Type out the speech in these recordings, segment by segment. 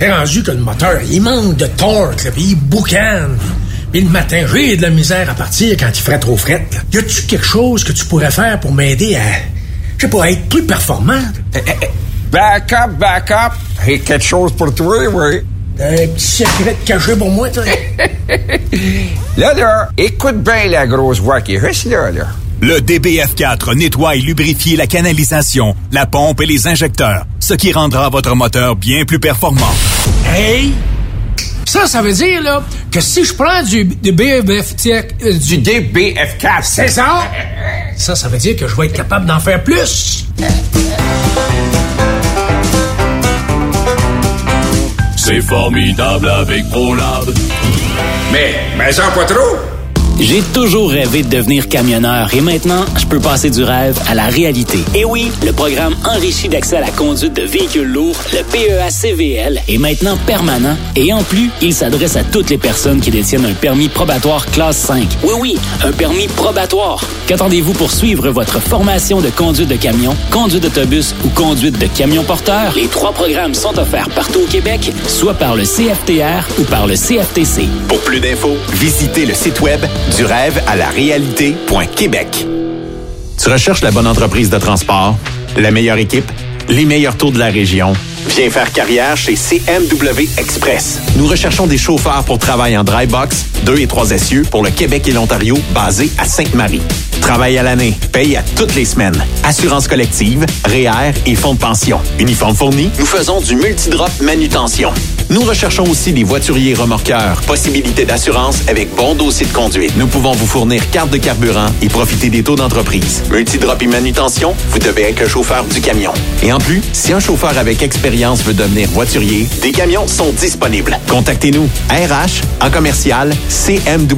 T'es rendu que le moteur, il manque de torque, là, puis il boucane. Puis le matin, j'ai de la misère à partir quand il ferait trop fret. là. Y a-tu quelque chose que tu pourrais faire pour m'aider à, je sais pas, être plus performant? Back up, back up. J'ai quelque chose pour toi, oui. Un petit secret caché pour moi, toi? Là, là, écoute bien la grosse voix qui est juste là, là. Le DBF4 nettoie et lubrifie la canalisation, la pompe et les injecteurs, ce qui rendra votre moteur bien plus performant. Hey! Ça, ça veut dire, là, que si je prends du, euh, du DBF4. C'est ça? Ça, ça veut dire que je vais être capable d'en faire plus. C'est formidable avec ProLab. Mais, mais en pas trop. J'ai toujours rêvé de devenir camionneur et maintenant, je peux passer du rêve à la réalité. Et oui, le programme enrichi d'accès à la conduite de véhicules lourds, le PEA CVL, est maintenant permanent et en plus, il s'adresse à toutes les personnes qui détiennent un permis probatoire classe 5. Oui, oui, un permis probatoire. Qu'attendez-vous pour suivre votre formation de conduite de camion, conduite d'autobus ou conduite de camion porteur? Les trois programmes sont offerts partout au Québec, soit par le CFTR ou par le CFTC. Pour plus d'infos, visitez le site web du rêve à la réalité.québec. Tu recherches la bonne entreprise de transport, la meilleure équipe, les meilleurs tours de la région. Viens faire carrière chez CMW Express. Nous recherchons des chauffeurs pour travail en dry box, 2 et 3 essieux pour le Québec et l'Ontario, basés à Sainte-Marie. Travail à l'année, paye à toutes les semaines. Assurance collective, REER et fonds de pension. Uniforme fourni, nous faisons du multidrop manutention. Nous recherchons aussi des voituriers remorqueurs. Possibilité d'assurance avec bon dossier de conduite. Nous pouvons vous fournir carte de carburant et profiter des taux d'entreprise. Multidrop et manutention, vous devez être le chauffeur du camion. Et en plus, si un chauffeur avec expérience veut devenir voiturier, des camions sont disponibles. Contactez-nous. RH en commercial cmwexp.com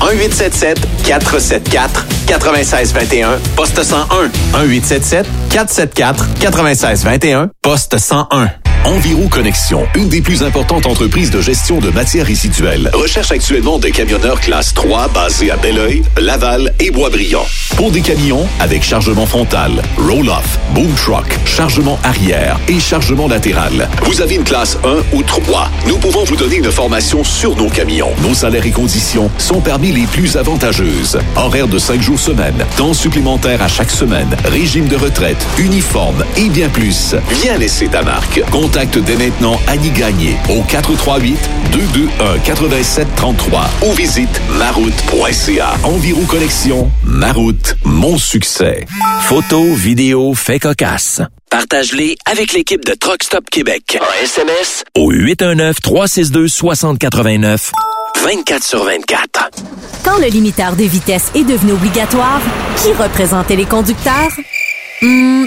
1877 474 9621 poste 101 1877 474 9621 poste 101 Enviro Connexion, une des plus importantes entreprises de gestion de matières résiduelles, recherche actuellement des camionneurs classe 3 basés à Belleuil, Laval et Boisbriand. Pour des camions avec chargement frontal, roll-off, boom truck, chargement arrière et chargement latéral. Vous avez une classe 1 ou 3. Nous pouvons vous donner une formation sur nos camions. Nos salaires et conditions sont parmi les plus avantageuses. Horaires de 5 jours semaine, temps supplémentaire à chaque semaine, régime de retraite, uniforme et bien plus. Viens laisser ta marque. Contacte dès maintenant Annie Gagné au 438 221 8733 ou visite maroute.ca. Environ Connexion, ma route, mon succès. Photos, vidéos, faits cocasse. Partage-les avec l'équipe de Truck Stop Québec. En SMS au 819-362-6089. 24 sur 24. Quand le limiteur de vitesse est devenu obligatoire, qui représentait les conducteurs? Hmm,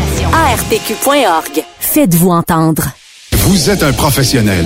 arpq.org. Faites-vous entendre. Vous êtes un professionnel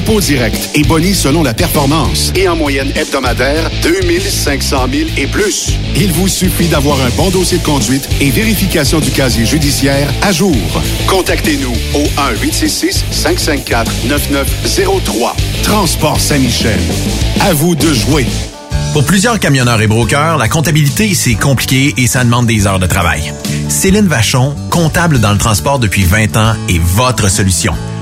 dépôt direct et boni selon la performance. Et en moyenne hebdomadaire, 2500 000 et plus. Il vous suffit d'avoir un bon dossier de conduite et vérification du casier judiciaire à jour. Contactez-nous au 1-866-554-9903. Transport Saint-Michel. À vous de jouer. Pour plusieurs camionneurs et brokers, la comptabilité, c'est compliqué et ça demande des heures de travail. Céline Vachon, comptable dans le transport depuis 20 ans, est votre solution.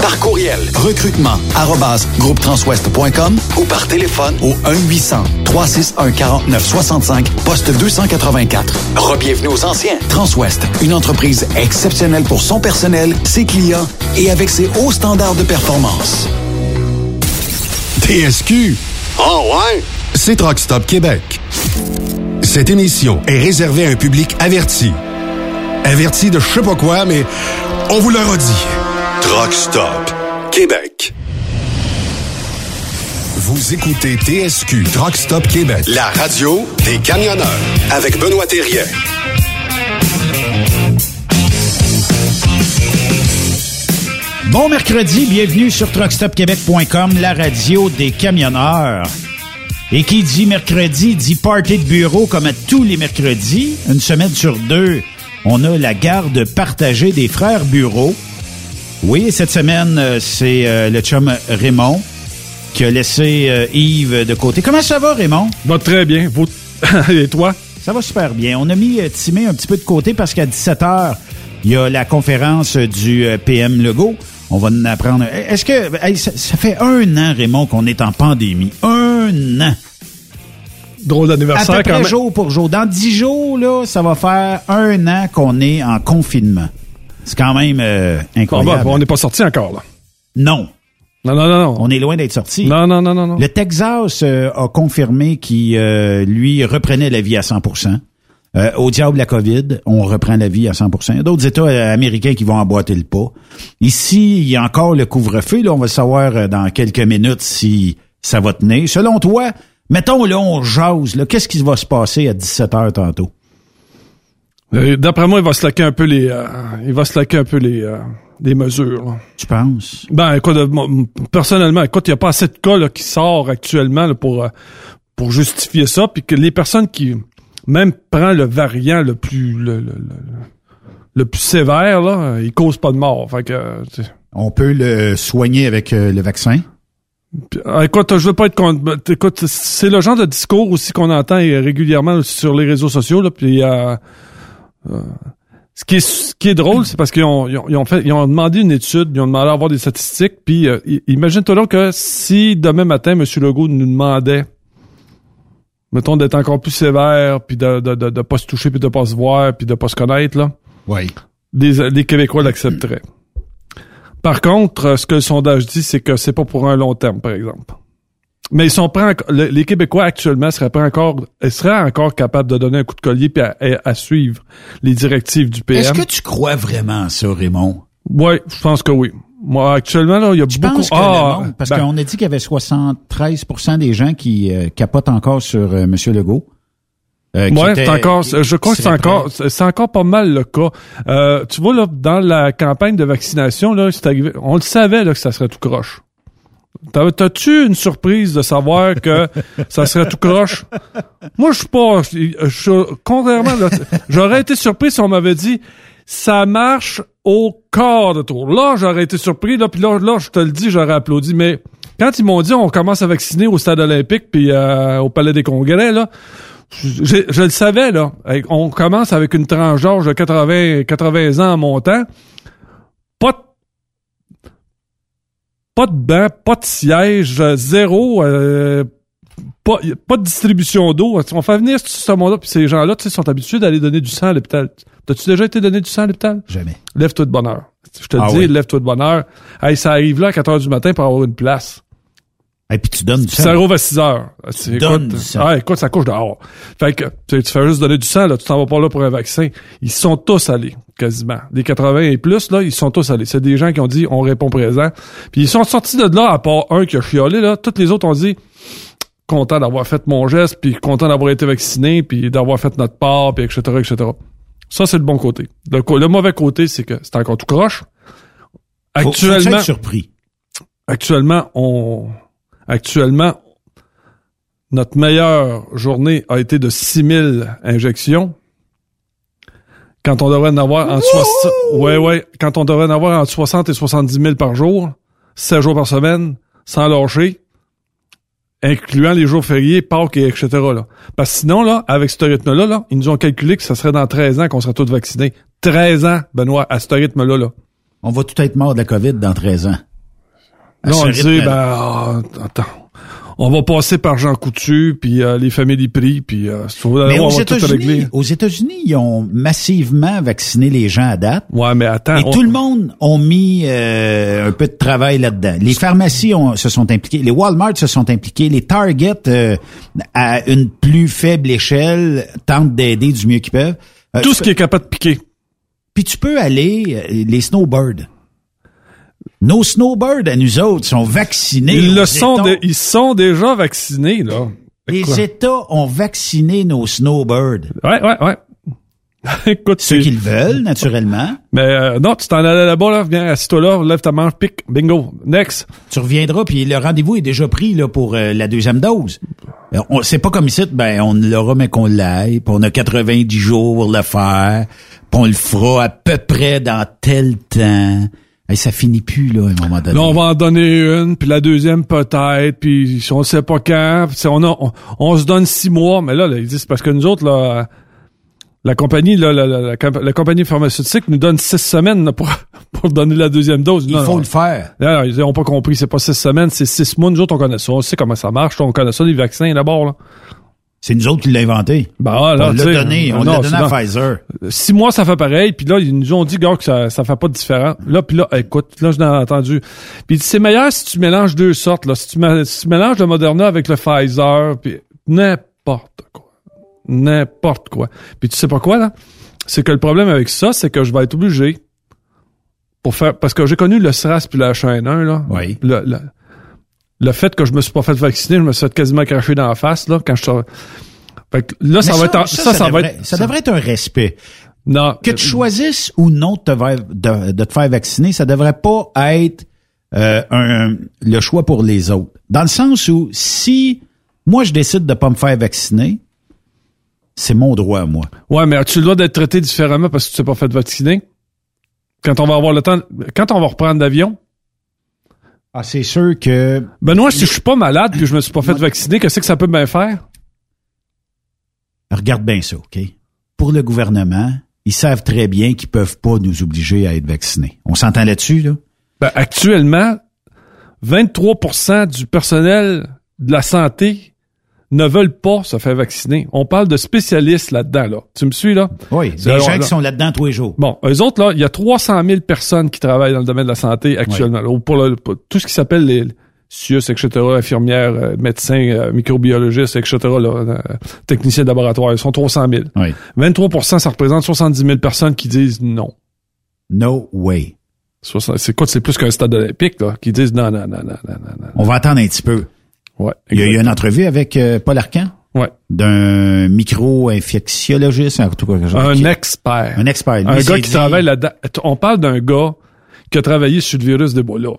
Par courriel, recrutement arobase groupetranswest.com ou par téléphone au 1-800-361-4965, poste 284. Rebienvenue aux anciens. Transwest, une entreprise exceptionnelle pour son personnel, ses clients et avec ses hauts standards de performance. TSQ. Oh ouais? C'est Truck Stop Québec. Cette émission est réservée à un public averti. Averti de je sais pas quoi, mais on vous le redit. Truck Stop Québec. Vous écoutez TSQ Truck Stop Québec, la radio des camionneurs avec Benoît Thérien. Bon mercredi, bienvenue sur truckstopquebec.com, la radio des camionneurs. Et qui dit mercredi dit party de bureau comme à tous les mercredis, une semaine sur deux. On a la garde partagée des frères bureaux. Oui, cette semaine, euh, c'est euh, le chum Raymond qui a laissé euh, Yves de côté. Comment ça va, Raymond? Va très bien. Vous... Et toi? Ça va super bien. On a mis Timé un petit peu de côté parce qu'à 17h, il y a la conférence du PM Legault. On va en apprendre. Est-ce que hey, ça, ça fait un an, Raymond, qu'on est en pandémie? Un an. Drôle d'anniversaire quand même. jour pour jour. Dans dix jours, là, ça va faire un an qu'on est en confinement. C'est quand même euh, incroyable. bon, on n'est pas sorti encore, là. Non. Non, non, non, non. On est loin d'être sorti. Non, non, non, non, non. Le Texas euh, a confirmé qu'il, euh, lui, reprenait la vie à 100% Euh, Au diable la COVID, on reprend la vie à 100 Il y a d'autres États euh, américains qui vont emboîter le pas. Ici, il y a encore le couvre-feu. Là, on va savoir euh, dans quelques minutes si ça va tenir. Selon toi, mettons là, on jase. Là, qu'est-ce qui va se passer à 17 heures tantôt? Euh, D'après moi, il va se laquer un peu les, euh, il va se laquer un peu les, euh, les mesures. là. Tu penses? Ben, écoute, euh, personnellement, écoute, il n'y a pas assez de cas là, qui sort actuellement là, pour, euh, pour justifier ça, puis que les personnes qui même prennent le variant le plus le, le, le- le plus sévère, là, il cause pas de mort. Fait que. On peut le soigner avec le vaccin? Écoute, je veux pas être contre. ben, Écoute, c'est le genre de discours aussi qu'on entend régulièrement sur les réseaux sociaux. Là, puis ce qui est ce qui est drôle, c'est parce qu'ils ont, ils ont, ils ont fait, ils ont demandé une étude, ils ont demandé à avoir des statistiques. Puis euh, imagine-toi donc que si demain matin, M. Legault nous demandait, mettons, d'être encore plus sévère, puis de de, de, de pas se toucher, puis de pas se voir, puis de pas se connaître, là, Oui. les, les Québécois l'accepteraient. Par contre, euh, ce que le sondage dit, c'est que c'est pas pour un long terme, par exemple. Mais ils sont prêts, les Québécois actuellement seraient prêts encore, ils seraient encore capables de donner un coup de collier puis à, à- à suivre les directives du PM. Est-ce que tu crois vraiment à ça, Raymond? Ouais, je pense que oui. Moi, actuellement, là, il y a beaucoup... pense que ah, le monde- parce ben, qu'on a dit qu'il y avait 73% des gens qui euh, capotent encore sur euh, M. Legault. Euh, Ouais, était- c'est encore, je crois que c'est encore, c'est encore pas mal le cas. Euh, tu vois là, dans la campagne de vaccination là, c'est arrivé, on le savait là que ça serait tout croche. T'as- T'as-tu une surprise de savoir que ça serait tout croche? Moi, je suis pas, contrairement, j'aurais été surpris si on m'avait dit ça marche au quart de tour. Là, j'aurais été surpris, là, puis là, là, je te le dis, j'aurais applaudi. Mais quand ils m'ont dit on commence à vacciner au stade olympique puis euh, au palais des congrès, là, je, le savais, là. On commence avec une tranche d'âge de 80, 80 ans en montant. Pas de pas de banc, pas de siège, euh, zéro, euh, pas, pas de distribution d'eau. On fait venir ce monde-là, puis ces gens-là, tu sais, sont habitués d'aller donner du sang à l'hôpital. T'as-tu déjà été donné du sang à l'hôpital? Jamais. Lève-toi de bonne heure. Je te Ah dis, oui. lève-toi de bonne heure. Hey, ça arrive là à 4 heures du matin pour avoir une place. Et puis tu donnes du sang. ça rouvre à 6 heures. Donnes écoute, du sang. Ah, écoute, ça couche dehors. Fait que, tu tu fais juste donner du sang, là, tu t'en vas pas là pour un vaccin. Ils sont tous allés, quasiment. Des 80 et plus, là, ils sont tous allés. C'est des gens qui ont dit, on répond présent. Puis ils sont sortis de là, à part un qui a chiolé, là. Tous les autres ont dit, content d'avoir fait mon geste, puis content d'avoir été vacciné, puis d'avoir fait notre part, puis etc., etc. Ça, c'est le bon côté. Le, le mauvais côté, c'est que c'est encore tout croche. Actuellement, surpris. actuellement, on, actuellement, notre meilleure journée a été de 6000 injections. Quand on devrait en avoir entre 60, ouais, ouais, quand on devrait en avoir entre 60 et 70 000 par jour, 7 jours par semaine, sans lâcher, incluant les jours fériés, Pâques et etc. Là. Parce que sinon, là, avec ce rythme-là, là, ils nous ont calculé que ça serait dans 13 ans qu'on serait tous vaccinés. 13 ans, Benoît, à ce rythme-là, là. On va tout être mort de la COVID dans 13 ans. À ce on dit, ben, ah, attends. On va passer par Jean Coutu, puis euh, les familles prix, puis euh, Mais aux États-Unis, régler. aux États-Unis, ils ont massivement vacciné les gens à date. Ouais, mais attends. Et on- tout le monde ont mis euh, un peu de travail là-dedans. Les pharmacies ont- se sont impliquées, les Walmart se sont impliqués, les Target euh, à une plus faible échelle tentent d'aider du mieux qu'ils peuvent. Euh, Tout ce qui est capable de piquer. Puis tu peux aller euh, les snowbirds. Nos snowbirds à nous autres sont vaccinés. Ils le sont, ils sont déjà vaccinés, là. Les Quoi? États ont vacciné nos snowbirds. Ouais, ouais, ouais. Écoute, Ceux qui le veulent, naturellement. Mais euh, non, tu t'en allais là-bas, là, viens, assis-toi là, lève ta manche, pique, bingo, next. Tu reviendras, puis le rendez-vous est déjà pris là, pour euh, la deuxième dose. Euh, on- C'est pas comme ici, ben on l'aura, mais qu'on l'aille, puis on a 90 jours pour le faire, puis on le fera à peu près dans tel temps. Hey, ça finit plus, là, à un moment donné. Là, on va en donner une, puis la deuxième peut-être, puis si on sait pas quand, puis si on, a- on, on se donne six mois, mais là, là ils disent parce que nous autres, là, la compagnie, là, la, la- la comp- la compagnie pharmaceutique nous donne six semaines là, pour, pour donner la deuxième dose. Il faut le faire. Là, là, ils ont pas compris, c'est pas six semaines, c'est six mois. Nous autres, on connaît ça, on sait comment ça marche, on connaît ça, les vaccins d'abord. C'est nous autres qui l'avons inventé. Ben, là, on l'a donné, on l'a donné à Pfizer. Six mois, ça fait pareil. Puis là, ils nous ont dit, gars, que ça, ça fait pas de différent. Là, puis là, écoute, là, je l'ai entendu. Puis c'est meilleur si tu mélanges deux sortes. Là. Si, tu, mé- si tu mélanges le Moderna avec le Pfizer, puis n'importe quoi. N'importe quoi. Puis tu sais pas quoi, là? C'est que le problème avec ça, c'est que je vais être obligé pour faire... Parce que j'ai connu le SRAS puis le H1N1, là. Oui. Le, le, le fait que je me suis pas fait vacciner, je me suis fait quasiment cracher dans la face, là, quand je Fait que là, ça va être... Ça, ça, va devrait, être... ça devrait être un respect. Non. Que tu choisisses ou non de te, va- de, de te faire vacciner, ça devrait pas être euh, un, le choix pour les autres. Dans le sens où si moi je décide de pas me faire vacciner, c'est mon droit à moi. Ouais, mais as-tu le droit d'être traité différemment parce que tu t'es pas fait vacciner? Quand on va avoir le temps, quand on va reprendre l'avion? Ah, c'est sûr que. Benoît, si je suis pas malade puis je me suis pas fait vacciner, qu'est-ce que ça peut bien faire? Regarde bien ça, OK? Pour le gouvernement, ils savent très bien qu'ils peuvent pas nous obliger à être vaccinés. On s'entend là-dessus, là? Ben, actuellement, 23% du personnel de la santé ne veulent pas se faire vacciner. On parle de spécialistes là-dedans, là. Tu me suis, là? Oui, des gens là- qui sont là-dedans tous les jours. Bon, eux autres, là, il y a 300 000 personnes qui travaillent dans le domaine de la santé actuellement. là, ou pour, le- pour tout ce qui s'appelle les CIUS, etc., infirmières, euh, médecins, euh, microbiologistes, etc., là, euh, techniciens de laboratoire. Ils sont 300 000. Oui. 23% ça représente 70 000 personnes qui disent non. No way. 60 C'est quoi, c'est plus qu'un stade olympique, là, qui disent non, non, non, non, non, non. non. On va attendre un petit peu. Ouais. Il y a eu une entrevue avec euh, Paul Arcan? Ouais. D'un micro-infectiologiste, en tout cas. Un Qui- expert. Un expert. Lui, Un gars qui dit- travaille là-dedans. On parle d'un gars qui a travaillé sur le virus d'Ebola.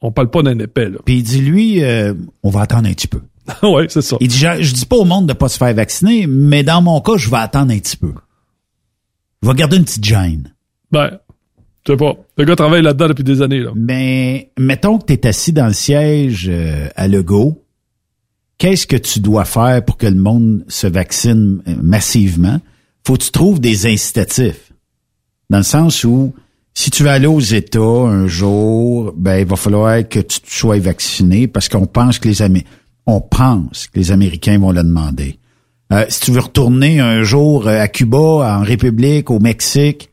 On parle pas d'un épais, là. Puis il dit, lui, euh, on va attendre un petit peu. ouais, c'est ça. Il dit, je, je dis pas au monde de pas se faire vacciner, mais dans mon cas, je vais attendre un petit peu. Je vais garder une petite gêne. Ben, je sais pas. Le gars travaille là-dedans depuis des années, là. Mais mettons que tu es assis dans le siège euh, à Legault, qu'est-ce que tu dois faire pour que le monde se vaccine euh, massivement? Faut que tu trouves des incitatifs. Dans le sens où, si tu vas aller aux États un jour, ben, il va falloir que tu sois vacciné parce qu'on pense que les Amé- on pense que les Américains vont le demander. Euh, si tu veux retourner un jour euh, à Cuba, en République, au Mexique,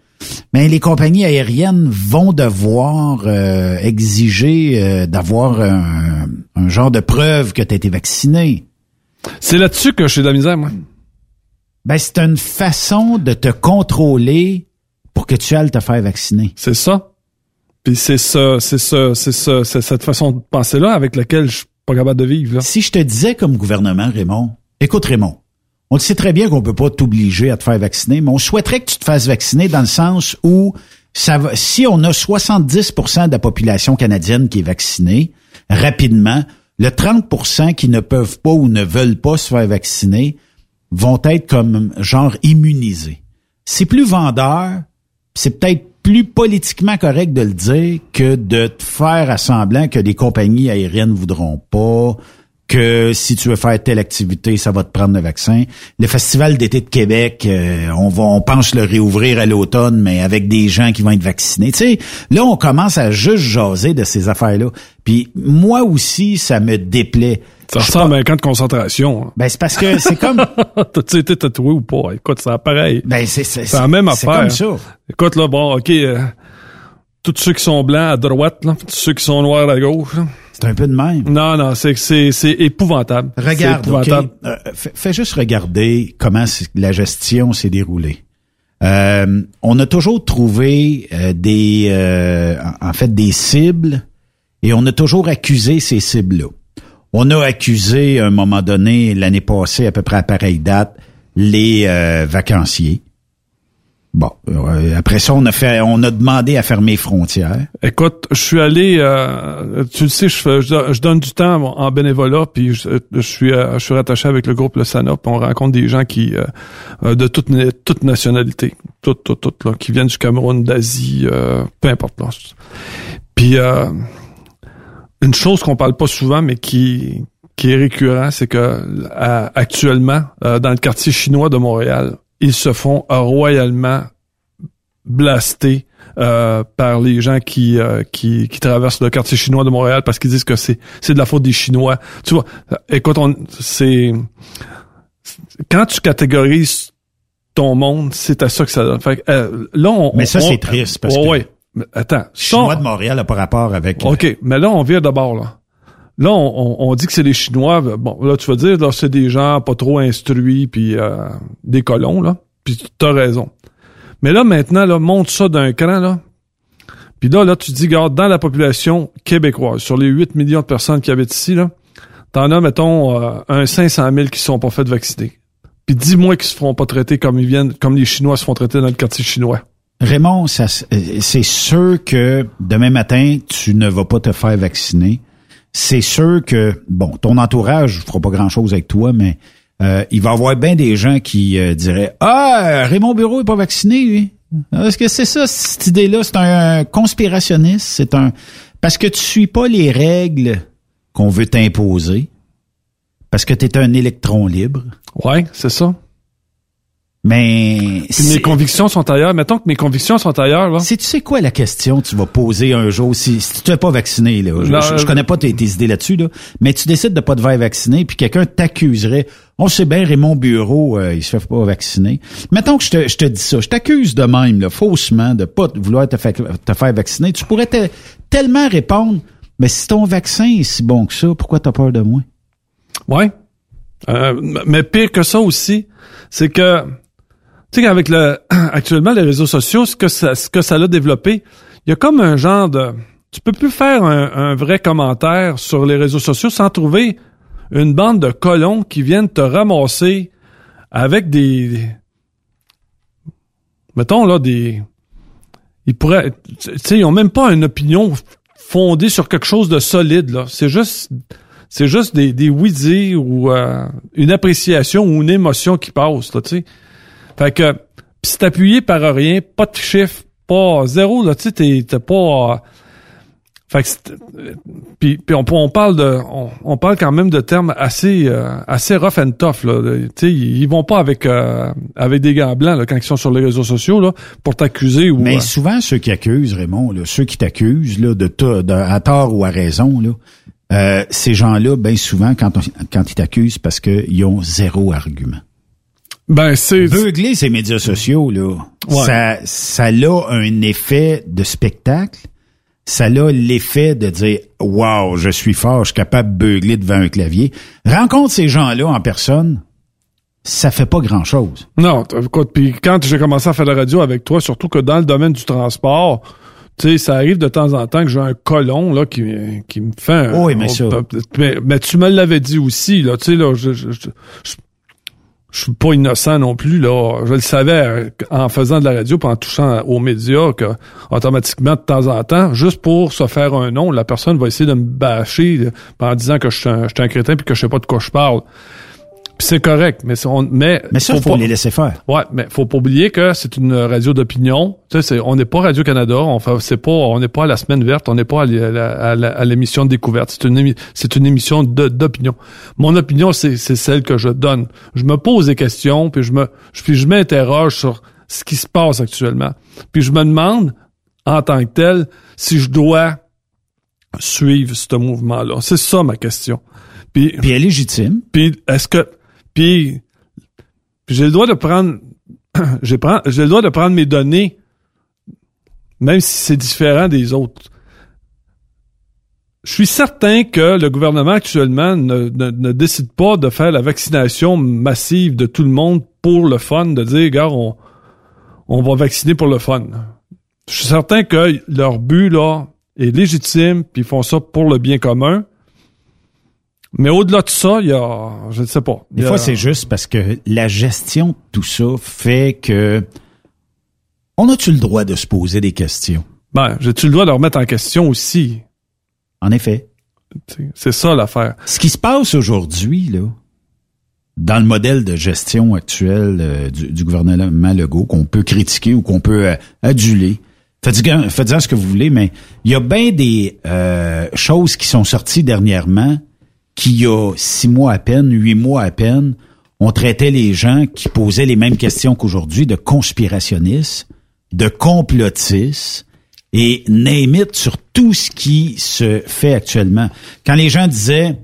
mais les compagnies aériennes vont devoir euh, exiger euh, d'avoir un, un genre de preuve que tu as été vacciné. C'est là-dessus que je suis de la misère, moi. Ben, c'est une façon de te contrôler pour que tu ailles te faire vacciner. C'est ça. Puis c'est ça, c'est ça, c'est ça, c'est cette façon de penser-là avec laquelle je suis pas capable de vivre, là. Si je te disais comme gouvernement, Raymond, écoute Raymond, on le sait très bien qu'on peut pas t'obliger à te faire vacciner, mais on souhaiterait que tu te fasses vacciner dans le sens où ça si on a 70% de la population canadienne qui est vaccinée, rapidement, le 30% qui ne peuvent pas ou ne veulent pas se faire vacciner vont être comme genre immunisés. C'est plus vendeur, c'est peut-être plus politiquement correct de le dire que de te faire à que les compagnies aériennes voudront pas, que si tu veux faire telle activité, ça va te prendre le vaccin. Le Festival d'été de Québec, euh, on va, on pense le réouvrir à l'automne, mais avec des gens qui vont être vaccinés. Tu sais, là, on commence à juste jaser de ces affaires-là. Puis moi aussi, ça me déplaît. Ça ressemble à un camp de concentration. hein. Ben, c'est parce que c'est comme... T'as-tu été tatoué ou pas? Écoute, c'est pareil. Ben, c'est, c'est, la même c'est affaire. comme ça. Écoute, là, bon, OK, euh, tous ceux qui sont blancs à droite, là, tous ceux qui sont noirs à gauche, là. C'est un peu de même. Non, non, c'est, c'est, c'est épouvantable. Regarde, épouvantable. Euh, fais, fais juste regarder comment la gestion s'est déroulée. Euh, on a toujours trouvé euh, des, euh, en en fait, des cibles et on a toujours accusé ces cibles-là. On a accusé, à un moment donné, l'année passée, à peu près à pareille date, les euh, vacanciers. Bon, euh, après ça, on a fait, on a demandé à fermer les frontières. Écoute, je suis allé, euh, tu le sais, je, je, don- je donne du temps en bénévolat, puis je, suis, euh, je suis rattaché avec le groupe Le Sana, puis on rencontre des gens qui, euh, euh, de toute, toute nationalité, toutes, toutes, toutes, là, qui viennent du Cameroun, d'Asie, euh, peu importe. Là. Puis une chose qu'on parle pas souvent, mais qui, qui est récurrent, c'est que actuellement, dans le quartier chinois de Montréal, ils se font royalement blastés euh, par les gens qui, euh, qui qui traversent le quartier chinois de Montréal parce qu'ils disent que c'est c'est de la faute des Chinois. Tu vois, euh, écoute, on c'est quand tu catégorises ton monde, c'est à ça que ça donne. Fait que, euh, là, on, Mais ça, c'est triste parce Ouais, que- ouais. Attends, Chinois de Montréal n'a pas rapport avec. OK, mais là, on vient d'abord, là. Là, on, dit que c'est les Chinois. Bon, là, tu vas dire, là, c'est des gens pas trop instruits, puis euh, des colons, là. Puis t'as raison. Mais là, maintenant, là, monte ça d'un cran, là. Puis là, là, tu dis, regarde, dans la population québécoise, sur les 8 millions de personnes qui habitent ici, là, t'en as, mettons, euh, un 500 000 qui sont pas fait vacciner. Puis dis-moi qu'ils se feront pas traiter comme ils viennent, comme les Chinois se font traiter dans le quartier chinois. Raymond, c'est sûr que demain matin, tu ne vas pas te faire vacciner. C'est sûr que, bon, ton entourage ne fera pas grand-chose avec toi, mais euh, il va y avoir bien des gens qui euh, diraient « Ah, Raymond Bureau est pas vacciné, lui. Est-ce que c'est ça, cette idée-là? C'est un conspirationniste. C'est un... Parce que tu suis pas les règles qu'on veut t'imposer. Parce que tu es un électron libre. Ouais, c'est ça. Mais... Mes convictions sont ailleurs. Mettons que mes convictions sont ailleurs, là. Si tu sais quoi la question que tu vas poser un jour? Si, si tu t'es pas vacciné là, je, Non, je- je euh, connais pas tes, tes idées là-dessus là, mais tu décides de pas te faire vacciner puis quelqu'un t'accuserait, on sait bien Raymond Bureau, euh, il se fait pas vacciner. Mettons que je te, je te dis ça, je t'accuse de même là, faussement de pas vouloir te, fa- te faire vacciner, tu pourrais te- tellement répondre mais si ton vaccin est si bon que ça, pourquoi t'as peur de moi? Ouais. Euh, mais pire que ça aussi, c'est que tu sais qu'avec le actuellement les réseaux sociaux, ce que ça ce que ça l'a développé, il y a comme un genre de... Tu peux plus faire un, vrai commentaire sur les réseaux sociaux sans trouver une bande de colons qui viennent te ramasser avec des... Mettons, là, des... Ils pourraient... Tu sais, ils ont même pas une opinion fondée sur quelque chose de solide, là. C'est juste... C'est juste des, des ou euh, une appréciation ou une émotion qui passe, là, tu sais. Fait que, pis c'est appuyé par rien, pas de chiffre, pas zéro, là, tu sais, t'es, t'es pas... euh, fait que c'est- puis, puis on, on parle de on, on parle quand même de termes assez euh, assez rough and tough là. Tu sais, ils, ils vont pas avec euh, avec des gants blancs là, quand ils sont sur les réseaux sociaux là pour t'accuser ou Mais euh, souvent, ceux qui accusent, Raymond, là, ceux qui t'accusent là, de, to- de- à tort ou à raison, là, euh, ces gens-là, bien souvent, quand, on- quand ils t'accusent, parce qu'ils ont zéro argument. Ben, c'est... Beugler ces médias sociaux, là, Ouais. ça, ça a un effet de spectacle. Ça a l'effet de dire « Wow, je suis fort, je suis capable de beugler devant un clavier. » Rencontre ces gens-là en personne, ça fait pas grand-chose. non, écoute, puis quand j'ai commencé à faire de la radio avec toi, surtout que dans le domaine du transport, tu sais, ça arrive de temps en temps que j'ai un colon là qui, qui me fait un, Oui, mais ça- mais, mais tu me l'avais dit aussi là, tu sais là, je, je, je, je- suis pas innocent non plus là. Je le savais euh, en faisant de la radio, puis en touchant aux médias, que automatiquement de temps en temps, juste pour se faire un nom, la personne va essayer de me bâcher euh, en disant que je suis un, un crétin puis que je sais pas de quoi je parle. Puis c'est correct, mais on, mais Mais ça, faut, pas- les laisser faire. Ouais, mais faut pas oublier que c'est une radio d'opinion. Tu sais, on n'est pas Radio Canada, on fait, c'est pas, on n'est pas à la semaine verte, on n'est pas à l'émission de découverte. C'est une, c'est une émission de- d'opinion. Mon opinion, c'est, c'est celle que je donne. Je me pose des questions, puis je me, puis je m'interroge sur ce qui se passe actuellement. Puis je me demande, en tant que tel, si je dois suivre ce mouvement-là. C'est ça ma question. Puis, puis elle est légitime. Puis est-ce que puis, j'ai le droit de prendre j'ai le droit de prendre mes données même si c'est différent des autres. Je suis certain que le gouvernement actuellement ne, ne- ne décide pas de faire la vaccination massive de tout le monde pour le fun, de dire, gars, on, on va vacciner pour le fun. Je suis certain que leur but, là, est légitime, puis ils font ça pour le bien commun. Mais au-delà de ça, il y a, je ne sais pas. Des a- fois, c'est juste parce que la gestion de tout ça fait que on a-tu le droit de se poser des questions? Ben, j'ai-tu le droit de remettre en question aussi? En effet. C'est ça l'affaire. Ce qui se passe aujourd'hui, là, dans le modèle de gestion actuel euh, du, du gouvernement Legault, qu'on peut critiquer ou qu'on peut euh, aduler, faites-en faites-en ce que vous voulez, mais il y a bien des euh, choses qui sont sorties dernièrement qui, il y a six mois à peine, huit mois à peine, on traitait les gens qui posaient les mêmes questions qu'aujourd'hui de conspirationnistes, de complotistes, et name it sur tout ce qui se fait actuellement. Quand les gens disaient,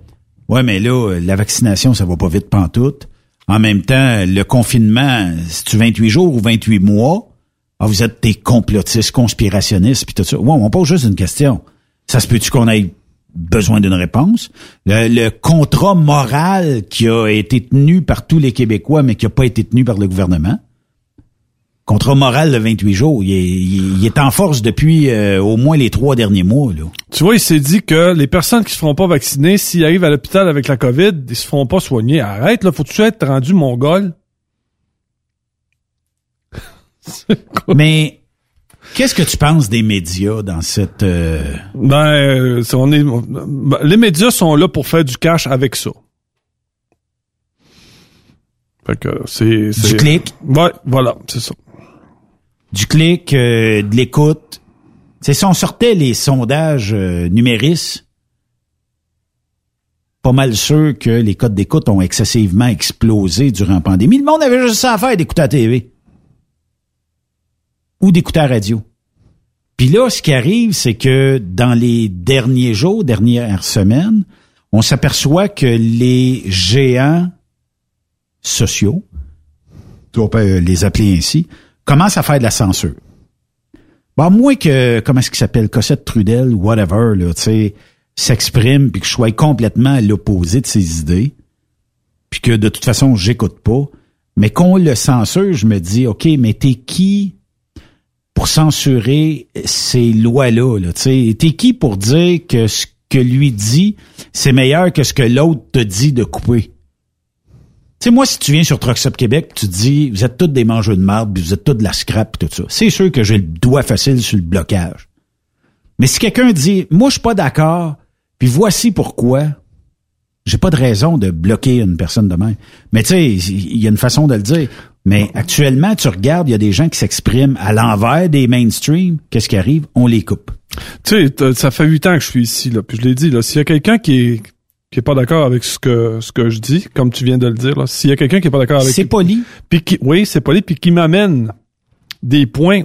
ouais, mais là, la vaccination, ça va pas vite pantoute. En même temps, le confinement, c'est-tu 28 jours ou 28 mois? Ah, vous êtes des complotistes, conspirationnistes, puis tout ça. Ouais, on pose juste une question. Ça se peut-tu qu'on ait besoin d'une réponse? Le, le contrat moral qui a été tenu par tous les Québécois, mais qui n'a pas été tenu par le gouvernement, contrat moral de 28 jours, il est, il- est en force depuis euh, au moins les trois derniers mois. Là. Tu vois, il s'est dit que les personnes qui se feront pas vacciner, s'ils arrivent à l'hôpital avec la COVID, ils se feront pas soigner. Arrête, là, faut-tu être rendu mongol? Mais qu'est-ce que tu penses des médias dans cette... euh, Ben, euh, on est, ben, les médias sont là pour faire du cash avec ça. Fait que c'est... Du clic? Ouais, voilà, c'est ça. du clic, euh, de l'écoute. C'est si on sortait les sondages euh, numéris, pas mal sûr que les codes d'écoute ont excessivement explosé durant la pandémie. Le monde avait juste ça à faire d'écouter la TV. Ou d'écouter la radio. Puis là, ce qui arrive, c'est que dans les derniers jours, dernières semaines, on s'aperçoit que les géants sociaux, on peut les appeler ainsi, commencent à faire de la censure. Bon, moins que, comment est-ce qu'il s'appelle, Cossette Trudel whatever, là, tu sais, s'exprime puis que je sois complètement à l'opposé de ses idées, puis que de toute façon, j'écoute pas, mais qu'on le censure, je me dis, OK, mais t'es qui pour censurer ces lois-là. Là, t'es qui pour dire que ce que lui dit, c'est meilleur que ce que l'autre te dit de couper? Tu sais, moi, si tu viens sur Trucks Québec, tu dis, vous êtes tous des mangeurs de marde, vous êtes tous de la scrap, tout ça. C'est sûr que j'ai le doigt facile sur le blocage. Mais si quelqu'un dit, moi, je suis pas d'accord, puis voici pourquoi, j'ai pas de raison de bloquer une personne de même. Mais tu sais, il y a une façon de le dire. Mais actuellement, tu regardes, il y a des gens qui s'expriment à l'envers des mainstream. Qu'est-ce qui arrive? On les coupe. Tu sais, ça fait huit ans que je suis ici, là, puis je l'ai dit, là, s'il y a quelqu'un qui est qui est pas d'accord avec ce que ce que je dis, comme tu viens de le dire, là, s'il y a quelqu'un qui est pas d'accord avec... C'est poli. Puis qui, oui, c'est poli, puis qui m'amène des points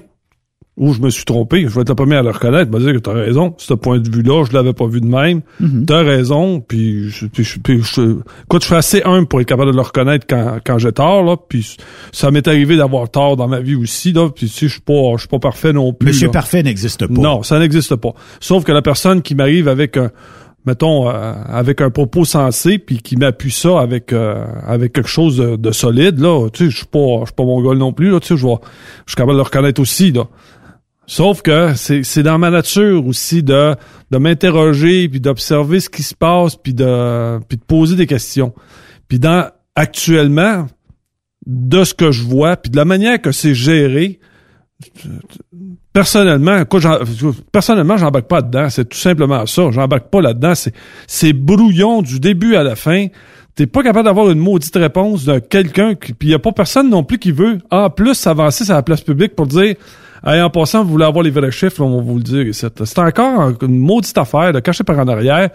où je me suis trompé, je vais être le premier à le reconnaître, me dire que tu as raison. Ce point de vue-là, je l'avais pas vu de même. Mhm. Tu as raison, puis, je, puis, je, puis je, écoute, je suis assez humble pour être capable de le reconnaître quand, quand j'ai tort, là. Puis ça m'est arrivé d'avoir tort dans ma vie aussi, là. Puis tu sais, je suis pas, je suis pas parfait non plus. Monsieur là. Parfait n'existe pas. Non, ça n'existe pas. Sauf que la personne qui m'arrive avec un mettons euh, avec un propos sensé puis qui m'appuie ça avec euh, avec quelque chose de, de solide là tu sais je suis pas je suis pas mon gars non plus là tu sais je suis capable de le reconnaître aussi là sauf que c'est dans ma nature aussi de de m'interroger puis d'observer ce qui se passe puis de puis de poser des questions puis dans actuellement de ce que je vois puis de la manière que c'est géré personnellement, personnellement, j'embarque pas dedans. C'est tout simplement ça. J'embarque pas là-dedans. C'est, brouillon du début à la fin. T'es pas capable d'avoir une maudite réponse de quelqu'un puis y a pas personne non plus qui veut, en plus, s'avancer sur la place publique pour dire, Hey, en passant, vous voulez avoir les vrais chiffres, on va vous le dire. C'est, encore une maudite affaire de cacher par en arrière.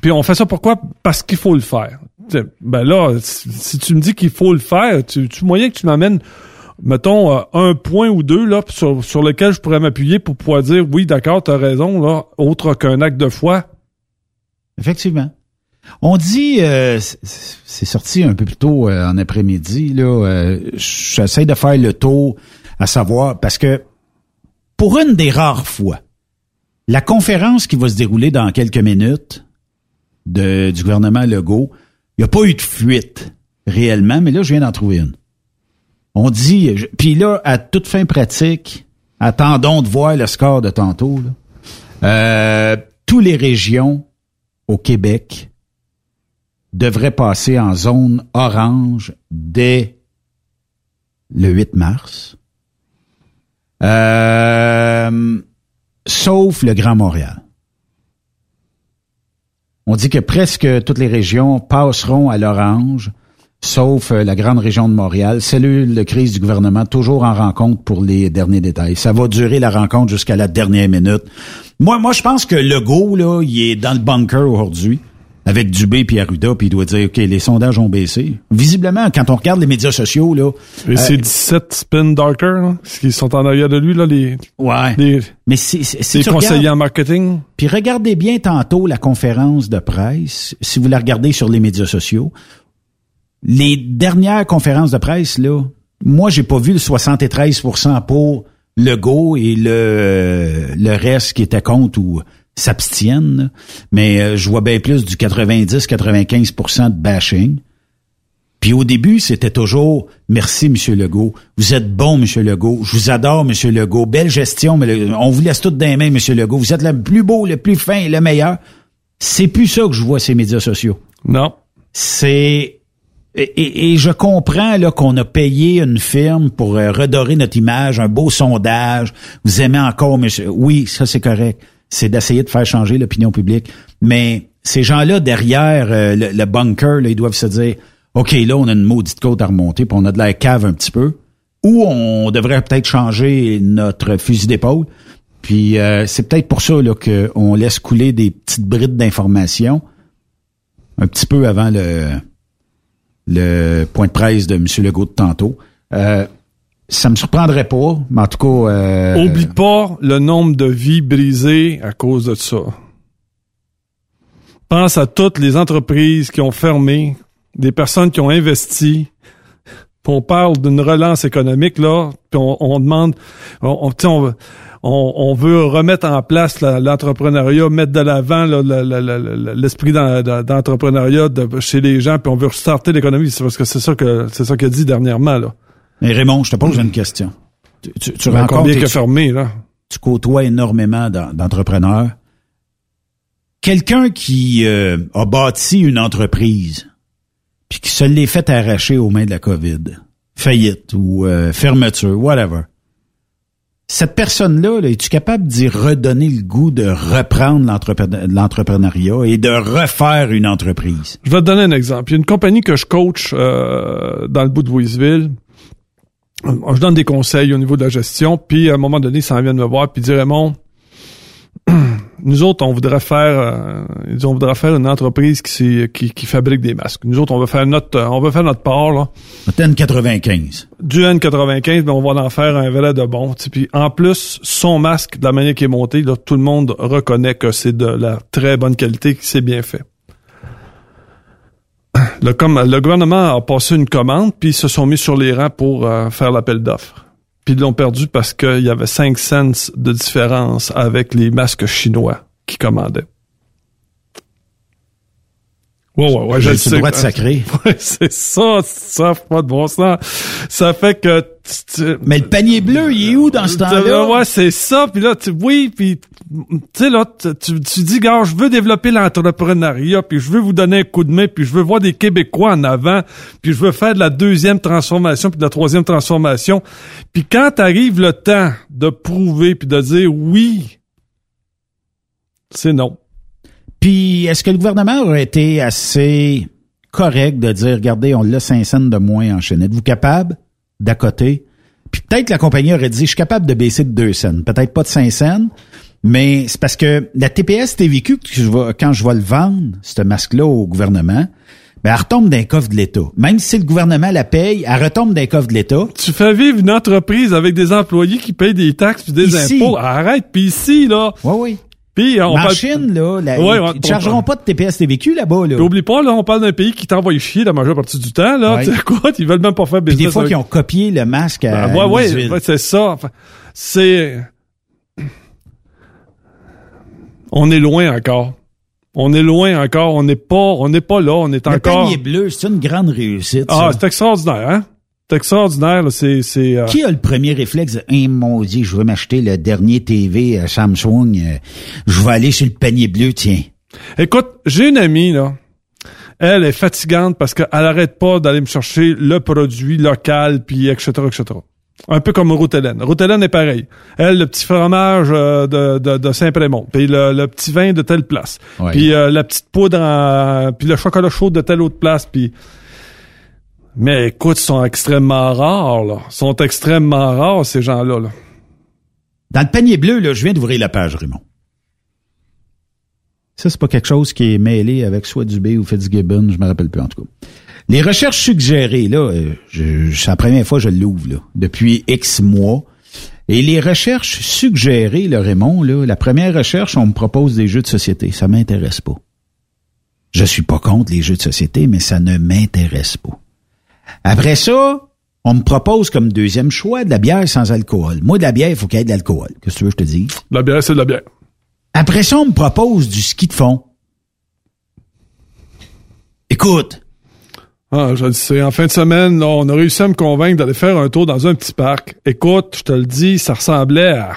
Puis on fait ça pourquoi? Parce qu'il faut le faire. Ben là, si tu me dis qu'il faut le faire, tu, tu moyen que tu m'amènes mettons, euh, un point ou deux là, sur, sur lequel je pourrais m'appuyer pour pouvoir dire oui, d'accord, t'as raison, là, autre qu'un acte de foi. Effectivement. On dit, euh, c'est sorti un peu plus tôt euh, en après-midi, là, euh, j'essaie de faire le tour à savoir, parce que pour une des rares fois, la conférence qui va se dérouler dans quelques minutes du gouvernement Legault, il n'y a pas eu de fuite réellement, mais là, je viens d'en trouver une. On dit, je- puis là, à toute fin pratique, attendons de voir le score de tantôt. Là. Euh, tous les régions au Québec devraient passer en zone orange dès le 8 mars. Euh, sauf le Grand Montréal. On dit que presque toutes les régions passeront à l'orange, sauf euh, la grande région de Montréal. Cellule de crise du gouvernement, toujours en rencontre pour les derniers détails. Ça va durer la rencontre jusqu'à la dernière minute. Moi, moi, je pense que Legault, là, il est dans le bunker aujourd'hui avec Dubé puis Arruda, puis il doit dire, OK, les sondages ont baissé. Visiblement, quand on regarde les médias sociaux, là... Et euh, c'est 17 spin darker, là, qui sont en arrière de lui, là, les, Ouais. les, Mais si, si, si les tu conseillers regardes- en marketing. Puis regardez bien tantôt la conférence de presse, si vous la regardez sur les médias sociaux. Les dernières conférences de presse, là, moi, j'ai pas vu le 73% pour Legault et le, le reste qui était contre ou s'abstiennent. Mais euh, je vois bien plus du 90-95% de bashing. Puis au début, c'était toujours merci, Monsieur Legault. Vous êtes bon, Monsieur Legault. Je vous adore, Monsieur Legault. Belle gestion, mais le- on vous laisse tout dans les mains, Monsieur Legault. Vous êtes le plus beau, le plus fin et le meilleur. C'est plus ça que je vois ces médias sociaux. Non. C'est et, et- et je comprends là qu'on a payé une firme pour euh, redorer notre image, un beau sondage. Vous aimez encore, monsieur. Oui, ça c'est correct. C'est d'essayer de faire changer l'opinion publique. Mais ces gens-là derrière euh, le, le bunker, là, ils doivent se dire, ok, là on a une maudite côte à remonter, puis on a de la cave un petit peu. Ou on devrait peut-être changer notre fusil d'épaule. Puis euh, c'est peut-être pour ça là qu'on laisse couler des petites brides d'informations un petit peu avant le le point de presse de M. Legault de tantôt. Euh, ça me surprendrait pas, mais en tout cas... euh, Oublie pas le nombre de vies brisées à cause de ça. Pense à toutes les entreprises qui ont fermé, des personnes qui ont investi. Puis on parle d'une relance économique, là, puis on, demande, on, on, on, veut remettre en place la- l'entrepreneuriat, mettre de l'avant l'esprit d'en- d'en- d'entrepreneuriat de- chez les gens, puis on veut restarter l'économie. C'est parce que c'est ça que c'est ça qu'il dit dernièrement, là. Mais Raymond, je te pose une question. Tu, tu, tu Ben, rencontres combien que fermé, là? tu côtoies énormément d'en- d'entrepreneurs. Quelqu'un qui euh, a bâti une entreprise, puis qui se l'est fait arracher aux mains de la COVID, faillite ou euh, fermeture, whatever. Cette personne-là, là, es-tu capable d'y redonner le goût de reprendre l'entrepre- l'entrepreneuriat et de refaire une entreprise? Je vais te donner un exemple. Il y a une compagnie que je coach euh, dans le bout de Louisville. Euh, Je donne des conseils au niveau de la gestion, puis à un moment donné, ça vient de me voir, puis dit Raymond, nous autres, on voudrait faire, euh, ils on voudrait faire une entreprise qui, qui, qui fabrique des masques. Nous autres, on veut faire notre, euh, on veut faire notre part là. N95. Du N95, mais on va en faire un vrai de bon. Puis en plus, son masque, de la manière qu'il est monté, là, tout le monde reconnaît que c'est de la très bonne qualité, que c'est bien fait. Le, comme, le gouvernement a passé une commande, puis ils se sont mis sur les rangs pour euh, faire l'appel d'offres. Puis ils l'ont perdu parce qu'il y avait 5 cents de différence avec les masques chinois qui commandaient. Ouais, ouais, ouais, je le sais. droit de sacrer. Ouais, c'est ça, ça pas de bon sens. Ça fait que... Mais le panier bleu, il est où dans ce temps-là? Ouais, c'est ça. Puis là, tu, oui, puis tu sais là, tu, tu, dis, gars, je veux développer l'entrepreneuriat, puis je veux vous donner un coup de main, puis je veux voir des Québécois en avant, puis je veux faire de la deuxième transformation, puis de la troisième transformation. Puis quand arrive le temps de prouver, puis de dire oui, c'est non. Puis, est-ce que le gouvernement aurait été assez correct de dire, regardez, on l'a 5 cents de moins en chaîne. Êtes-vous capable d'à côté? Puis peut-être la compagnie aurait dit, je suis capable de baisser de 2 cents. Peut-être pas de 5 cents, mais c'est parce que la TPS TVQ, quand je vais le vendre, ce masque-là au gouvernement, ben, elle retombe d'un coffre de l'État. Même si le gouvernement la paye, elle retombe d'un coffre de l'État. Tu fais vivre une entreprise avec des employés qui payent des taxes puis des Ici. impôts. Arrête. Puis ici, là. Oui, oui. Puis on en parle- Chine, là, la- Ouais, ils on- ne chargeront pas de TPS TVQ là-bas. Là. Puis oublie pas, là, on parle d'un pays qui t'envoie chier la majeure partie du temps, là. Ouais. Tu sais quoi? Ils veulent même pas faire Puis business. des fois, avec- qu'ils ont copié le masque à Ah, ouais, ouais, Louisville. ouais, c'est ça. Enfin, c'est. On est loin encore. On est loin encore. On n'est pas, on n'est pas là. On est Le encore. panier bleu, c'est une grande réussite. Ah, c'est extraordinaire, hein? C'est extraordinaire, là. C'est, c'est. euh, Qui a le premier réflexe de Hey, maudit, je veux m'acheter le dernier TV euh, Samsung, euh, je vais aller sur le panier bleu, tiens. Écoute, j'ai une amie, là. Elle est fatigante parce qu'elle arrête pas d'aller me chercher le produit local, puis etc., etc. Un peu comme Routelen. Routelen est pareil. Elle, le petit fromage euh, de, de, de Saint-Prémont, puis le, le petit vin de telle place, puis euh, la petite poudre, en- puis le chocolat chaud de telle autre place, puis... Mais écoute, ils sont extrêmement rares, là. Sont extrêmement rares, ces gens-là, là. Dans le panier bleu, là, je viens d'ouvrir la page, Raymond. Ça, c'est pas quelque chose qui est mêlé avec soit Dubé ou Fitzgibbon, je me rappelle plus en tout cas. Les recherches suggérées, là, euh, c'est la première fois que je l'ouvre, depuis X mois. Et les recherches suggérées, le Raymond, là, la première recherche, on me propose des jeux de société. Ça m'intéresse pas. Je suis pas contre les jeux de société, mais ça ne m'intéresse pas. Après ça, on me propose comme deuxième choix de la bière sans alcool. Moi, de la bière, il faut qu'il y ait de l'alcool. Qu'est-ce que tu veux que je te dise? La bière, c'est de la bière. Après ça, on me propose du ski de fond. Écoute, Ah, je le sais. En fin de semaine, là, on a réussi à me convaincre d'aller faire un tour dans un petit parc. Écoute, je te le dis, ça ressemblait à...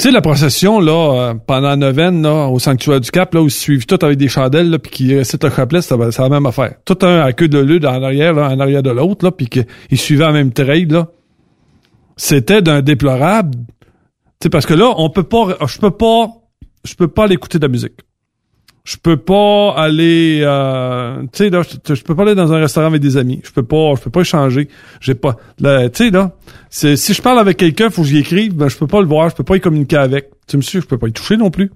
Tu sais, la procession, là, euh, pendant la neuvaine, là, au sanctuaire du Cap, là, où ils suivent tout avec des chandelles, là, puis qui récitent le chapelet, c'est la même affaire. Tout un à queue de lune en arrière, là, en arrière de l'autre, là, puis qu'ils suivaient la même trail, là. C'était d'un déplorable. Tu sais, parce que là, on peut pas, je peux pas, je peux pas aller écouter de la musique je peux pas aller euh, tu sais là je, peux pas aller dans un restaurant avec des amis. Je peux pas je peux pas échanger. J'ai pas tu sais là si je parle avec quelqu'un faut que j'y écrive ben je peux pas le voir je peux pas y communiquer avec. Tu me suis je peux pas y toucher non plus.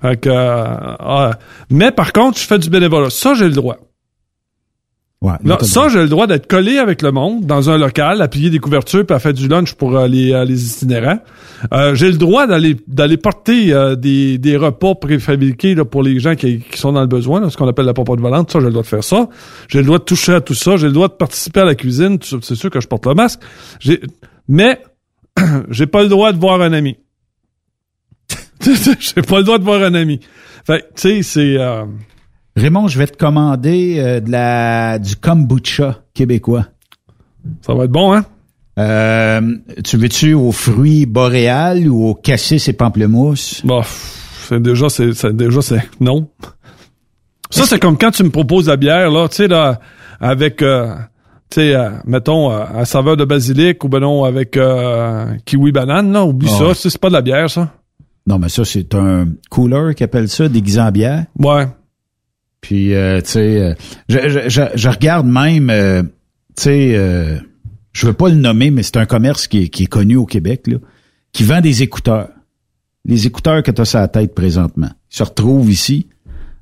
Fait que, euh, ah, mais par contre je fais du bénévolat. Ça j'ai le droit ouais, Là, ça, j'ai le droit d'être collé avec le monde dans un local, à plier des couvertures, puis à faire du lunch pour euh, les, euh, les itinérants. Euh, j'ai le droit d'aller d'aller porter euh, des, des repas préfabriqués là, pour les gens qui, qui sont dans le besoin, là, ce qu'on appelle la pompe volante. Ça, j'ai le droit de faire ça. J'ai le droit de toucher à tout ça. J'ai le droit de participer à la cuisine. C'est sûr que je porte le masque. J'ai, mais j'ai pas le droit de voir un ami. j'ai pas le droit de voir un ami. Fait tu sais, c'est... Raymond, je vais te commander euh, de la du kombucha québécois. Ça va être bon, hein? Euh, tu veux-tu aux fruits boréales ou aux cassis et pamplemousses? Bon, c'est déjà, c'est, c'est- déjà, c'est non. Ça, c'est comme quand tu me proposes la bière, là, tu sais, là, avec, euh, tu sais, euh, mettons, euh, à saveur de basilic ou ben non, avec euh, kiwi banane, là, oublie Ah. ça, c'est pas de la bière, ça. Non, mais ça, c'est un cooler qui appelle ça, déguisé en bière. Ouais. Puis, euh, tu sais, euh, je, je, je, je regarde même, euh, tu sais, euh, je veux pas le nommer, mais c'est un commerce qui est, qui est connu au Québec, là, qui vend des écouteurs. Les écouteurs que tu as sur la tête présentement. Ils se retrouvent ici.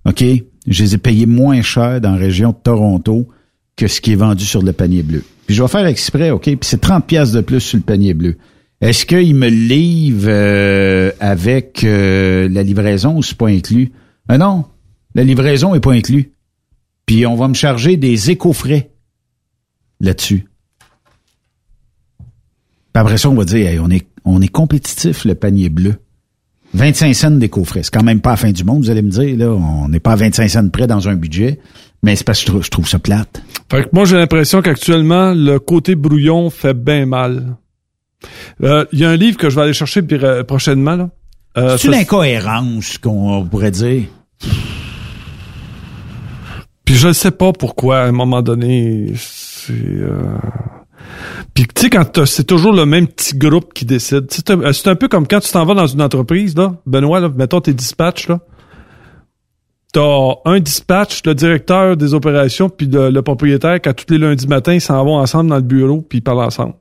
OK? Je les ai payés moins cher dans la région de Toronto que ce qui est vendu sur le panier bleu. Puis je vais faire exprès, OK? Puis c'est 30 pièces de plus sur le panier bleu. Est-ce qu'ils me livrent euh, avec euh, la livraison ou c'est pas inclus? Ah non, la livraison est pas inclus. Puis on va me charger des éco-frais là-dessus. Puis après ça, on va dire, hey, on est, on est compétitif, le panier bleu. 25 cents d'éco-frais. C'est quand même pas la fin du monde, vous allez me dire. Là, on n'est pas à 25 cents près dans un budget. Mais c'est parce que je trouve, je trouve ça plate. Fait que moi, j'ai l'impression qu'actuellement, le côté brouillon fait bien mal. Euh, Il y a un livre que je vais aller chercher euh, prochainement, là. Euh, c'est ça, l'incohérence qu'on pourrait dire? Puis je ne sais pas pourquoi, à un moment donné, c'est... euh, Puis tu sais, quand c'est toujours le même petit groupe qui décide. C'est un peu comme quand tu t'en vas dans une entreprise, là, Benoît, là, mettons tes dispatchs, là. T'as un dispatch, le directeur des opérations, puis le, propriétaire, qu'à tous les lundis matins, ils s'en vont ensemble dans le bureau, puis ils parlent ensemble.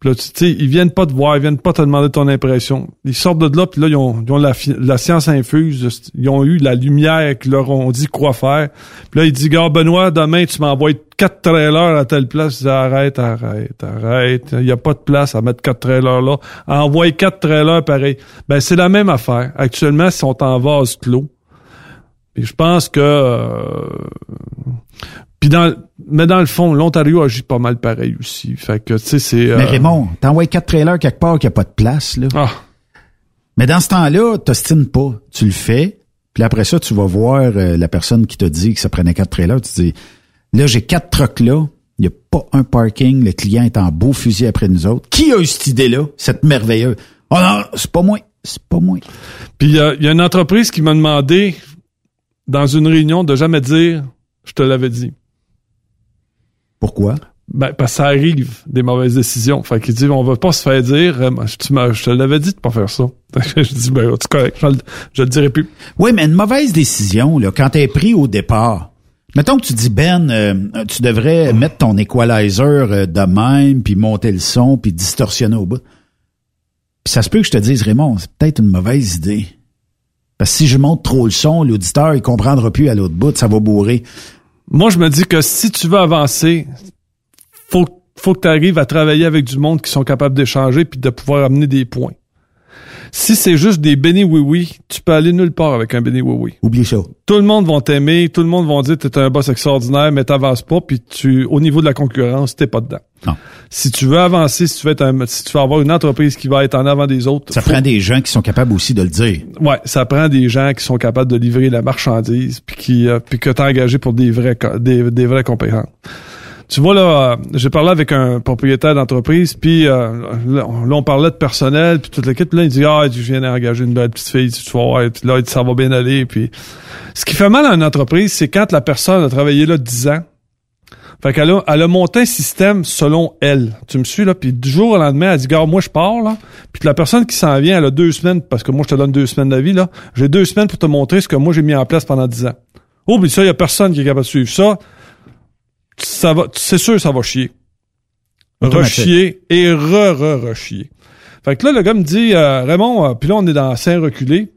Puis là, tu sais, ils viennent pas te voir, ils viennent pas te demander ton impression. Ils sortent de là, puis là, ils ont, ils ont la, la science infuse. Ils ont eu la lumière qui leur ont dit quoi faire. Puis là, il dit, gars, Benoît, demain, tu m'envoies quatre trailers à telle place. Je dis, arrête, arrête, arrête. Il n'y a pas de place à mettre quatre trailers là. Envoie quatre trailers pareil. Ben, c'est la même affaire. Actuellement, ils sont en vase clos. Puis je pense que... euh, puis dans, mais dans le fond, l'Ontario agit pas mal pareil aussi. Fait que, tu sais, c'est... Mais euh, Raymond, t'envoies quatre trailers quelque part qui a pas de place, là. Ah. Mais dans ce temps-là, t'ostines pas. Tu le fais. Puis après ça, tu vas voir euh, la personne qui t'a dit que ça prenait quatre trailers. Tu dis, là, j'ai quatre trucks là. Il n'y a pas un parking. Le client est en beau fusil après nous autres. Qui a eu cette idée-là? Cette merveilleuse? Oh non, c'est pas moi. C'est pas moi. Puis il y, a- il y a une entreprise qui m'a demandé, dans une réunion, de jamais dire « je te l'avais dit Pourquoi? ». Ben, parce que ça arrive, des mauvaises décisions. Fait qu'il dit « on va pas se faire dire, euh, tu je te l'avais dit de pas faire ça ». je dis « ben, c'est correct, je, je le dirai plus ». Oui, mais une mauvaise décision, là, quand t'es pris au départ. Mettons que tu dis, Ben, euh, tu devrais mettre ton equalizer euh, de même, puis monter le son, puis distorsionner au bout. Puis ça se peut que je te dise, Raymond, c'est peut-être une mauvaise idée. Parce que si je monte trop le son, l'auditeur, il comprendra plus à l'autre bout, ça va bourrer. Moi, je me dis que si tu veux avancer, faut, faut que tu arrives à travailler avec du monde qui sont capables d'échanger puis de pouvoir amener des points. Si c'est juste des bénis oui-oui, tu peux aller nulle part avec un béni oui-oui. Oublie ça. Tout le monde va t'aimer, tout le monde va dire que t'es un boss extraordinaire, mais t'avances pas, puis tu, au niveau de la concurrence, t'es pas dedans. Non. Si tu veux avancer, si tu veux être un, si tu veux avoir une entreprise qui va être en avant des autres, Ça faut- prend des gens qui sont capables aussi de le dire. Ouais, ça prend des gens qui sont capables de livrer la marchandise, puis qui, euh, puis que t'as engagé pour des vrais, des, des vrais compétents. Tu vois là, euh, j'ai parlé avec un propriétaire d'entreprise, puis euh, là, on parlait de personnel, puis toute l'équipe, là il dit ah, je viens d'engager une belle petite fille, tu vas voir, là ça va bien aller, puis ce qui fait mal à une entreprise, c'est quand la personne a travaillé là 10 ans. Fait qu'elle a, elle a monté un système selon elle. Tu me suis, là? Puis du jour au lendemain, elle dit, gars, moi, je pars, là. Puis la personne qui s'en vient, elle a deux semaines, parce que moi, je te donne deux semaines d'avis, là. J'ai deux semaines pour te montrer ce que moi, j'ai mis en place pendant dix ans. Oh, puis ça, il y a personne qui est capable de suivre ça. Ça va, c'est sûr, ça va chier. Rechier et re-re-rechier. Fait que là, le gars me dit, euh, Raymond, euh, puis là, on est dans Saint-Reculé.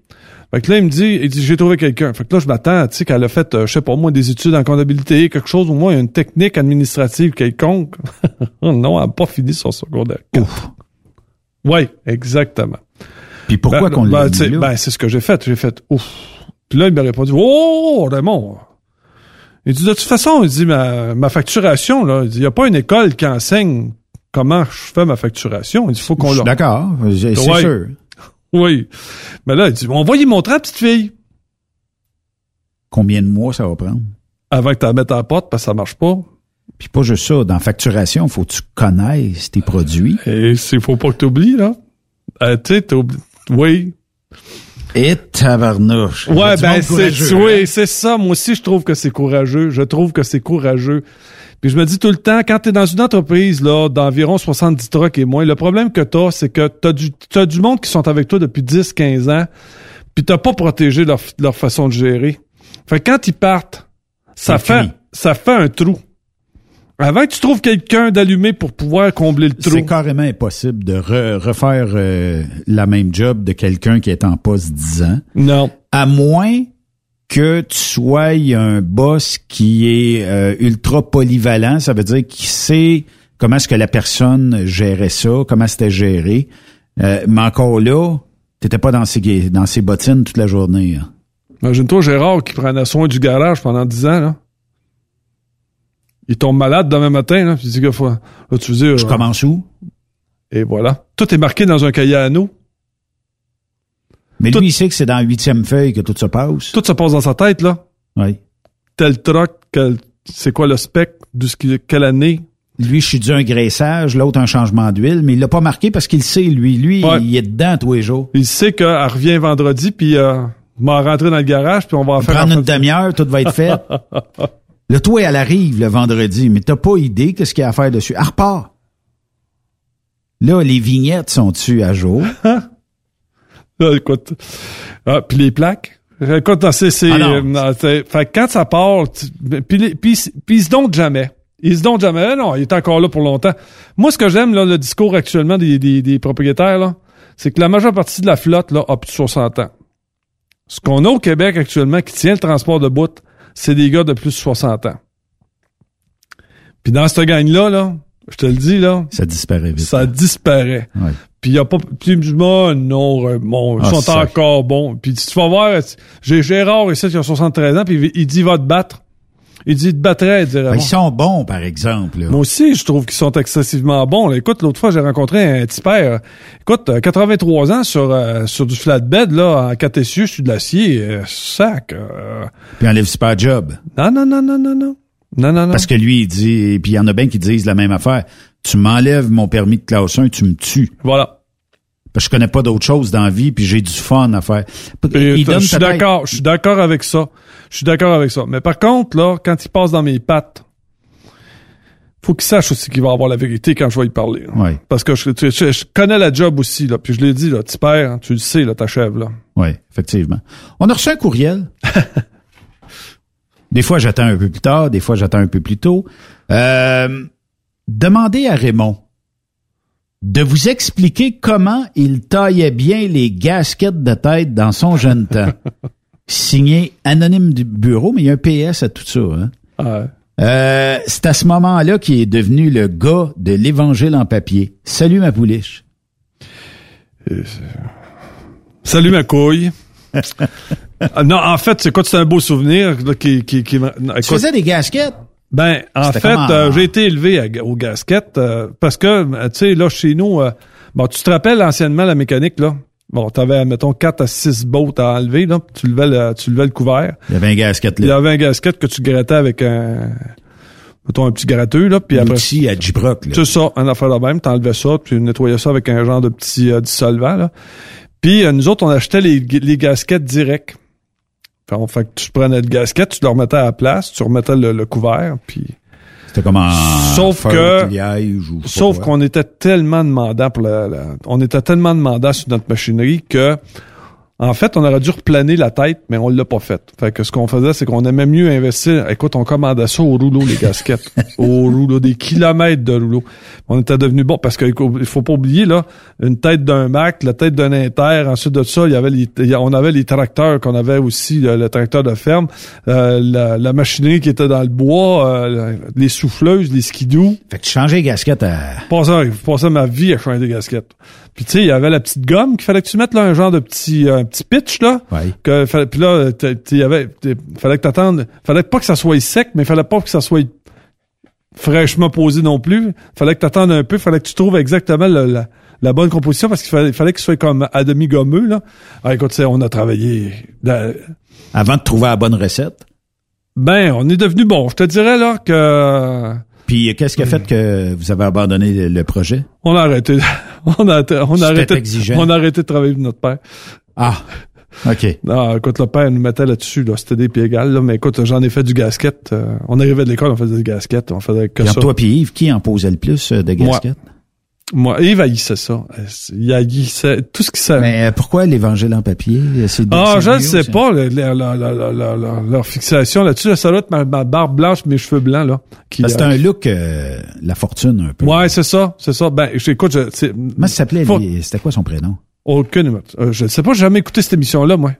Fait que là, il me dit, il dit, j'ai trouvé quelqu'un. Fait que là, je m'attends, tu sais, qu'elle a fait, euh, je sais pas moi, des études en comptabilité, quelque chose, au moins une technique administrative quelconque. non, elle n'a pas fini son secondaire. Oui, exactement. Puis pourquoi Ben, qu'on ben, l'a? Ben, c'est ce que j'ai fait. J'ai fait, ouf. Puis là, il m'a répondu, oh, Raymond. Il dit, de toute façon, il dit, ma, ma facturation, là, il dit, n'y a pas une école qui enseigne comment je fais ma facturation. Il dit, faut qu'on Je suis l'a. d'accord, c'est c'est Ouais. sûr. Oui. Mais là, il dit, on va y montrer à la petite fille. Combien de mois ça va prendre? Avant que tu la mettes à la porte, parce que ça marche pas. Puis pas juste ça, dans facturation, faut que tu connaisses tes produits. Et il faut pas que tu oublies, là. Euh, tu sais, oui. Et tabarnouche. Ouais, ben c'est oui, hein? c'est ça. Moi aussi, je trouve que c'est courageux. Je trouve que c'est courageux. Puis je me dis tout le temps, quand tu es dans une entreprise là d'environ 70 trucks et moins, le problème que tu as, c'est que tu as du, t'as du monde qui sont avec toi depuis 10, 15 ans, puis t'as pas protégé leur, leur façon de gérer. Fait que quand ils partent, ça fait, ça fait un trou. Avant que tu trouves quelqu'un d'allumé pour pouvoir combler le trou. C'est carrément impossible de re- refaire euh, la même job de quelqu'un qui est en poste 10 ans. Non. À moins que tu sois un boss qui est euh, ultra polyvalent, ça veut dire qu'il sait comment est-ce que la personne gérait ça, comment c'était géré. Euh, mais encore là, t'étais pas dans ses, dans ses bottines toute la journée. hein. Imagine-toi Gérard qui prenait soin du garage pendant 10 ans, là. Il tombe malade demain matin, là. Puis il dit faut, là, tu veux dire, Je euh, commence où? Et voilà. Tout est marqué dans un cahier à nous. Mais lui, il sait que c'est dans la huitième feuille que tout se passe. Tout se passe dans sa tête, là. Oui. Tel quel- c'est quoi le spec, de ce qui- quelle année? Lui, je suis dû un graissage, l'autre un changement d'huile, mais il l'a pas marqué parce qu'il sait, lui. Lui, Ouais. il est dedans tous les jours. Il sait qu'elle revient vendredi, puis euh, m'a rentré dans le garage, puis on va en faire Prendre en une demi-heure, tout va être fait. le toit, elle arrive le vendredi, mais t'as pas idée qu'est-ce qu'il y a à faire dessus. Elle repart. Là, les vignettes sont-tu à jour? Ah, écoute. Ah, puis les plaques? Écoute, c'est, c'est, Ah euh, quand ça part, puis, ils se donnent jamais. Ils se donnent jamais. Ah Non, il est encore là pour longtemps. Moi, ce que j'aime, là, le discours actuellement des, des, des propriétaires, là, c'est que la majeure partie de la flotte, là, a plus de 60 ans. Ce qu'on a au Québec actuellement qui tient le transport de bout, c'est des gars de plus de 60 ans. Puis dans cette gang-là, là, je te le dis, là. Ça disparaît vite. Ça disparaît. Ouais. Puis il y a pas puis moi non euh, bon, ils Ah, sont encore bons. Puis tu vas voir j'ai Gérard ici qui a 73 ans puis il dit va te battre. Il dit il te dirait, Ben, ils sont bons, par exemple. là. Moi aussi, je trouve qu'ils sont excessivement bons. là. Écoute, l'autre fois, j'ai rencontré un petit père. Écoute, euh, 83 ans sur euh, sur du flatbed là, en je suis de l'acier, euh, sac. euh. Puis enlève pas job. Non, non, non, non, non, non. Non, non, non. Parce que lui, il dit, et puis il y en a bien qui disent la même affaire. Tu m'enlèves mon permis de classe 1, tu me tues. Voilà. Parce que je connais pas d'autre chose dans la vie, puis j'ai du fun à faire. Je suis d'accord, je suis d'accord avec ça. Je suis d'accord avec ça. Mais par contre, là, quand il passe dans mes pattes, faut qu'il sache aussi qu'il va avoir la vérité quand je vais y parler. Ouais. Parce que je, tu- je- je connais la job aussi, là. Puis je l'ai dit, là, tu perds, tu le sais, là, t'achèves, là. Oui, effectivement. On a reçu un courriel. des fois, j'attends un peu plus tard, des fois, j'attends un peu plus tôt. Euh, demandez à Raymond de vous expliquer comment il taillait bien les gasquettes de tête dans son jeune temps. Signé anonyme du bureau, mais il y a un PS à tout ça. Hein? Ouais. Euh, c'est à ce moment-là qu'il est devenu le gars de l'Évangile en papier. Salut ma pouliche. Salut ma couille. Ah, non, en fait, c'est quoi, c'est un beau souvenir là, qui, qui, qui Tu faisais des gasquettes? Ben, en fait, euh, j'ai été élevé à aux gasquettes euh, parce que, tu sais, là, chez nous, euh, bon, tu te rappelles anciennement la mécanique, là? Bon, t'avais, mettons, 4 à 6 bottes à enlever, là. Tu levais le, tu levais le couvert. Il y avait un gasquette Il y là. avait un gasquette que tu grattais avec un, mettons, un petit gratteux, là. Puis après, L'outil à J-Brock, là. c'est ça, un affaire de même. T'enlevais ça, puis tu nettoyais ça avec un genre de petit euh, dissolvant, là. Puis euh, nous autres, on achetait les, les gasquettes directs. Fait, on- fait que tu prenais le gasquette, tu le remettais à la place, tu remettais le, le couvert, puis... C'était comme en Sauf que- ou Sauf qu'on était tellement demandant pour la, la- on était tellement demandant sur notre machinerie que en fait, on aurait dû replaner la tête, mais on l'a pas fait. Fait que ce qu'on faisait, c'est qu'on aimait mieux investir. Écoute, on commandait ça au rouleau, les gasquettes. au rouleau, des kilomètres de rouleau. On était devenu bon parce qu'il faut pas oublier, là, une tête d'un Mac, la tête d'un Inter, ensuite de ça, il y avait les, on avait les tracteurs qu'on avait aussi, le, le tracteur de ferme, euh, la, la machinerie qui était dans le bois, euh, les souffleuses, les skidoo. Fait que tu changeais les gasquettes à... Passais, je passais ma vie à changer des gasquettes. Puis tu sais, il y avait la petite gomme qu'il fallait que tu mettes là un genre de petit un petit pitch là. Ouais. Que fallait- puis là il y avait fallait que t'attendes, fallait pas que ça soit sec, mais fallait pas que ça soit fraîchement posé non plus. Fallait que t'attendes un peu, fallait que tu trouves exactement le- la, la bonne composition parce qu'il fallait, fallait qu'il soit comme à demi gommeux là. Ah, écoute, on a travaillé. dans- Avant de trouver la bonne recette. Ben, on est devenu bon. Je te dirais là que Puis qu'est-ce qui a fait que vous avez abandonné le, projet? On a arrêté. On a, on a arrêté. exigeant. On a arrêté de travailler pour notre père. Ah. OK. Non, écoute, le père nous mettait là-dessus, là. C'était des pieds égales, là. Mais écoute, j'en ai fait du gasket. euh, on arrivait de l'école, on faisait du gasket. On faisait que ça. Toi puis Yves, qui en posait le plus euh, de gasket? Moi, Yves haïssait ça. Il haïssait tout ce qui savait. Mais euh, pourquoi l'évangile en papier? C'est Ah, c'est je ne sais ça? pas, leur fixation là-dessus. Ça doit être ma, ma barbe blanche, mes cheveux blancs, là. que euh, C'est un look, euh, la fortune un peu. Ouais, c'est ça, c'est ça. Ben, écoute, je, c'est, Comment ça s'appelait? C'était quoi son prénom? aucune, je ne sais pas, j'ai jamais écouté cette émission-là, moi.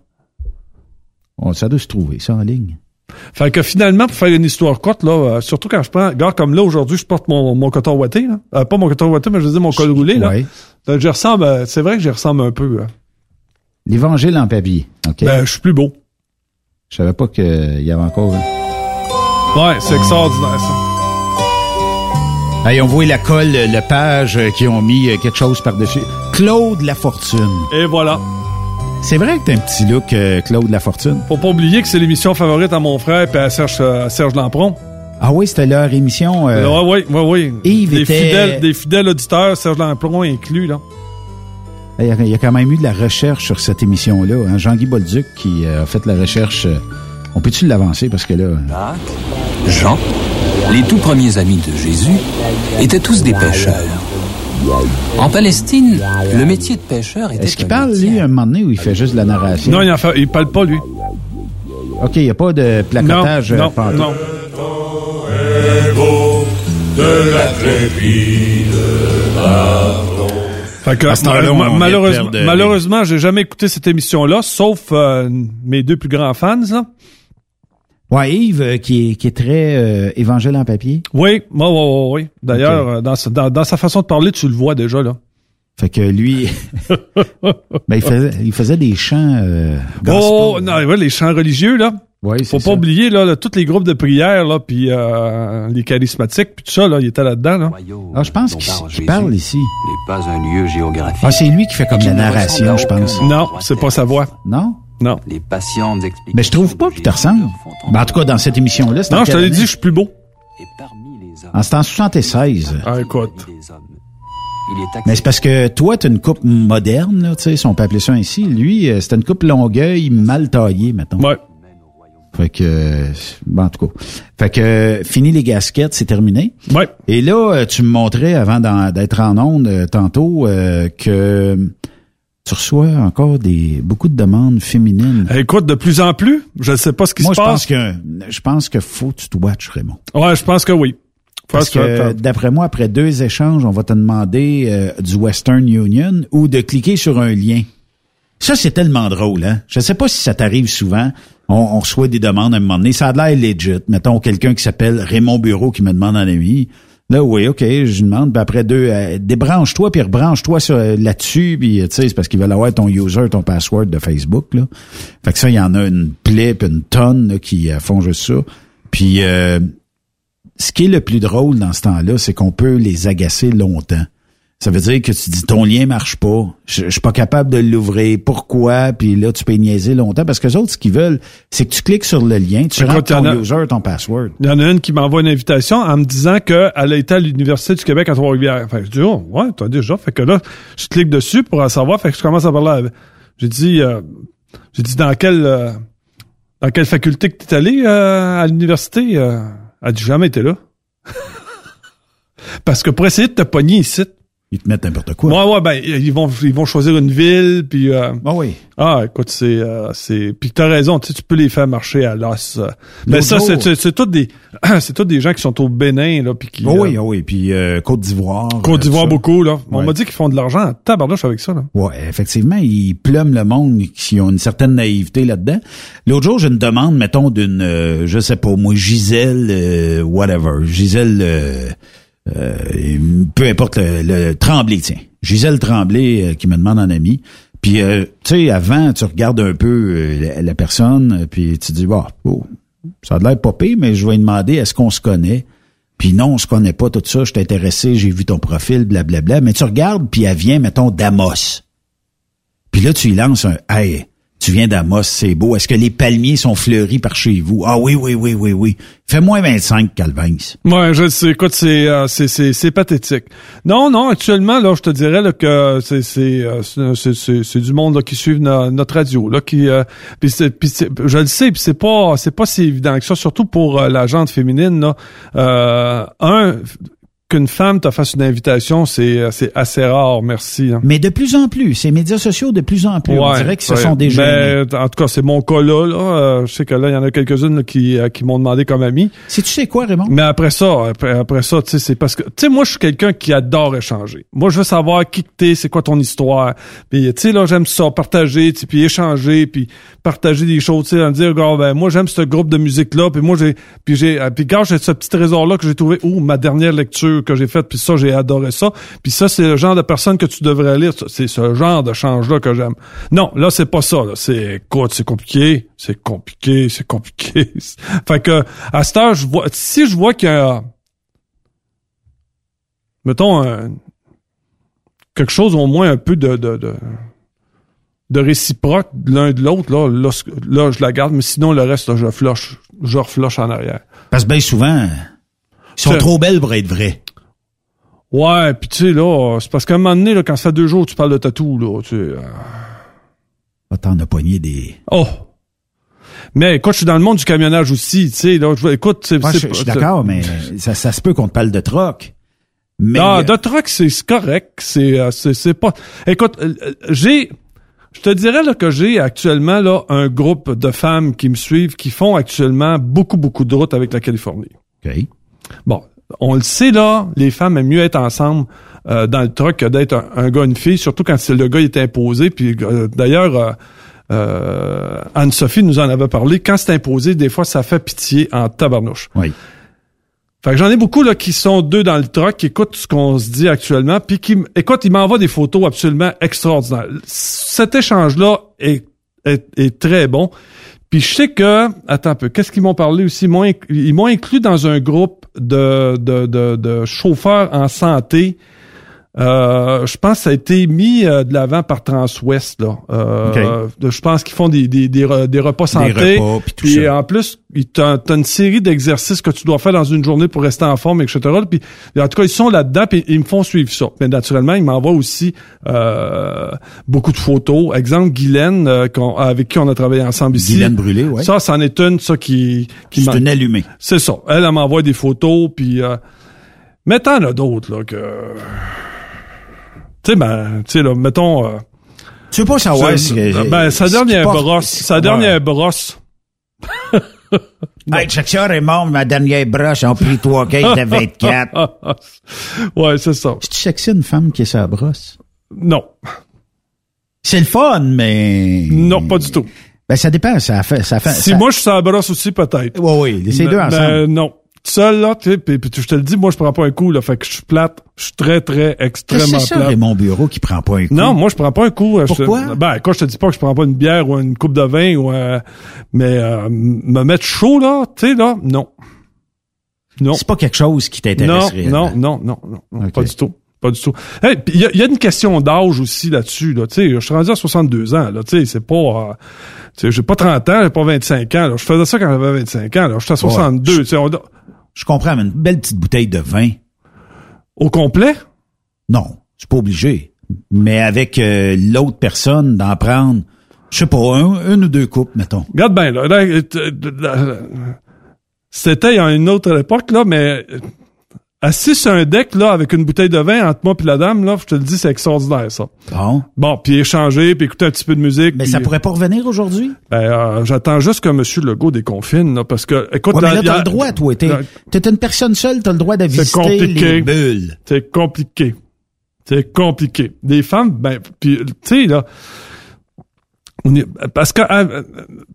Oh, ça doit se trouver, ça, en ligne. Fait que finalement, pour faire une histoire courte, là, euh, surtout quand je prends, regarde comme là, aujourd'hui, je porte mon, mon coton ouaté, là. Euh, pas mon coton ouaté, mais je veux dire mon col roulé, là. Ouais. Donc, j'y ressemble, euh, c'est vrai que j'y ressemble un peu. L'évangile en papier. OK. Ben, je suis plus beau. Je savais pas qu'il y avait encore... Ouais, c'est extraordinaire, ça. Hey, on voit la colle, le page euh, qui ont mis euh, quelque chose par-dessus. Claude Lafortune. Et voilà. C'est vrai que t'as un petit look, euh, Claude Lafortune. Faut pas oublier que c'est l'émission favorite à mon frère et à Serge, euh, Serge Lampron. Ah oui, c'était leur émission. euh, Ouais, ouais, ouais, ouais. Yves des était- fidèles, des fidèles auditeurs, Serge Lampron inclus, là. Il y, a, il y a quand même eu de la recherche sur cette émission-là. Hein? Jean-Guy Bolduc qui euh, a fait la recherche. euh, on peut-tu l'avancer? Parce que là... Jean, les tout premiers amis de Jésus, étaient tous des pêcheurs. En Palestine, le métier de pêcheur était Est-ce qu'il parle, lui, un moment donné, ou il fait juste de la narration? Non, il, en fait, il parle pas, lui. OK, il n'y a pas de placotage non, euh, non, de l'intrépide Fait que, de malheureusement, euh, malheureusement, j'ai jamais écouté cette émission-là, sauf euh, mes deux plus grands fans, là. Ouais, Yves, euh, qui, est, qui est très euh, évangile en papier. Oui, oui, oui, oui, oui. D'ailleurs, euh, dans, sa- dans, dans sa façon de parler, tu le vois déjà, là. Fait que lui, ben, il, faisait, il faisait des chants euh, Oh, non, ouais, les chants religieux, là. Oui, Faut pas ça. oublier, là, là, tous les groupes de prière, là, puis euh, les charismatiques, puis tout ça, là, il était là-dedans, là. Ah, je pense qu'il qu'il parle ici. n'est pas un lieu géographique. Ah, c'est lui qui fait comme la narration, je pense. Non, c'est pas sa voix. Non? Non. Les patientes explications. Mais je trouve pas qu'il te ressemble. Ben, en tout cas, dans cette émission-là, c'est Non, je te l'ai dit, je suis plus beau. En c'est en 76. Ah, écoute. Mais c'est parce que toi, t'as une coupe moderne, là, tu sais, si on peut appeler ça ainsi. Lui, euh, c'était une coupe longueuil mal taillée, mettons. Ouais. Fait que, euh, bon, en tout cas. Fait que, euh, fini les gasquettes, c'est terminé. Ouais. Et là, tu me montrais, avant d'être en onde tantôt, euh, que tu reçois encore des beaucoup de demandes féminines. Écoute, de plus en plus, je ne sais pas ce qui Moi, se je passe. pense que je pense que faut que tu te watches, Raymond. Ouais, je pense que oui. Parce que, d'après moi, après deux échanges, on va te demander euh, du Western Union ou de cliquer sur un lien. Ça, c'est tellement drôle, hein? Je sais pas si ça t'arrive souvent. On, on reçoit des demandes à un moment donné. Ça a l'air legit. Mettons quelqu'un qui s'appelle Raymond Bureau qui me demande un ami. Là, oui, OK, je demande. Puis après deux, euh, débranche-toi, puis rebranche-toi euh, là-dessus. Puis, euh, tu sais, c'est parce qu'ils veulent avoir ton user, ton password de Facebook, là. Fait que ça, il y en a une plaie, une tonne qui euh, font juste ça. Puis, euh, ce qui est le plus drôle dans ce temps-là, c'est qu'on peut les agacer longtemps. Ça veut dire que tu dis ton lien marche pas, je, je suis pas capable de l'ouvrir, pourquoi? Puis là, tu peux niaiser longtemps parce que les autres, ce qu'ils veulent, c'est que tu cliques sur le lien, tu rentres ton a- user, ton password. Il y en a une qui m'envoie une invitation en me disant qu'elle a été à l'Université du Québec à Trois-Rivières. Fait que je dis, oh, ouais, t'as déjà. Fait que là, je clique dessus pour en savoir. Fait que je commence à parler avec. J'ai dit, euh, j'ai dit, dans quelle, euh, dans quelle faculté que t'es allé euh, à l'université? Euh, elle dit, jamais été là. Parce que pour essayer de te pogner ici. Ils te mettent n'importe quoi. Ouais, ouais, ben, ils vont, ils vont choisir une ville, puis... Euh, ah oui. Ah, écoute, c'est... Euh, c'est puis t'as raison, tu sais, tu peux les faire marcher à l'os. euh. Mais L'autre ça, jour- c'est, c'est, c'est tous des... c'est tous des gens qui sont au Bénin, là, puis qui... Oh oui, euh, oh oui. Puis euh, Côte d'Ivoire. Côte d'Ivoire euh, tout ça. beaucoup, là. On Ouais. m'a dit qu'ils font de l'argent en tabarnouche avec ça, là. Ouais, effectivement, ils plument le monde qui ont une certaine naïveté là-dedans. L'autre jour, j'ai une demande, mettons, d'une, euh, je sais pas, moi, Gisèle, euh, whatever, Gisèle, euh, peu importe le, le Tremblay, tiens, Gisèle Tremblay euh, qui me demande un ami. Puis, euh, tu sais, avant, tu regardes un peu euh, la, la personne, euh, puis tu dis, bah, oh, ça a l'air pire, mais je vais lui demander, est-ce qu'on se connaît? Puis non, on se connaît pas, tout ça, je t'ai intéressé, j'ai vu ton profil, blablabla. Mais tu regardes, puis elle vient, mettons, d'Amos. Puis là, tu lui lances un Hey, Tu viens d'Amos, c'est beau. Est-ce que les palmiers sont fleuris par chez vous? Ah oui, oui, oui, oui, oui. Fait moins 25, Calvins. Ouais, je sais. Écoute, c'est euh, c'est c'est c'est pathétique. Non, non. Actuellement, là, je te dirais là, que c'est c'est euh, c'est c'est c'est du monde qui suit no- notre radio là, qui euh, c'est- je le sais, puis c'est pas c'est pas si évident que ça, surtout pour euh, la gente féminine. Là. Euh, un qu'une femme te fasse une invitation, c'est euh, c'est assez rare. Merci. hein. Mais de plus en plus, ces médias sociaux de plus en plus, on dirait que ce ouais. sont des jeunes. Mais, en tout cas, c'est mon cas là. là. Euh, je sais que là, il y en a quelques-unes qui, euh, qui m'ont demandé comme ami. Si tu sais quoi, Raymond? Mais après ça, après, après ça, tu sais, c'est parce que, tu sais, moi, je suis quelqu'un qui adore échanger. Moi, je veux savoir qui que t'es, c'est quoi ton histoire. Puis, tu sais, là, j'aime ça, partager, puis échanger, puis partager des choses, tu sais, en dire, gars, ben, moi, j'aime ce groupe de musique-là, puis moi, j'ai, puis j'ai, puis quand j'ai ce petit trésor-là que j'ai trouvé, ou ma dernière lecture que j'ai faite, puis ça, j'ai adoré ça. Puis ça, c'est le genre de personne que tu devrais lire. C'est ce genre de change-là que j'aime. Non, là, c'est pas ça. C'est, écoute, c'est compliqué, c'est compliqué, c'est compliqué. fait que, à cette heure, je vois, si je vois qu'il y a, mettons, un- quelque chose au moins un peu de, de, de, de réciproque de l'un de l'autre, là, là, là, je la garde, mais sinon, le reste, là, je flush, je reflush en arrière. Parce que bien souvent, ils sont trop belles pour être vraies. Ouais, puis tu sais, là, c'est parce qu'à un moment donné, là, quand ça fait deux jours, tu parles de tatou, là, tu sais. Ah, T'en as pogné des... Oh! Mais écoute, je suis dans le monde du camionnage aussi, tu sais, là, je, écoute, c'est... Ouais, je, suis d'accord, mais ça, ça se peut qu'on te parle de troc. Mais Non, de truck, c'est correct. C'est euh, c'est c'est pas. Écoute, euh, j'ai. Je te dirais là que j'ai actuellement là un groupe de femmes qui me suivent qui font actuellement beaucoup beaucoup de routes avec la Californie. OK. Bon, on le sait là, les femmes aiment mieux être ensemble euh, dans le truck que d'être un, un gars une fille, surtout quand le gars est imposé. Puis euh, d'ailleurs. euh, Anne-Sophie nous en avait parlé. Quand c'est imposé, des fois, ça fait pitié en tabarnouche. Oui. Fait que j'en ai beaucoup là qui sont deux dans le truck, qui écoutent ce qu'on se dit actuellement, puis qui, écoute, ils m'envoient des photos absolument extraordinaires. Cet échange-là est, est, est très bon. Puis je sais que, attends un peu, qu'est-ce qu'ils m'ont parlé aussi? Ils m'ont inclus dans un groupe de, de, de, de chauffeurs en santé. Euh, je pense que ça a été mis euh, de l'avant par Transwest là. Euh, Je pense qu'ils font des, des, des, re- des repas santé. repas, puis tout Puis ça. en plus, t'as t'as une série d'exercices que tu dois faire dans une journée pour rester en forme, etc. Puis en tout cas, ils sont là-dedans, puis ils me font suivre ça. Mais naturellement, ils m'envoient aussi euh, beaucoup de photos. Exemple, Guylaine, euh, avec qui on a travaillé ensemble ici. Guylaine Brûlé, ouais. Ça, c'en est une, ça qui qui C'est une allumée. C'est ça. Elle, elle m'envoie des photos, puis... Euh, mais t'en as d'autres, là, que... Tu sais, ben, tu sais, là, mettons... euh, Tu veux pas savoir sa- si... ben, sa si dernière brosse, sa dernière brosse... Hey, check ça, Raymond, ma dernière broche, on pris trois caisses de 24. ouais, c'est ça. Tu sexy une femme qui est sa brosse? Non. C'est le fun, mais... Non, pas du tout. Ben, ça dépend, ça fait... Ça fait Si ça- moi, je suis sur la brosse aussi, peut-être. Oui, oui, c'est deux ensemble. mais non. Seul, là, tu sais, puis, puis je te le dis, moi, je prends pas un coup, là, fait que je suis plate. Je suis très, très, extrêmement c'est ça, plate. Raymond Bureau, qui prend pas un coup? Non, moi je prends pas un coup. euh, je Pourquoi? ben, quand je te dis pas que je prends pas une bière ou une coupe de vin ou euh, mais euh, me mettre chaud là, tu sais là, non. Non. C'est pas quelque chose qui t'intéresse non, non, non, non, non, pas du tout. Pas du tout. Hey, Il y, y a une question d'âge aussi là-dessus. Là. Tu sais, Je suis rendu à 62 ans. Là, tu sais, c'est pas... euh, tu sais, j'ai pas 30 ans, j'ai pas 25 ans. Là. Je faisais ça quand j'avais 25 ans. Là. Je suis à 62. tu sais, on- Je comprends, mais une belle petite bouteille de vin. Au complet? Non, c'est pas obligé. Mais avec euh, l'autre personne, d'en prendre, je sais pas, un, une ou deux coupes, mettons. Regarde bien, là. là, euh, euh, C'était à une autre époque, là, mais assis sur un deck, là, avec une bouteille de vin entre moi et la dame, là, je te le dis, c'est extraordinaire, ça. Bon. Bon, puis échanger, puis écouter un petit peu de musique. Mais puis- ça pourrait pas revenir aujourd'hui? Ben, euh, j'attends juste que M. Legault déconfine, là, parce que, écoute... Ouais, mais là, t'as le droit, toi. T'es, dans- t'es une personne seule, t'as le droit de C'est visiter compliqué. les bulles. C'est compliqué. C'est compliqué. Des femmes, ben, puis, tu sais, là, parce que euh,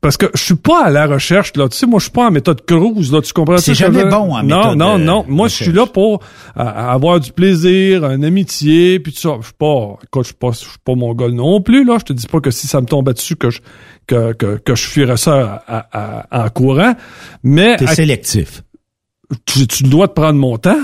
parce que je suis pas à la recherche là. Tu sais moi je suis pas en méthode cruise là. Tu comprends C'est que jamais bon en non méthode, non euh, non. Moi je suis là pour euh, avoir du plaisir une amitié puis tout ça. Je suis pas écoute, je suis pas je suis pas mon gars non plus là. Je te dis pas que si ça me tombait dessus que je que que, que je fuirais ça à- à- à- en courant. Mais T'es sélectif. tu, tu dois te prendre mon temps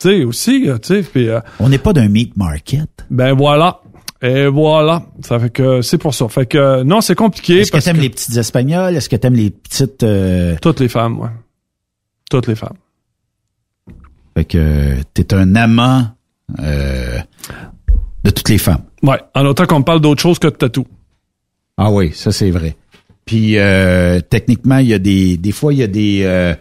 tu sais aussi tu sais puis euh, On n'est pas d'un meat market. ben voilà. Et voilà. Ça fait que c'est pour ça. Fait que non, c'est compliqué. Est-ce que t'aimes les petites espagnoles? Est-ce que t'aimes les petites... euh, Toutes les femmes, ouais. Toutes les femmes. Fait que t'es un amant euh, de toutes les femmes. Ouais. En autant qu'on me parle d'autre chose que de tatou. Ah oui, ça c'est vrai. Puis euh, techniquement, il y a des des fois il y a des euh,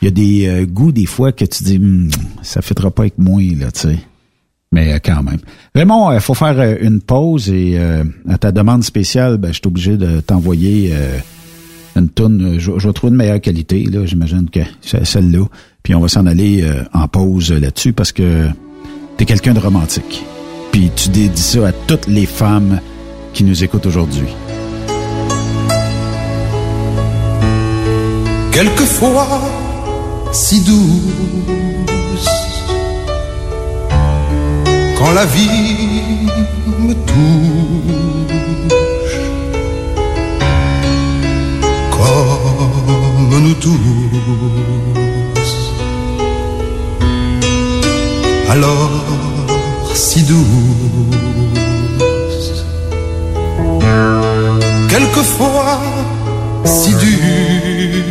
il y a des euh, goûts des fois que tu dis Hmm, ça fitera pas avec moi là, tu sais. Mais euh, quand même. Raymond, il faut faire euh, une pause et euh, à ta demande spéciale, ben, je suis obligé de t'envoyer euh, une toune. Je, je vais trouver une meilleure qualité, là, j'imagine que celle-là. Puis on va s'en aller euh, en pause là-dessus parce que t'es quelqu'un de romantique. Puis tu dédies ça à toutes les femmes qui nous écoutent aujourd'hui. quelquefois si douce. Quand la vie me touche, comme nous tous, alors si douce. Quelquefois si dure.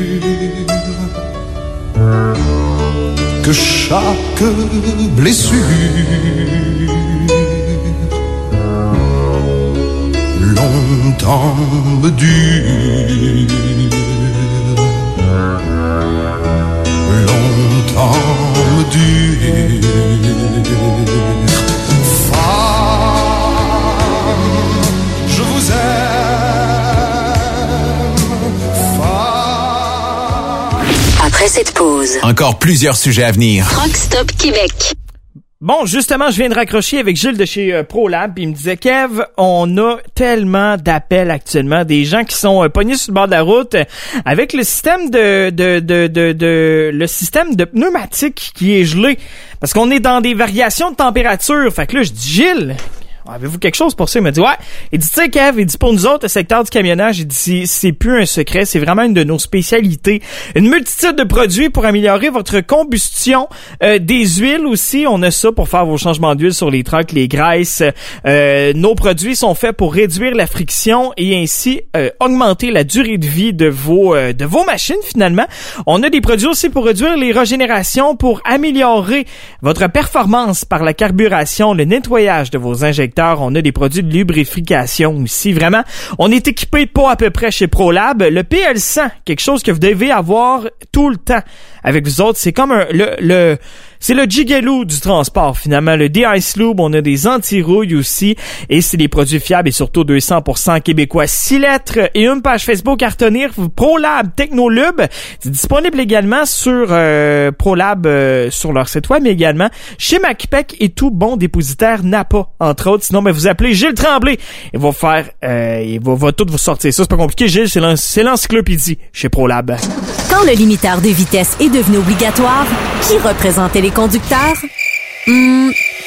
Que chaque blessure longtemps me dure, longtemps me dure. Femme, je vous aime. Après cette pause, Encore plusieurs sujets à venir. Rock Stop Québec. Bon, justement, je viens de raccrocher avec Gilles de chez euh, ProLab, puis il me disait Kev, on a tellement d'appels actuellement, des gens qui sont euh, pognés sur le bord de la route euh, avec le système de, de, de, de, de- le système de pneumatique qui est gelé, parce qu'on est dans des variations de température. Fait que là, je dis Gilles. Avez-vous quelque chose pour ça? Il m'a dit, ouais. Il dit, tu sais, Kev, il dit, pour nous autres, le secteur du camionnage, il dit, c'est- c'est plus un secret, c'est vraiment une de nos spécialités. Une multitude de produits pour améliorer votre combustion. Euh, des huiles aussi, on a ça pour faire vos changements d'huile sur les trucks, les graisses. Euh, nos produits sont faits pour réduire la friction et ainsi euh, augmenter la durée de vie de vos, euh, de vos machines, finalement. On a des produits aussi pour réduire les régénérations, pour améliorer votre performance par la carburation, le nettoyage de vos injecteurs. On a des produits de lubrification aussi. Vraiment, on est équipé pas à peu près chez ProLab. Le PL100, quelque chose que vous devez avoir tout le temps avec vous autres. C'est comme un, le, le c'est le gigaloo du transport finalement. Le D-Ice Lube, on a des anti-rouilles aussi. Et c'est des produits fiables et surtout 200% québécois. 6 lettres et une page Facebook à retenir. ProLab Technolube. C'est disponible également sur euh, ProLab euh, sur leur site web, mais également chez MacPac et tout bon dépositaire Napa, entre autres. Sinon, ben, vous appelez Gilles Tremblay. Il va faire, euh, il va, va tout vous sortir. Ça, c'est pas compliqué. Gilles, c'est l'encyclopédie chez ProLab. Quand le limiteur de vitesse est devenu obligatoire, qui représentait les conducteurs? Hmm,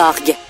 org.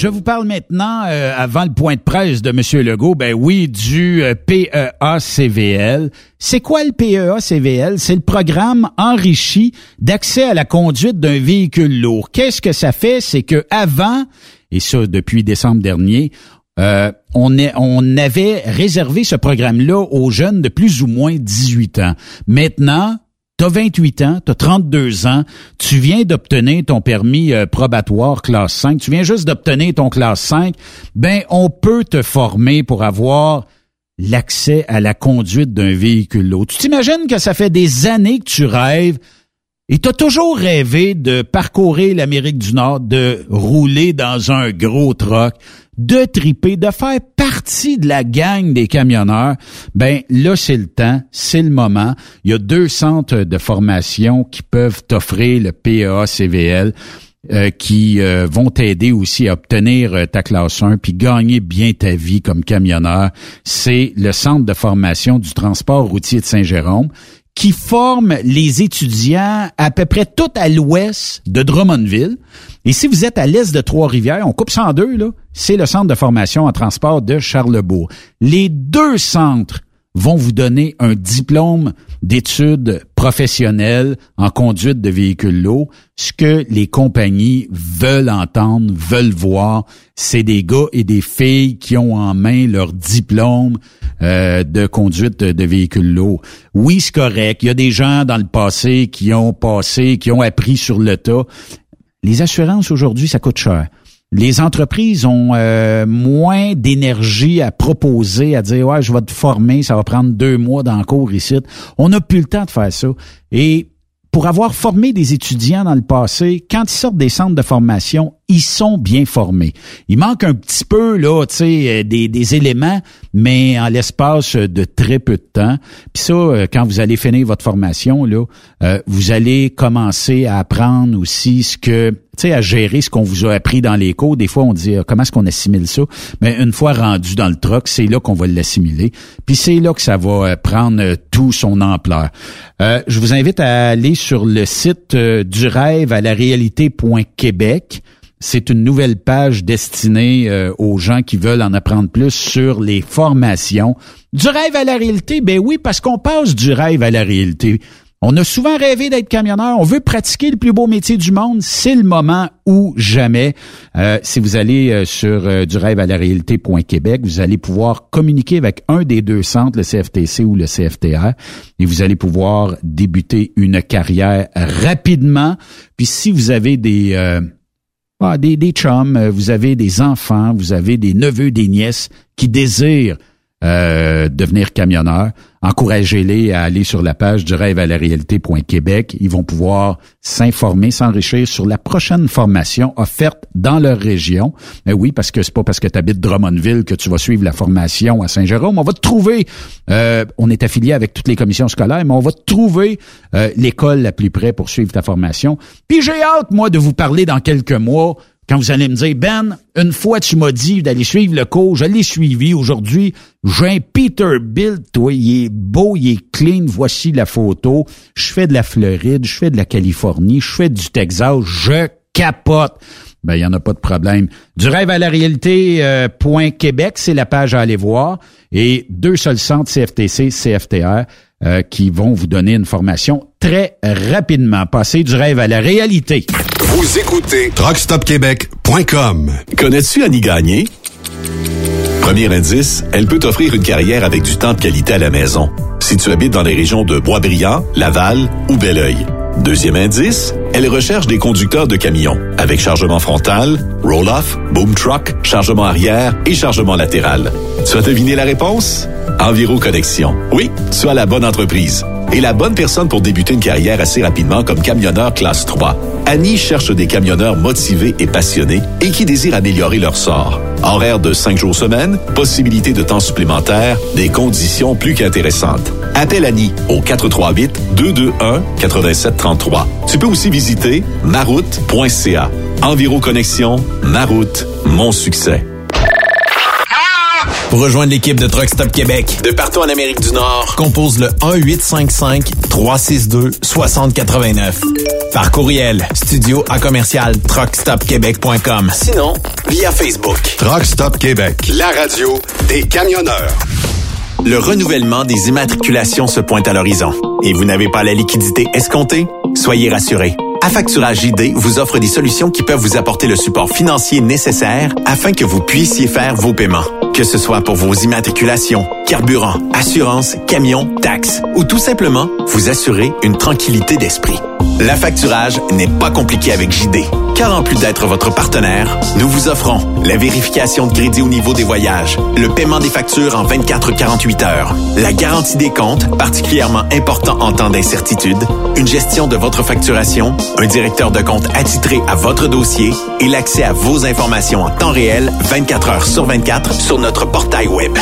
Je vous parle maintenant, euh, avant le point de presse de M. Legault, ben oui, du euh, PEA-CVL. C'est quoi le PEA-CVL? C'est le programme enrichi d'accès à la conduite d'un véhicule lourd. Qu'est-ce que ça fait? C'est que avant, et ça depuis décembre dernier, euh, on, avait réservé ce programme-là aux jeunes de plus ou moins 18 ans. Maintenant, tu as 28 ans, tu as 32 ans, tu viens d'obtenir ton permis euh, probatoire classe 5, tu viens juste d'obtenir ton classe 5, ben on peut te former pour avoir l'accès à la conduite d'un véhicule lourd. Tu t'imagines que ça fait des années que tu rêves et tu as toujours rêvé de parcourir l'Amérique du Nord, de rouler dans un gros truck, de triper, de faire partie de la gang des camionneurs, ben là c'est le temps, c'est le moment. Il y a deux centres de formation qui peuvent t'offrir le PEA CVL. Euh, qui euh, vont t'aider aussi à obtenir euh, ta classe 1 puis gagner bien ta vie comme camionneur. C'est le centre de formation du transport routier de Saint-Jérôme qui forme les étudiants à peu près tout à l'ouest de Drummondville. Et si vous êtes à l'est de Trois-Rivières, on coupe ça en deux, là, c'est le centre de formation en transport de Charlebourg. Les deux centres vont vous donner un diplôme d'études professionnelles en conduite de véhicules lourds. Ce que les compagnies veulent entendre, veulent voir, c'est des gars et des filles qui ont en main leur diplôme euh, de conduite de, véhicules lourds. Oui, c'est correct. Il y a des gens dans le passé qui ont passé, qui ont appris sur le tas. Les assurances aujourd'hui, ça coûte cher les entreprises ont euh, moins d'énergie à proposer, à dire ouais, je vais te former, ça va prendre deux mois dans cours ici. On n'a plus le temps de faire ça. Et pour avoir formé des étudiants dans le passé, quand ils sortent des centres de formation, ils sont bien formés. Il manque un petit peu là, tu sais, euh, des, éléments, mais en l'espace de très peu de temps. Puis ça, euh, quand vous allez finir votre formation là, euh, vous allez commencer à apprendre aussi ce que, à gérer ce qu'on vous a appris dans les cours. Des fois, on dit comment est-ce qu'on assimile ça? Mais une fois rendu dans le truck, c'est là qu'on va l'assimiler. Puis c'est là que ça va prendre tout son ampleur. je vous invite à aller sur le site du rêve à la réalité.québec. C'est une nouvelle page destinée euh, aux gens qui veulent en apprendre plus sur les formations. Du rêve à la réalité, ben oui, parce qu'on passe du rêve à la réalité. On a souvent rêvé d'être camionneur. On veut pratiquer le plus beau métier du monde. C'est le moment ou jamais. Euh, si vous allez euh, sur du rêve à la réalité.québec, vous allez pouvoir communiquer avec un des deux centres, le CFTC ou le CFTR, et vous allez pouvoir débuter une carrière rapidement. Puis si vous avez des ah, des, des chums, euh, vous avez des enfants, vous avez des neveux, des nièces qui désirent euh, devenir camionneurs, encouragez-les à aller sur la page du rêve à la réalité.québec. Ils vont pouvoir s'informer, s'enrichir sur la prochaine formation offerte dans leur région. Mais oui, parce que c'est pas parce que tu habites Drummondville que tu vas suivre la formation à Saint-Jérôme. On va te trouver, euh, on est affilié avec toutes les commissions scolaires, mais on va te trouver euh, l'école la plus près pour suivre ta formation. Puis j'ai hâte, moi, de vous parler dans quelques mois quand vous allez me dire, Ben, une fois tu m'as dit d'aller suivre le cours, je l'ai suivi aujourd'hui, j'ai un Peterbilt, toi, il est beau, il est clean, voici la photo, je fais de la Floride, je fais de la Californie, je fais du Texas, je capote. Ben, il n'y en a pas de problème. Du rêve à la réalité, euh, point Québec, c'est la page à aller voir. Et deux seuls centres, CFTC, CFTR, euh, qui vont vous donner une formation très rapidement. Passer du rêve à la réalité. Vous écoutez TruckStopQuébec.com. Connais-tu Annie Gagné? Premier indice, elle peut t'offrir une carrière avec du temps de qualité à la maison. Si tu habites dans les régions de Boisbriand, Laval ou Belleuil. Deuxième indice, elle recherche des conducteurs de camions avec chargement frontal, roll-off, boom truck, chargement arrière et chargement latéral. Tu as deviné la réponse? Enviro Connexion. Oui, tu as la bonne entreprise et la bonne personne pour débuter une carrière assez rapidement comme camionneur classe 3. Annie cherche des camionneurs motivés et passionnés et qui désirent améliorer leur sort. Horaire de 5 jours semaine, possibilité de temps supplémentaire, des conditions plus qu'intéressantes. Appelle Annie au 438-221-8733. Tu peux aussi visiter maroute.ca. Enviro Connexion, Maroute, mon succès. Pour rejoindre l'équipe de Truck Stop Québec, de partout en Amérique du Nord, compose le 1-855-362-6089. Par courriel, studio à commercial truckstopquebec.com. Sinon, via Facebook. Truck Stop Québec, la radio des camionneurs. Le renouvellement des immatriculations se pointe à l'horizon et vous n'avez pas la liquidité escomptée? Soyez rassurés. Affacturage ID vous offre des solutions qui peuvent vous apporter le support financier nécessaire afin que vous puissiez faire vos paiements. Que ce soit pour vos immatriculations, carburant, assurance, camions, taxes ou tout simplement vous assurer une tranquillité d'esprit. L'affacturage n'est pas compliqué avec JD, car en plus d'être votre partenaire, nous vous offrons la vérification de crédit au niveau des voyages, le paiement des factures en 24-48 heures, la garantie des comptes, particulièrement important en temps d'incertitude, une gestion de votre facturation, un directeur de compte attitré à votre dossier et l'accès à vos informations en temps réel 24 heures sur 24 sur notre portail web.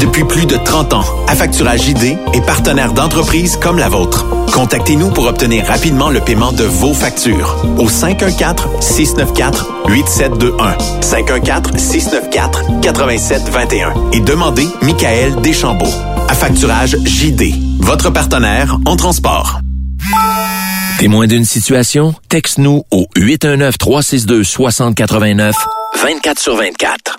Depuis plus de 30 ans, Affacturage ID est partenaire d'entreprises comme la vôtre. Contactez-nous pour obtenir rapidement le paiement de vos factures au 514-694-8721. 514-694-8721 et demandez Michael Deschambault. Affacturage JD, votre partenaire en transport. Témoin d'une situation? Texte-nous au 819-362-6089, 24 sur 24.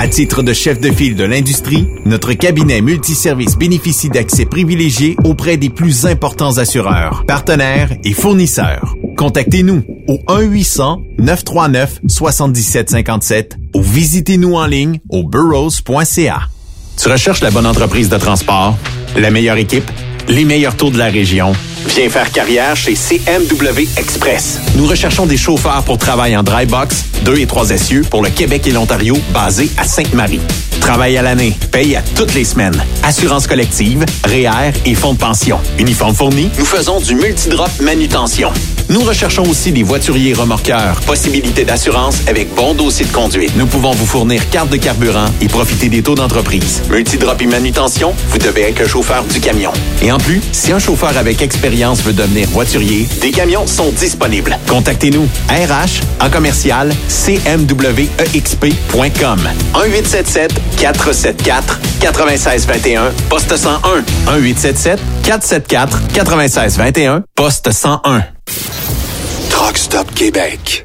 À titre de chef de file de l'industrie, notre cabinet multiservice bénéficie d'accès privilégié auprès des plus importants assureurs, partenaires et fournisseurs. Contactez-nous au 1-800-939-7757 ou visitez-nous en ligne au burrows.ca. Tu recherches la bonne entreprise de transport, la meilleure équipe, les meilleurs taux de la région. Viens faire carrière chez CMW Express. Nous recherchons des chauffeurs pour travail en dry box, 2 et 3 essieux pour le Québec et l'Ontario, basés à Sainte-Marie. Travail à l'année, paye à toutes les semaines. Assurance collective, REER et fonds de pension. Uniforme fourni, nous faisons du multidrop manutention. Nous recherchons aussi des voituriers remorqueurs. Possibilité d'assurance avec bon dossier de conduite. Nous pouvons vous fournir carte de carburant et profiter des taux d'entreprise. Multidrop et manutention, vous devez être un chauffeur du camion. Et en plus, si un chauffeur avec expérience veut devenir voiturier, des camions sont disponibles. Contactez-nous. RH en commercial cmwexp.com 1877 474 9621 poste 101 1877 474 9621 poste 101 Truck Stop Québec.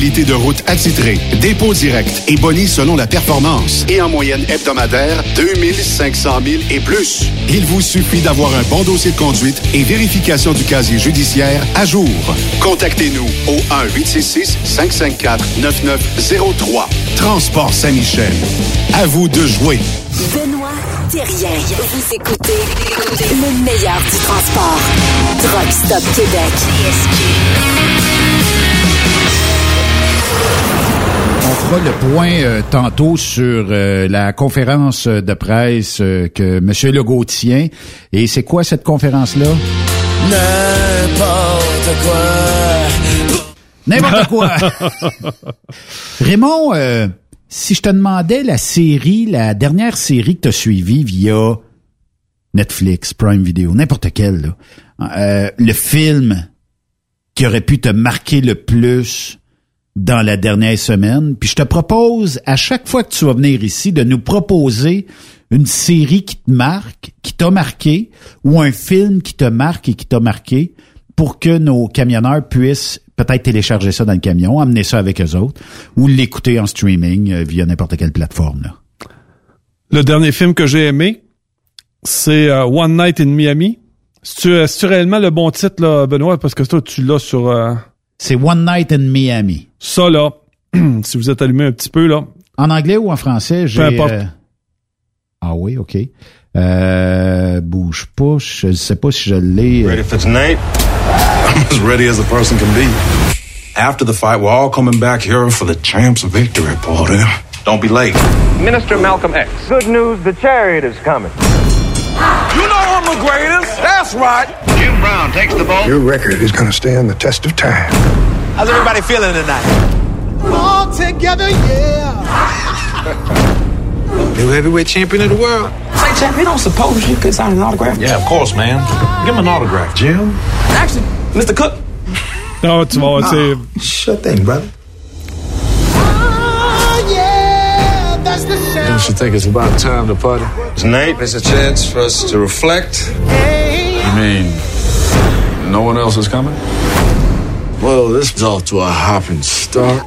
de route attitrée, dépôt direct et boni selon la performance. Et en moyenne hebdomadaire, 2500 000 et plus. Il vous suffit d'avoir un bon dossier de conduite et vérification du casier judiciaire à jour. Contactez-nous au 1-866-554-9903. Transport Saint-Michel. À vous de jouer. Benoît Thérien. Vous écoutez le meilleur du transport. Truck Stop Québec. Fera le point euh, tantôt sur euh, la conférence de presse euh, que M. Legault tient. Et c'est quoi cette conférence-là? N'importe quoi. N'importe quoi. Raymond, euh, si je te demandais la série, la dernière série que tu as suivie via Netflix, Prime Video, n'importe quelle, là, euh, le film qui aurait pu te marquer le plus dans la dernière semaine. Puis je te propose, à chaque fois que tu vas venir ici, de nous proposer une série qui te marque, qui t'a marqué, ou un film qui te marque et qui t'a marqué, pour que nos camionneurs puissent peut-être télécharger ça dans le camion, amener ça avec eux autres, ou l'écouter en streaming euh, via n'importe quelle plateforme. Là. Le dernier film que j'ai aimé, c'est euh, One Night in Miami. C'est-tu réellement le bon titre, là, Benoît? Parce que toi, tu l'as sur... Euh, c'est One Night in Miami. Ça, là, si vous êtes allumé un petit peu, là. En anglais ou en français? Peu importe. Ah oui, OK. Euh, bouge pas, je sais pas si je l'ai. Ready for tonight? I'm as ready as a person can be. After the fight, we're all coming back here for the champ's victory party. Don't be late. Minister Malcolm X. Good news, the chariot is coming. You know I'm the greatest. That's right. Jim Brown takes the ball. Your record is going to stand the test of time. How's everybody feeling tonight? All together, yeah. New heavyweight champion of the world. Say, champ, you don't suppose you could sign an autograph? Yeah, of course, man. Give him an autograph, Jim. Actually, Mr. Cook. No, tu vas c'est... Sure thing, brother. Don't you think it's about time to party? Tonight is a chance for us to reflect. You mean no one else is coming? Well, this is off to a hopping start.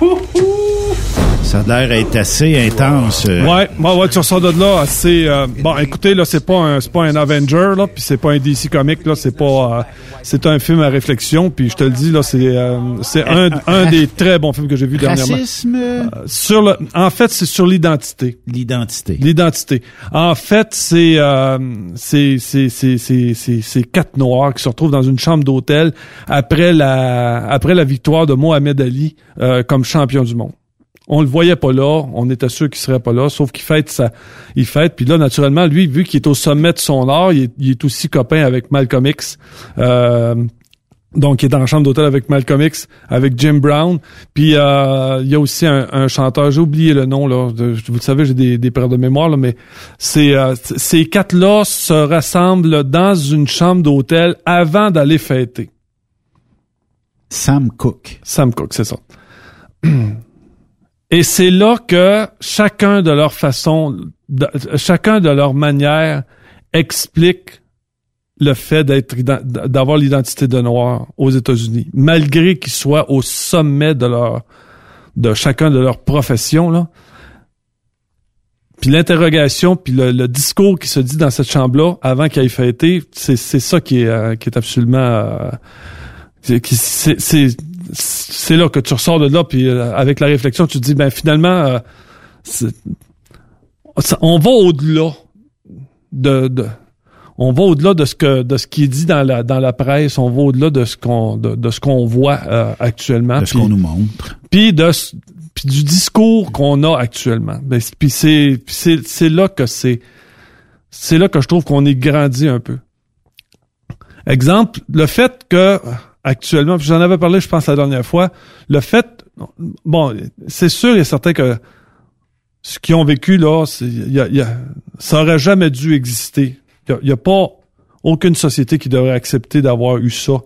Ça a l'air d'être assez intense. euh. Ouais, ouais, ouais, tu ressors de là assez. euh, bon, écoutez, là, c'est pas un, c'est pas un Avenger, là, puis c'est pas un DC comic, là, c'est pas, euh, c'est un film à réflexion, puis je te le dis, là, c'est, euh, c'est un, un des très bons films que j'ai vu dernièrement. Racisme? Euh, sur le, en fait, c'est sur l'identité. L'identité. L'identité. En fait, c'est, euh, c'est, c'est, c'est, c'est, c'est, c'est quatre noirs qui se retrouvent dans une chambre d'hôtel après la, après la victoire de Mohamed Ali euh, comme champion du monde. On le voyait pas là, on était sûr qu'il serait pas là, sauf qu'il fête ça, il fête. Puis là, naturellement, lui, vu qu'il est au sommet de son art, il est, il est aussi copain avec Malcolm X. Euh, donc, il est dans la chambre d'hôtel avec Malcolm X, avec Jim Brown. Puis, euh, il y a aussi un, un chanteur, j'ai oublié le nom, là. de- vous le savez, j'ai des, des pertes de mémoire, là, mais c'est, euh, ces quatre-là se rassemblent dans une chambre d'hôtel avant d'aller fêter. Sam Cook. Sam Cook, c'est ça. Et c'est là que chacun de leur façon, chacun de leur manière explique le fait d'être d'avoir l'identité de noir aux États-Unis, malgré qu'ils soient au sommet de leur de chacun de leur profession là. Puis l'interrogation, puis le, le discours qui se dit dans cette chambre-là avant qu'il ait fêté, c'est c'est ça qui est euh, qui est absolument euh, c'est- c'est là que tu ressors de là puis euh, avec la réflexion tu te dis ben finalement euh, ça- on va au-delà de, de on va au-delà de ce que de ce qui est dit dans la dans la presse on va au-delà de ce qu'on de, de ce qu'on voit euh, actuellement De ce qu'on nous montre. puis de puis du discours qu'on a actuellement. Ben, c- puis c'est puis c'est c'est là que c'est c'est là que je trouve qu'on est grandi un peu. Exemple, le fait que actuellement, j'en avais parlé, je pense la dernière fois, le fait, bon, c'est sûr et certain que ce qu'ils ont vécu là, y a, y a- ça aurait jamais dû exister. Il y a- a pas aucune société qui devrait accepter d'avoir eu ça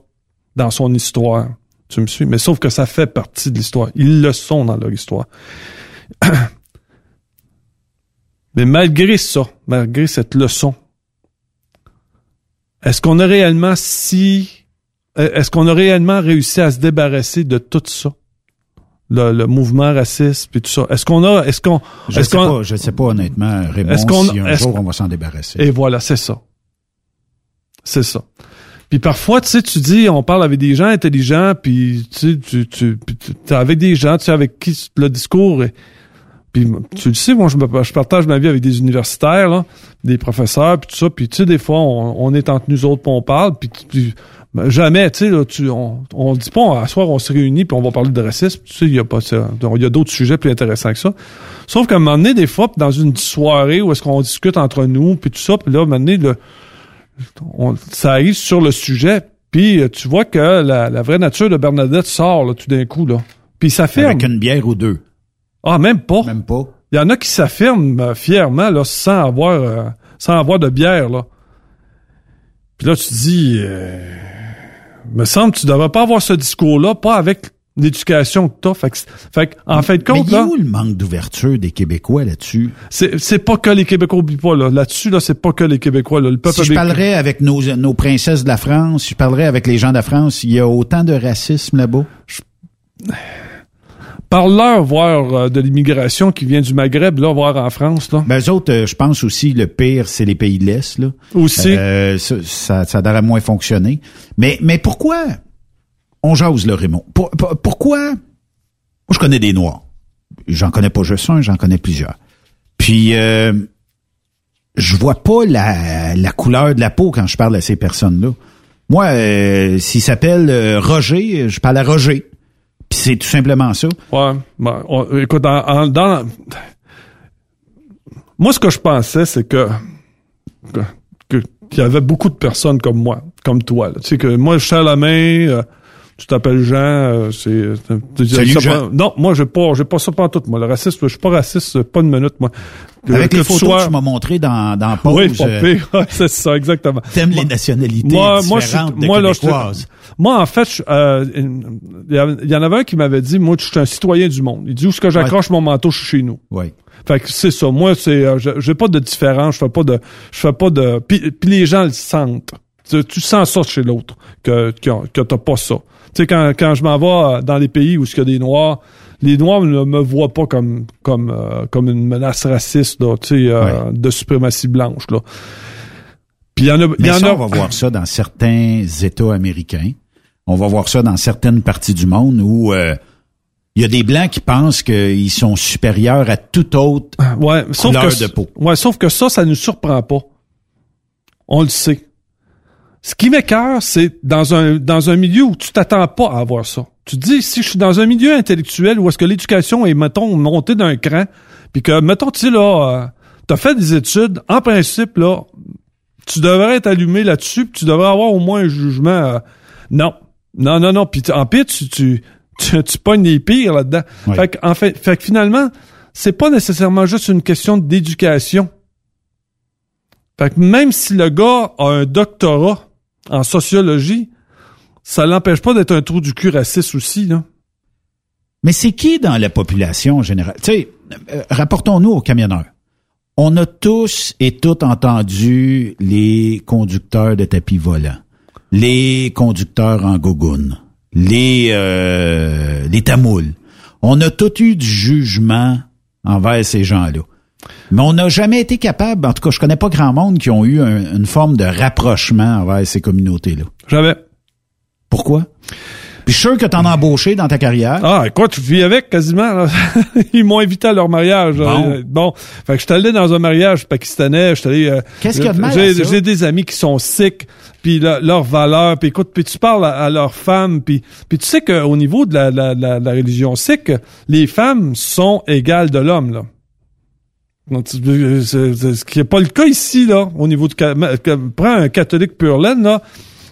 dans son histoire. Tu me suis? Mais sauf que ça fait partie de l'histoire. Ils le sont dans leur histoire. Mais malgré ça, malgré cette leçon, est-ce qu'on a réellement si est-ce qu'on a réellement réussi à se débarrasser de tout ça? Le, le mouvement raciste puis tout ça. Est-ce qu'on a est-ce qu'on Je est-ce sais qu'on pas, je sais pas honnêtement, Raymond, Est-ce qu'on- si un est-ce jour qu'on- on va s'en débarrasser. Et voilà, c'est ça. C'est ça. Puis parfois, tu sais, tu dis, on parle avec des gens intelligents, puis tu sais, tu, tu, tu- t'es avec des gens, tu sais, avec qui le discours est... Puis tu le sais, moi, je, me- je partage ma vie avec des universitaires, là, des professeurs, puis tout ça. Puis tu sais, des fois, on, on est entre nous autres, puis on parle, puis tu- jamais, tu sais, là, tu, on, on dit pas, à soir, on se réunit, puis on va parler de racisme. Tu sais, il y a pas ça. Il y a d'autres sujets plus intéressants que ça. Sauf qu'à un moment donné, des fois, dans une soirée où est-ce qu'on discute entre nous, puis tout ça, puis là, à un moment donné, le, on- ça arrive sur le sujet, puis euh, tu vois que la, la vraie nature de Bernadette sort là, tout d'un coup. là. Puis ça fait... Avec une bière ou deux. Ah, même pas. Même pas. Il y en a qui s'affirment euh, fièrement là, sans avoir euh, sans avoir de bière là. Puis là tu te dis euh, me semble que tu devrais pas avoir ce discours-là, pas avec l'éducation que t'as. Fait, que- fait que, en fin de compte, Mais là, où le manque d'ouverture des Québécois là-dessus? c'est, c'est pas que les Québécois, oublie pas, là. Là-dessus, là, c'est pas que les Québécois, là. Le peuple Si je parlerais avec nos, nos princesses de la France, si je parlerais avec les gens de la France, il y a autant de racisme là-bas? Parle-leur, voir euh, de l'immigration qui vient du Maghreb, là, voir en France, là. Ben, eux autres, euh, je pense aussi, le pire, c'est les pays de l'Est, là. Aussi. Euh, ça, ça, moins fonctionner. Mais, mais pourquoi? On jase, là, Raymond? Pour- pour- pourquoi? Moi, je connais des Noirs. J'en connais pas juste un, j'en connais plusieurs. Puis, euh, je vois pas la, la couleur de la peau quand je parle à ces personnes-là. Moi, euh, s'il s'appelle Roger, je parle à Roger. Puis c'est tout simplement ça. Ouais. Ben, on- écoute, en- en- dans, moi, ce que je pensais, c'est que, que- qu'il y avait beaucoup de personnes comme moi, comme toi, là. Tu sais, que moi, je serre la main, euh, tu t'appelles Jean, euh, c'est, Salut, Jean. Non, moi, j'ai pas, j'ai pas ça pas tout, moi. Le racisme, je suis pas raciste, pas une minute, moi. Avec que les photos sois- que tu m'as montrées dans, dans Pause, Oui, pas euh, pire. C'est ça, exactement. T'aimes les nationalités moi, moi, je suis- différentes de moi, là. Moi, en fait, euh, il y avait- il y en avait un qui m'avait dit, moi, je suis un citoyen du monde. Il dit, où est-ce que j'accroche mon manteau, je suis chez nous. Oui. Fait que c'est ça. Moi, c'est, euh, je- j'ai pas de différence. Je fais pas de, je fais pas de. Puis, puis les gens le sentent. Tu, tu sens ça chez l'autre que que, que t'as pas ça. Tu sais quand quand je m'en vais euh, dans les pays où il y a des noirs, les noirs ne me voient pas comme comme euh, comme une menace raciste là, tu sais, euh, de suprématie blanche là. Puis il y en a, il y Mais en ça, a. on va voir ça dans certains États américains. On va voir ça dans certaines parties du monde où euh, il y a des Blancs qui pensent qu'ils sont supérieurs à toute autre Ouais, sauf couleur que, de peau. Ouais, sauf que ça, ça nous surprend pas. On le sait. Ce qui m'écœure, c'est dans un, dans un milieu où tu t'attends pas à avoir ça. Tu te dis, si je suis dans un milieu intellectuel où est-ce que l'éducation est, mettons, montée d'un cran, puis que, mettons, tu sais, là, euh, t'as fait des études, en principe, là, tu devrais être allumé là-dessus, puis tu devrais avoir au moins un jugement. euh, non. Non, non, non. Puis en pire, tu, tu, tu, tu pognes les pires là-dedans. Fait, que, en fait, fait que finalement, c'est pas nécessairement juste une question d'éducation. Fait que même si le gars a un doctorat en sociologie, ça l'empêche pas d'être un trou du cul raciste aussi, là. Mais c'est qui dans la population en général? Tu sais, euh, rapportons-nous aux camionneurs. On a tous et toutes entendu les conducteurs de tapis volants, les conducteurs en gogoune, les, euh, les tamouls. On a tous eu du jugement envers ces gens-là. Mais on n'a jamais été capable, en tout cas, je connais pas grand monde qui ont eu un- une forme de rapprochement envers ces communautés-là. Jamais. Pourquoi? Puis je suis sûr que t'en as embauché dans ta carrière. Ah, quoi, tu vis avec quasiment. là. Ils m'ont invité à leur mariage. Bon. Bon. Fait que je suis allé dans un mariage pakistanais. Je allé. euh, Qu'est-ce qu'il y a de mal J'ai à ça? j'ai des amis qui sont sick, puis le- leurs valeurs. Puis écoute, puis tu parles à, à leurs femmes, puis puis tu sais qu'au niveau de la, la, la, la religion sikh, les femmes sont égales de l'homme là. Donc, euh, ce qui n'est pas le cas ici, là, au niveau du... Prends un catholique pur laine, là,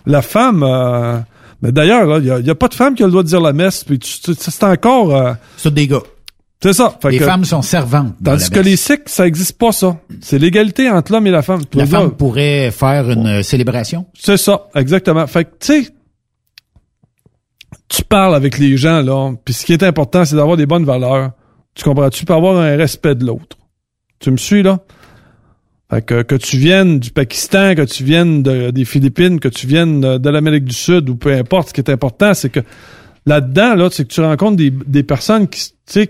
la femme... euh, mais d'ailleurs, là, il n'y a, y a pas de femme qui a le droit de dire la messe, puis tu- tu- c'est encore... euh, C'est des gars. c'est ça. Fait Les que- femmes sont servantes. dans Tandis que les sikhs, ça existe pas, ça. C'est l'égalité entre l'homme et la femme. La femme pourrait faire une euh, célébration. C'est ça, exactement. Fait que, tu sais, tu parles avec les gens, là, puis ce qui est important, c'est d'avoir des bonnes valeurs. Tu comprends-tu? Peux avoir un respect de l'autre. Tu me suis, là? Fait que, que tu viennes du Pakistan, que tu viennes de- des Philippines, que tu viennes de, l'Amérique du Sud, ou peu importe, ce qui est important, c'est que là-dedans, là, c'est que tu rencontres des, personnes qui, qui,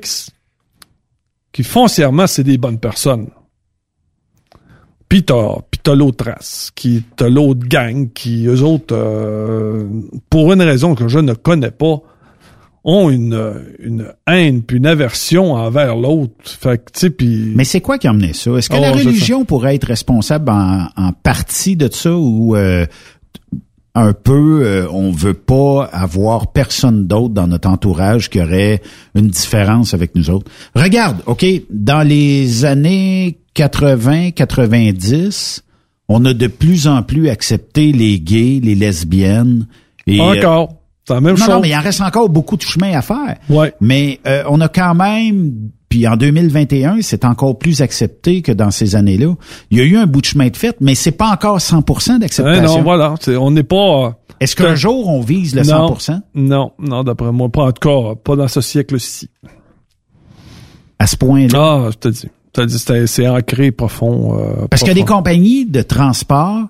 qui foncièrement, c'est des bonnes personnes. Puis t'as, t'as l'autre race, qui t'as l'autre gang, qui eux autres, euh, pour une raison que je ne connais pas, ont une, une haine puis une aversion envers l'autre. Fait que tu sais, puis Mais c'est quoi qui a amené ça? Est-ce que Oh, la religion pourrait être responsable en, en partie de ça ou euh, un peu euh, on veut pas avoir personne d'autre dans notre entourage qui aurait une différence avec nous autres? Regarde, OK, dans les années 80, 90, on a de plus en plus accepté les gays, les lesbiennes. Et, encore, c'est la même non, chose. non, mais il en reste encore beaucoup de chemin à faire. Ouais. Mais euh, on a quand même Puis en 2021, c'est encore plus accepté que dans ces années-là. Il y a eu un bout de chemin de fait, mais c'est pas encore 100% d'acceptation. non, voilà. c'est- On n'est pas. Est-ce qu'un jour on vise le 100%? Non, non, d'après moi, pas en tout cas, pas dans ce siècle-ci. À ce point-là? Ah, je te dis. Je te dis, c'est ancré profond. euh, Parce qu'il y a des compagnies de transport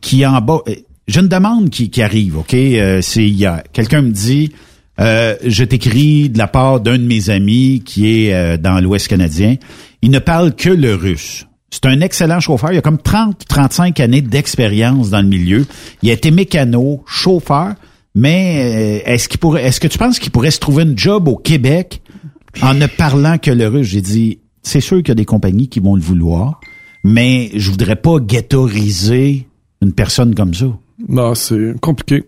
qui en bas. J'ai une demande qui, qui arrive, OK? Euh, c'est il y a quelqu'un me dit euh, je t'écris de la part d'un de mes amis qui est euh, dans l'Ouest canadien. Il ne parle que le russe. C'est un excellent chauffeur. Il a comme 30, 35 années d'expérience dans le milieu. Il a été mécano, chauffeur, mais est-ce qu'il pourrait, est-ce que tu penses qu'il pourrait se trouver une job au Québec en ne parlant que le russe? J'ai dit, c'est sûr qu'il y a des compagnies qui vont le vouloir, mais je voudrais pas ghettoiser une personne comme ça. Non, c'est compliqué.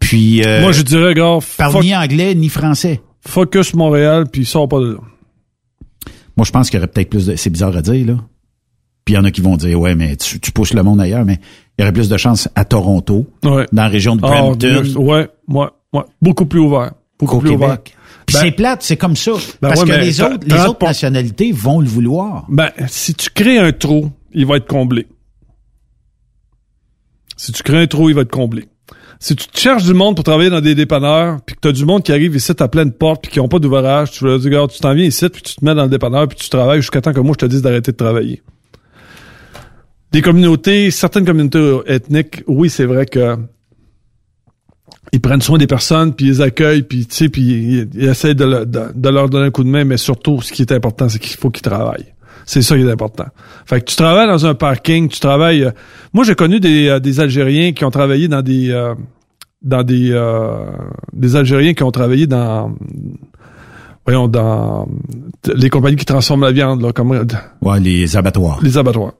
Puis, euh, Moi, je dirais, gars, parle fuck- ni anglais ni français. focus Montréal, puis sors pas de là. Moi, je pense qu'il y aurait peut-être plus de... C'est bizarre à dire, là. Puis il y en a qui vont dire, ouais, mais tu, tu pousses le monde ailleurs, mais il y aurait plus de chance à Toronto, Ouais. dans la région de Ah, Brampton, Dieu, ouais, ouais, ouais. Beaucoup plus ouvert. Beaucoup plus Québec. ouvert. Puis Ben- c'est plate, c'est comme ça. Ben parce ouais, que les autres, les autres nationalités vont le vouloir. Ben, si tu crées un trou, il va être comblé. Si tu crées un trou, il va être comblé. Si tu te cherches du monde pour travailler dans des dépanneurs, puis que tu as du monde qui arrive ici à pleine porte, puis qui ont pas d'ouvrage, tu leur regarde, tu t'en viens ici, puis tu te mets dans le dépanneur, puis tu travailles jusqu'à temps que moi je te dise d'arrêter de travailler. Des communautés, certaines communautés ethniques, oui, c'est vrai que ils prennent soin des personnes, puis ils accueillent, puis tu sais, puis ils, essayent de leur donner un coup de main, mais surtout, ce qui est important, c'est qu'il faut qu'ils travaillent. C'est ça qui est important. Fait que tu travailles dans un parking, tu travailles. euh, moi, j'ai connu des, euh, des Algériens qui ont travaillé dans des euh, dans des euh, des Algériens qui ont travaillé dans voyons dans les compagnies qui transforment la viande là, comme Ouais, les abattoirs. les abattoirs.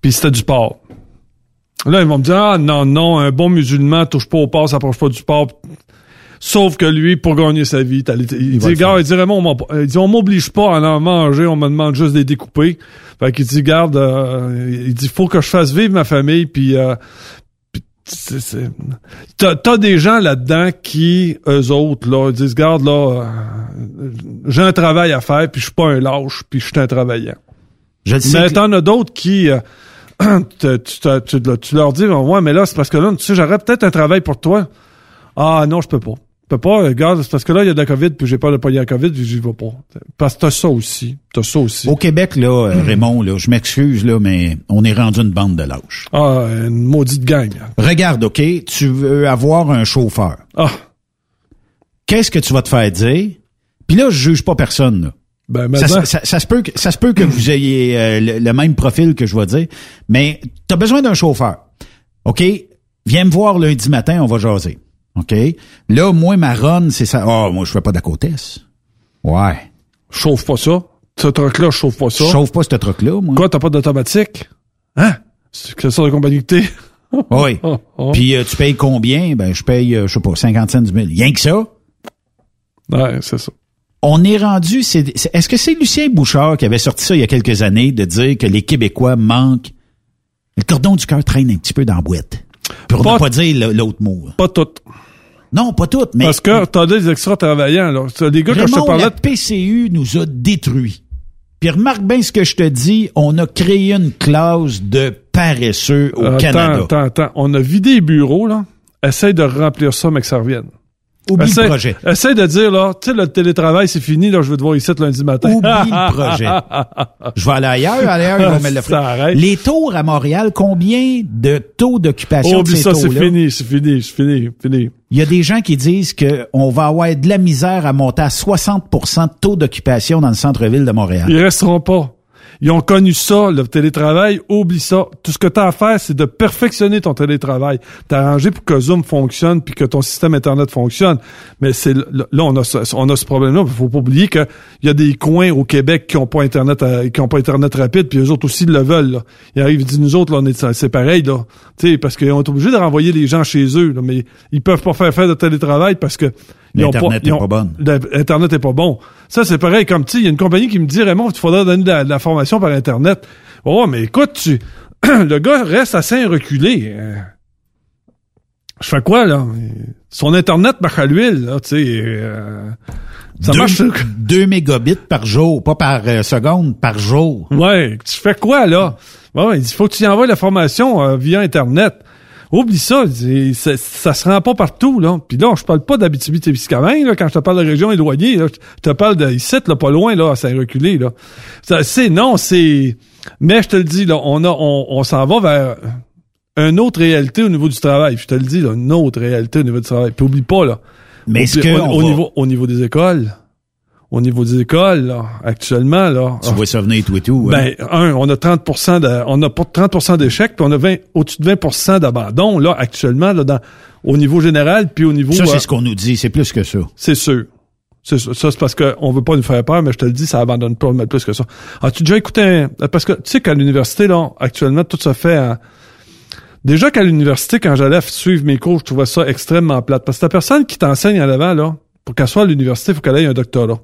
Puis c'était du porc. Là, ils vont me dire, ah non, non, un bon musulman touche pas au porc, s'approche pas du porc. Sauf que lui, pour gagner sa vie, il, dit, gars, faire. il dit, Raymond, on m'oblige pas à en manger, on me demande juste de les découper. Fait qu'il dit, garde, euh, il dit, faut que je fasse vivre ma famille, puis, euh, puis c'est- c'est- t'as, t'as des gens là-dedans qui, eux autres, là, disent, garde, là, euh, j'ai un travail à faire, puis je suis pas un lâche, puis je suis un travaillant. Je. Mais t'en as d'autres qui, euh, tu, tu- tu leur dis, ouais, mais là, c'est parce que là, tu sais, j'aurais peut-être un travail pour toi. Ah non, je peux pas. Peux pas, regarde, c'est parce que là, il y a de la COVID, puis j'ai pas de pogner la COVID, puis j'y vais pas. Parce que t'as ça aussi. T'as ça aussi. Au Québec, là, euh, Raymond, là, je m'excuse, là, mais on est rendu une bande de lâches. Ah, une maudite gang. Regarde, OK, tu veux avoir un chauffeur. Ah. Qu'est-ce que tu vas te faire dire? Puis là, je juge pas personne, là. Ben, Ça, maintenant- se- ça- ça se peut que, ça se peut que vous ayez euh, le, le même profil que je vais dire, mais tu as besoin d'un chauffeur. OK? Viens me voir lundi matin, on va jaser. OK? Là, moi, ma run, c'est ça. Oh, moi, je fais pas d'acotesse. Ouais. Chauffe pas ça. Ce truc-là, je chauffe pas ça. Je chauffe pas ce truc-là, moi. Quoi, t'as pas d'automatique? Hein? C'est sorte de compagnie que t'es? Oui. oh. Puis euh, tu payes combien? Ben, je paye, euh, je sais pas, 50 cents du mille. Rien que ça? Ouais, c'est ça. On est rendu, c'est, est-ce que c'est Lucien Bouchard qui avait sorti ça il y a quelques années de dire que les Québécois manquent, le cordon du cœur traîne un petit peu dans la boîte. Pour Pas- ne pas dire l'autre mot. Pas toutes. Non, pas toutes, mais. Parce que t'as des extra travaillants, là. C'est Les gars, quand je te Raymond, parlais la PCU nous a détruits. Puis remarque bien ce que je te dis, on a créé une clause de paresseux au Attends, Canada. Attends, attends. On a vidé les bureaux, là. Essaye de remplir ça, mais que ça revienne. Oublie le projet. Essaye de dire, là, tu sais, le télétravail, c'est fini, là, je vais te voir ici le lundi matin. Oublie le projet. Je vais aller ailleurs, ailleurs, ils vont me le arrête. Les tours à Montréal, combien de taux d'occupation de Oublie ces ça, c'est fini, c'est fini, c'est fini, fini. Il y a des gens qui disent qu'on va avoir de la misère à monter à 60 de taux d'occupation dans le centre-ville de Montréal. Ils resteront pas. Ils ont connu ça, le télétravail, oublie ça. Tout ce que tu as à faire, c'est de perfectionner ton télétravail. T'arranger pour que Zoom fonctionne puis que ton système Internet fonctionne. Mais c'est là, on a ce, on problème-là. Il faut pas oublier qu'il y a des coins au Québec qui ont pas Internet euh, qui ont pas Internet rapide, puis eux autres aussi le veulent. Là. Ils arrivent, ils disent nous autres, là, on est c'est pareil, là. Tu sais, parce qu'ils ont été obligés de renvoyer les gens chez eux, mais ils peuvent pas faire faire de télétravail parce que L'Internet ils est ont- pas bonne. L'Internet est pas bon. Ça, c'est pareil comme, tu sais, il y a une compagnie qui me dit, Raymond, il faudra donner de la, de la formation par Internet. Oh, mais écoute, tu, le gars reste assez reculé. Euh, Je fais quoi, là? Son Internet marche à l'huile, là, tu sais. euh, Ça deux, marche. 2 mégabits par jour, pas par euh, seconde, par jour. Ouais, tu fais quoi là? Ouais, il faut que tu y envoies l'information euh, via Internet. Oublie ça, c'est- ça, ça se rend pas partout, là. Puis là, je parle pas d'Abitibi-Témiscamingue, là, quand je te parle de région éloignée, là, je te parle de ici, là, pas loin, là, à Saint-Reculé, là. C'est, non, c'est... Mais je te le dis, là, on a, on, on s'en va vers une autre réalité au niveau du travail. Je te le dis, là, une autre réalité au niveau du travail. Puis oublie pas, là. Mais est-ce au, on au va- niveau, au niveau des écoles, au niveau des écoles, là, actuellement, là... Tu vois ça venir tout et tout. hein? Ben, un, on a 30 de, on a pas 30% d'échecs, puis on a 20, au-dessus de 20% d'abandon, là, actuellement, là, dans, au niveau général, puis au niveau... ça, euh, c'est ce qu'on nous dit. C'est plus que ça. c'est sûr. C'est sûr. Ça, c'est parce qu'on veut pas nous faire peur, mais je te le dis, ça abandonne pas mal plus que ça. As-tu déjà écouté un... Parce que, tu sais qu'à l'université, là, actuellement, tout se fait en... Déjà qu'à l'université, quand j'allais suivre mes cours, je trouvais ça extrêmement plate. Parce que la personne qui t'enseigne en avant, là, pour qu'elle soit à l'université, il faut qu'elle ait un doctorat.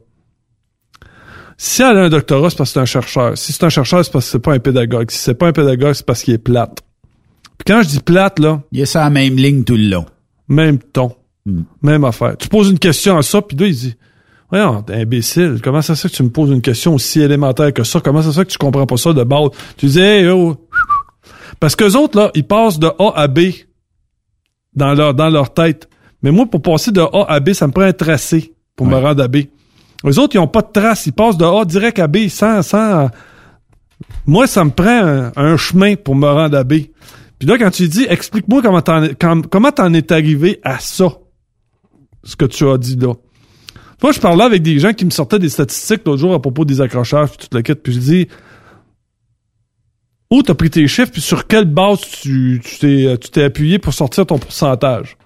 Si elle a un doctorat, c'est parce que c'est un chercheur. Si c'est un chercheur, c'est parce que c'est pas un pédagogue. Si c'est pas un pédagogue, c'est parce qu'il est plate. Puis quand je dis plate, là... Il y a ça à la même ligne tout le long. Même ton. Même affaire. Tu poses une question à ça, puis là, il dit... Voyons, t'es imbécile. Comment ça se fait que tu me poses une question aussi élémentaire que ça? Comment ça se fait que tu comprends pas ça de base? Tu dis, hey, oh. Parce qu'eux autres, là, ils passent de A à B dans leur, dans leur tête. Mais moi, pour passer de A à B, ça me prend un tracé pour me rendre à B. Eux autres, ils ont pas de trace. Ils passent de A direct à B sans, sans, moi, ça me prend un, chemin pour me rendre à B. Puis là, quand tu dis, explique-moi comment t'en, comment t'en es arrivé à ça, ce que tu as dit là. Moi, je parlais avec des gens qui me sortaient des statistiques l'autre jour à propos des accrochages, puis toute la quête, puis je dis, où t'as pris tes chiffres, puis sur quelle base tu, tu t'es, tu t'es appuyé pour sortir ton pourcentage?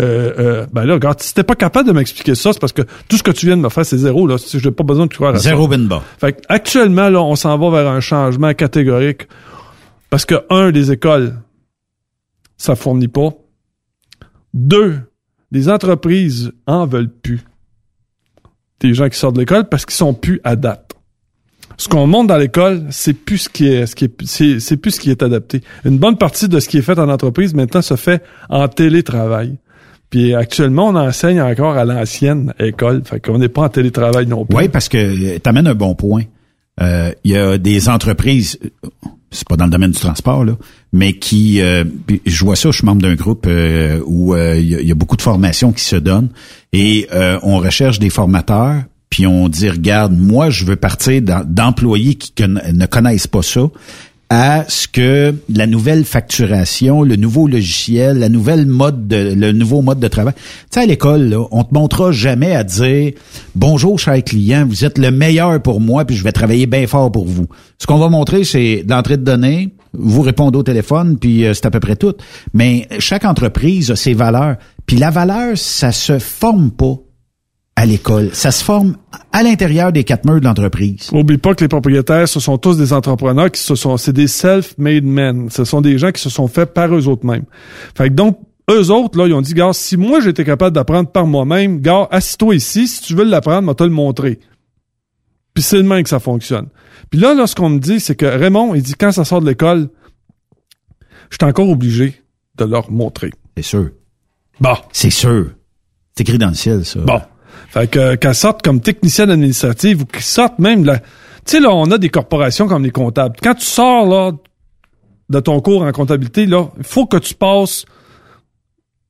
Euh, euh, ben là, regarde, si t'es pas capable de m'expliquer ça, c'est parce que tout ce que tu viens de me faire, c'est zéro, là. J'ai pas besoin de croire à ça. Zéro ben bas. Fait que, actuellement, là, on s'en va vers un changement catégorique. Parce que, un, les écoles, ça fournit pas. Deux, les entreprises en veulent plus. Des gens qui sortent de l'école parce qu'ils sont plus à date. Ce qu'on monte dans l'école, c'est plus ce qui est, ce qui est, c'est, c'est plus ce qui est adapté. Une bonne partie de ce qui est fait en entreprise maintenant se fait en télétravail. Puis actuellement, on enseigne encore à l'ancienne école. Fait qu'on n'est pas en télétravail non plus. Oui, parce que tu amènes un bon point. Euh, Il y a des entreprises, euh, c'est pas dans le domaine du transport, là, mais qui, euh, je vois ça, je suis membre d'un groupe euh, où euh, il y, a- beaucoup de formations qui se donnent et euh, on recherche des formateurs, puis on dit, regarde, moi, je veux partir d'employés qui ne connaissent pas ça à ce que la nouvelle facturation, le nouveau logiciel, la nouvelle mode de, le nouveau mode de travail. Tu sais, à l'école, là, on te montrera jamais à dire bonjour, cher client, vous êtes le meilleur pour moi, puis je vais travailler bien fort pour vous. Ce qu'on va montrer, c'est l'entrée de données, vous répondez au téléphone, puis euh, c'est à peu près tout. Mais chaque entreprise a ses valeurs. Puis la valeur, ça se forme pas à l'école. Ça se forme à l'intérieur des quatre murs de l'entreprise. Oublie pas que les propriétaires, ce sont tous des entrepreneurs qui se sont, c'est des self-made men. Ce sont des gens qui se sont faits par eux autres mêmes. Fait que donc, eux autres, là, ils ont dit, gars, si moi j'étais capable d'apprendre par moi-même, gars, assis-toi ici, si tu veux l'apprendre, moi te le montrer. Puis c'est le même que ça fonctionne. Puis là, là, ce qu'on me dit, c'est que Raymond, il dit, quand ça sort de l'école, je suis encore obligé de leur montrer. C'est sûr. Bon. C'est sûr. C'est écrit dans le ciel, ça. Bon. Qu'elle sorte comme technicienne administrative ou qu'elle sorte même de la... Tu sais, là, on a des corporations comme les comptables. Quand tu sors, là, de ton cours en comptabilité, là, il faut que tu passes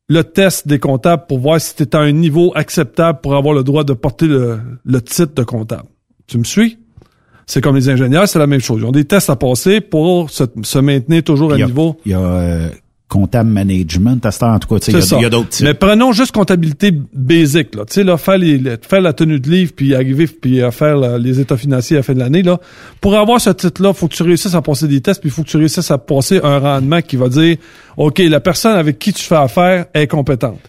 le test des comptables pour voir si tu es à un niveau acceptable pour avoir le droit de porter le, le titre de comptable. Tu me suis? C'est comme les ingénieurs, c'est la même chose. Ils ont des tests à passer pour se, se maintenir toujours à a, niveau. il y a euh, comptable management, à ce temps, en tout cas, il y a- d'autres types. Mais prenons juste comptabilité basique, là. Tu sais, là, faire, les, faire la tenue de livre, puis arriver, puis à faire là, les états financiers à la fin de l'année, là. Pour avoir ce titre-là, faut que tu réussisses à passer des tests, puis faut que tu réussisses à passer un rendement qui va dire, OK, la personne avec qui tu fais affaire est compétente.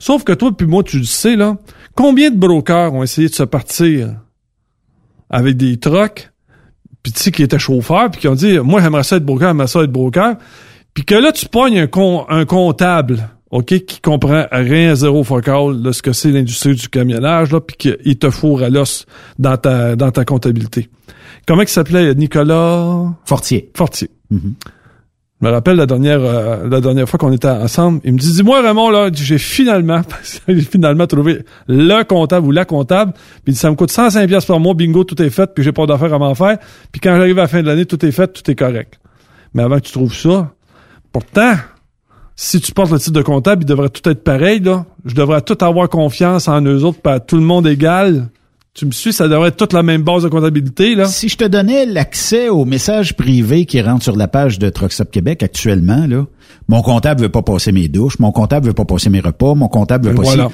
Sauf que toi, puis moi, tu le sais, là, combien de brokers ont essayé de se partir avec des trucks, puis tu sais, qui étaient chauffeurs, puis qui ont dit, moi, j'aimerais ça être broker, j'aimerais ça être broker. Puis que là, tu pognes un, con- un comptable, OK, qui comprend rien, zéro focal de ce que c'est l'industrie du camionnage, là, puis qu'il te fourre à l'os dans ta, dans ta comptabilité. Comment il s'appelait, Nicolas? Fortier. Fortier. Je me rappelle la dernière euh, la dernière fois qu'on était ensemble, il me dit dis-moi Raymond là, j'ai finalement j'ai finalement trouvé le comptable ou la comptable, puis il dit ça me coûte 105 pièces par mois, bingo, tout est fait, puis j'ai pas d'affaires à m'en faire, puis quand j'arrive à la fin de l'année, tout est fait, tout est correct. Mais avant que tu trouves ça, pourtant si tu portes le titre de comptable, il devrait tout être pareil là. Je devrais tout avoir confiance en eux autres, pas tout le monde égal. Tu me suis, ça devrait être toute la même base de comptabilité, là. Si je te donnais l'accès aux messages privés qui rentrent sur la page de Truckstop Québec actuellement, là, mon comptable veut pas passer mes douches, mon comptable veut pas passer mes repas, mon comptable veut Et pas... voilà.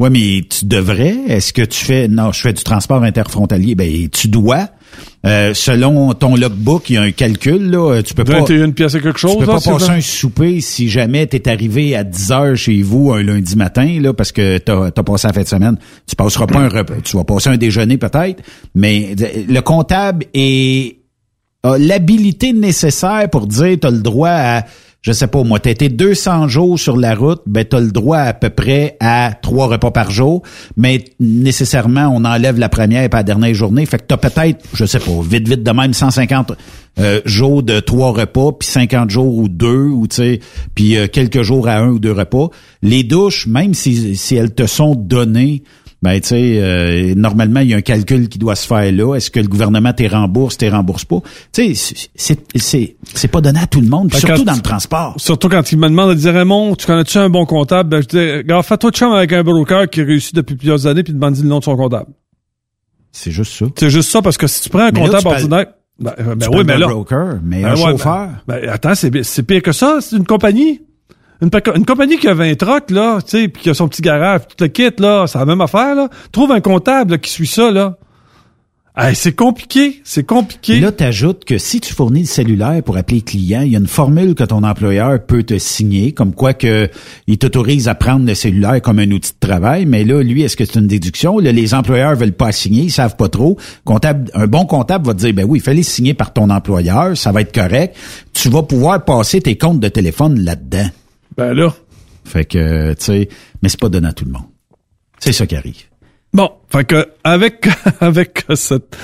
Ouais, mais tu devrais. Est-ce que tu fais non, je fais du transport interfrontalier. Ben, tu dois. Euh, selon ton logbook, il y a un calcul là. Tu peux pas. 21 pièces et quelque chose, Tu peux là, pas c'est passer un souper si jamais t'es arrivé à 10 heures chez vous un lundi matin là, parce que t'as as passé la fin de semaine. Tu passeras pas un repas. Tu vas passer un déjeuner peut-être, mais le comptable est a l'habilité nécessaire pour dire t'as le droit à je sais pas moi, t'as été 200 jours sur la route, ben t'as le droit à peu près à trois repas par jour, mais nécessairement on enlève la première et pas la dernière journée, fait que t'as peut-être, je sais pas, vite vite de même 150 euh, jours de trois repas, puis 50 jours ou deux, ou tu sais, puis euh, quelques jours à un ou deux repas. Les douches, même si, si elles te sont données ben tu sais, euh, normalement il y a un calcul qui doit se faire là. Est-ce que le gouvernement t'es rembourse, t'es rembourse pas? Tu sais, c'est c'est c'est pas donné à tout le monde, surtout quand dans le transport. Surtout quand il me demande de dire Raymond, tu connais-tu un bon comptable? Ben, je dis, regarde, fais-toi de chum avec un broker qui réussit depuis plusieurs années puis demande le nom de son comptable. C'est juste ça. C'est juste ça parce que si tu prends un Mais comptable ordinaire, ben, euh, ben tu oui, mais là. broker, mais Ben un ouais, chauffeur. Ben, ben, attends, c'est pire que ça, c'est une compagnie. Une, pa- une compagnie qui a 20 trucks, là, tu sais, puis qui a son petit garage, tout le kit, là, c'est la même affaire, là. Trouve un comptable là, qui suit ça, là. C'est compliqué, c'est compliqué. Et là, t'ajoutes que si tu fournis le cellulaire pour appeler client, il y a une formule que ton employeur peut te signer, comme quoi que il t'autorise à prendre le cellulaire comme un outil de travail. Mais là, lui, est-ce que c'est une déduction? Là, les employeurs veulent pas signer, ils savent pas trop. Comptable, un bon comptable va te dire, ben oui, il fallait signer par ton employeur, ça va être correct. Tu vas pouvoir passer tes comptes de téléphone là-dedans. Ben là. Fait que, tu sais, mais c'est pas donné à tout le monde. C'est ça qui arrive. Bon, fait que avec avec cette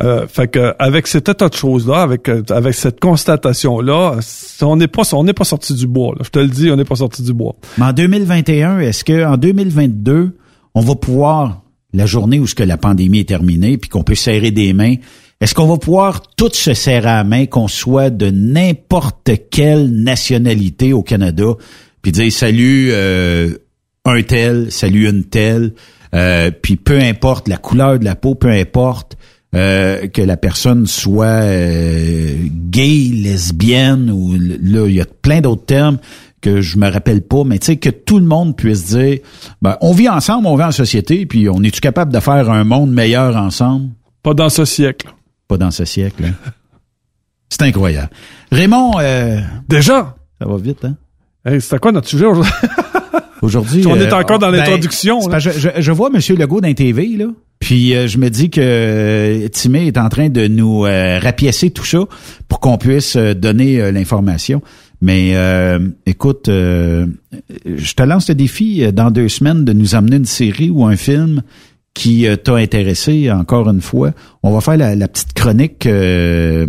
euh, fait que avec cet état de choses là, avec avec cette constatation là, on n'est pas on n'est pas sorti du bois. Là. Je te le dis, on n'est pas sorti du bois. Mais en 2021, est-ce que en 2022, on va pouvoir la journée où ce que la pandémie est terminée, puis qu'on peut serrer des mains, est-ce qu'on va pouvoir tous se serrer à main, qu'on soit de n'importe quelle nationalité au Canada, puis dire salut euh, un tel, salut une telle, euh, puis peu importe la couleur de la peau, peu importe euh, que la personne soit euh, gay, lesbienne ou là il y a plein d'autres termes que je me rappelle pas, mais tu sais que tout le monde puisse dire, ben on vit ensemble, on vit en société, puis on est-tu capable de faire un monde meilleur ensemble? Pas dans ce siècle. Pas dans ce siècle. hein? C'est incroyable. Raymond, euh, déjà, ça va vite, hein? Hey, c'était quoi notre sujet aujourd'hui? Aujourd'hui, On est euh, encore dans ben, l'introduction. je, je- je vois M. Legault dans TV, là. Puis euh, je me dis que euh, Timé est en train de nous rapiécer tout ça pour qu'on puisse donner l'information. Mais euh, écoute, euh, je te lance le défi dans deux semaines de nous amener une série ou un film qui euh, t'a intéressé encore une fois. On va faire la, petite chronique euh,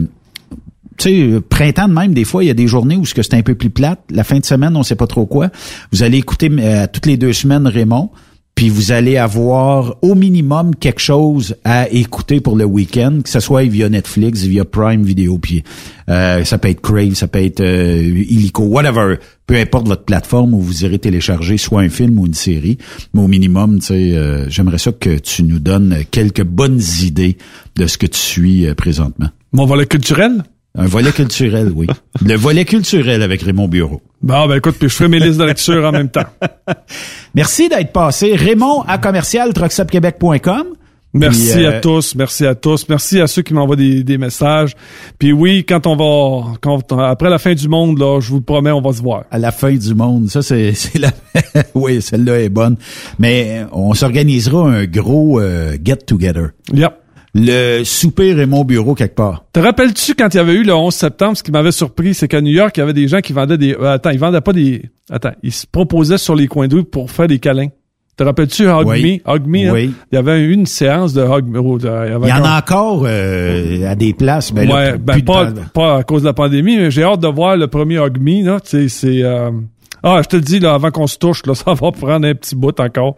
tu sais, printemps de même, des fois, il y a des journées où c'est un peu plus plate. La fin de semaine, on sait pas trop quoi. Vous allez écouter euh, toutes les deux semaines Raymond, puis vous allez avoir au minimum quelque chose à écouter pour le week-end, que ce soit via Netflix, via Prime Video, puis euh, ça peut être Crave, ça peut être euh, Illico, whatever. Peu importe votre plateforme où vous irez télécharger soit un film ou une série, mais au minimum, tu sais, euh, j'aimerais ça que tu nous donnes quelques bonnes idées de ce que tu suis euh, présentement. Mon volet culturel? Un volet culturel, oui. Le volet culturel avec Raymond Bureau. Bon, ben écoute, puis je ferai mes listes de lecture en même temps. Merci d'être passé. Raymond à commercial. Merci Puis, à euh, tous, merci à tous, merci à ceux qui m'envoient des, des messages. Puis oui, quand on va, quand après la fin du monde là, je vous le promets, on va se voir. À la fin du monde, ça c'est c'est la oui, celle-là est bonne. Mais on s'organisera un gros euh, get together. Yep. Le souper Raymond Bureau quelque part. Te rappelles-tu quand il y avait eu le 11 septembre, ce qui m'avait surpris, c'est qu'à New York, il y avait des gens qui vendaient des... euh, attends, ils vendaient pas des... Attends, ils se proposaient sur les coins de rue pour faire des câlins. Te rappelles-tu Hug Oui. Me? Hug Me, hein? Il y avait une séance de Hug Me. oh, Il y, avait Il y en a encore euh, à des places. Là, ouais, ben de pas, temps. pas à cause de la pandémie, mais j'ai hâte de voir le premier Hug Me, là. Tu sais, c'est... Ah, je te le dis, là, avant qu'on se touche, là, ça va prendre un petit bout encore.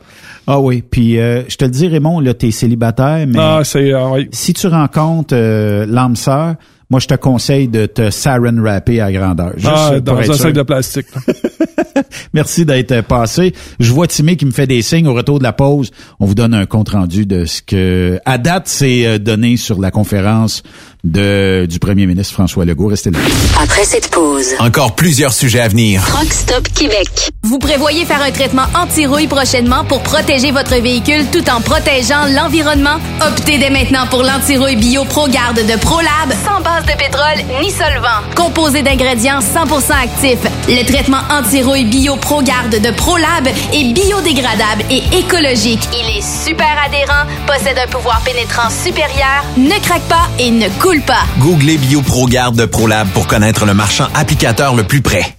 Ah oui, puis euh, je te le dis, Raymond, là, t'es célibataire, mais Ah, c'est... euh, oui. si tu rencontres euh, l'âme sœur, moi, je te conseille de te saran wrapper à grandeur. Juste Ah, dans un sac de plastique. Merci d'être euh, passé. Je vois Timé qui me fait des signes au retour de la pause. On vous donne un compte rendu de ce que, à date, c'est euh, donné sur la conférence de du premier ministre François Legault. Restez là. Après cette pause, Encore plusieurs sujets à venir. Truck Stop Québec. Vous prévoyez faire un traitement anti-rouille prochainement pour protéger votre véhicule tout en protégeant l'environnement? Optez dès maintenant pour l'anti-rouille bio ProGarde de ProLab sans base de pétrole ni solvant. Composé d'ingrédients 100% actifs, le traitement anti-rouille bio ProGarde de ProLab est biodégradable et écologique. Il est super adhérent, possède un pouvoir pénétrant supérieur, ne craque pas et ne coule pas. Googlez BioProGarde de ProLab pour connaître le marchand applicateur le plus près.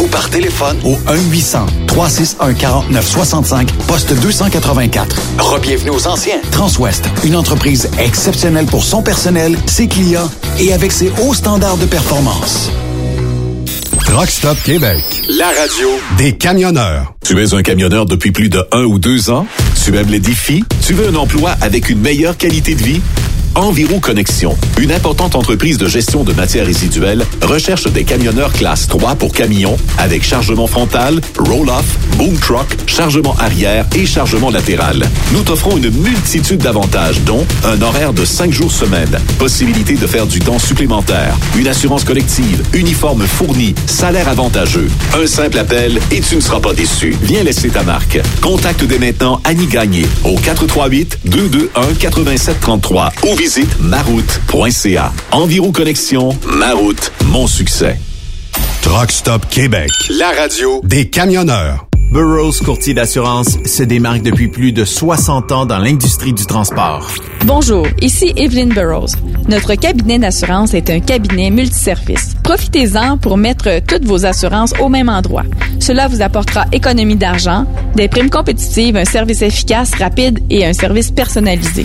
ou par téléphone au 1-800-361-4965, poste 284. Rebienvenue aux anciens. Transwest, une entreprise exceptionnelle pour son personnel, ses clients et avec ses hauts standards de performance. Truck Stop Québec. La radio Des camionneurs. Tu es un camionneur depuis plus de un ou deux ans? Tu aimes les défis? Tu veux un emploi avec une meilleure qualité de vie? Environ Connexion, une importante entreprise de gestion de matières résiduelles, recherche des camionneurs classe 3 pour camions avec chargement frontal, roll-off, boom truck, chargement arrière et chargement latéral. Nous t'offrons une multitude d'avantages, dont un horaire de 5 jours semaine, possibilité de faire du temps supplémentaire, une assurance collective, uniforme fourni, salaire avantageux. Un simple appel et tu ne seras pas déçu. Viens laisser ta marque. Contacte dès maintenant Annie Gagné au 438-221-8733 ou visite maroute.ca. Environ Connexion, Maroute, mon succès. Truck Stop Québec. La radio Des camionneurs. Burroughs Courtier d'assurance se démarque depuis plus de 60 ans dans l'industrie du transport. Bonjour, ici Evelyn Burrows. Notre cabinet d'assurance est un cabinet multiservice. Profitez-en pour mettre toutes vos assurances au même endroit. Cela vous apportera économie d'argent, des primes compétitives, un service efficace, rapide et un service personnalisé.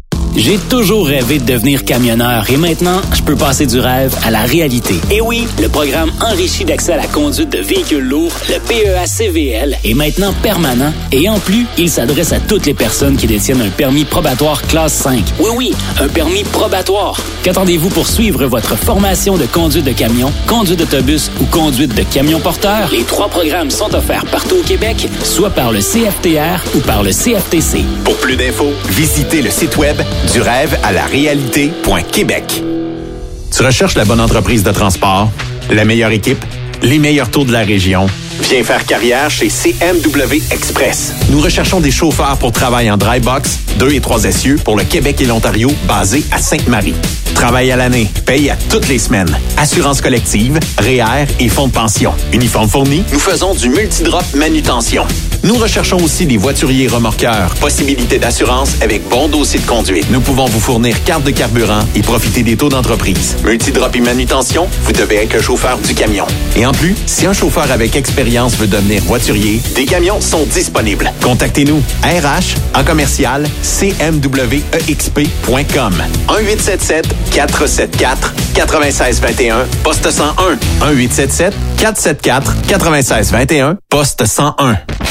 J'ai toujours rêvé de devenir camionneur et maintenant, je peux passer du rêve à la réalité. Et oui, le programme enrichi d'accès à la conduite de véhicules lourds, le PEA CVL, est maintenant permanent et en plus, il s'adresse à toutes les personnes qui détiennent un permis probatoire classe 5. Oui, oui, un permis probatoire. Qu'attendez-vous pour suivre votre formation de conduite de camion, conduite d'autobus ou conduite de camion porteur? Les trois programmes sont offerts partout au Québec, soit par le CFTR ou par le CFTC. Pour plus d'infos, visitez le site web du rêve à la réalité.québec. Tu recherches la bonne entreprise de transport, la meilleure équipe, les meilleurs taux de la région. Viens faire carrière chez CMW Express. Nous recherchons des chauffeurs pour travail en dry box, 2 et 3 essieux pour le Québec et l'Ontario, basés à Sainte-Marie. Travail à l'année, paye à toutes les semaines. Assurance collective, REER et fonds de pension. Uniforme fourni, nous faisons du multidrop manutention. Nous recherchons aussi des voituriers remorqueurs. Possibilité d'assurance avec bon dossier de conduite. Nous pouvons vous fournir carte de carburant et profiter des taux d'entreprise. Multidrop et manutention, vous devez être le chauffeur du camion. Et en plus, si un chauffeur avec expérience veut devenir voiturier, des camions sont disponibles. Contactez-nous. RH en commercial cmwexp.com 1877 474 9621 poste 101 1877 474 9621 poste 101 Plus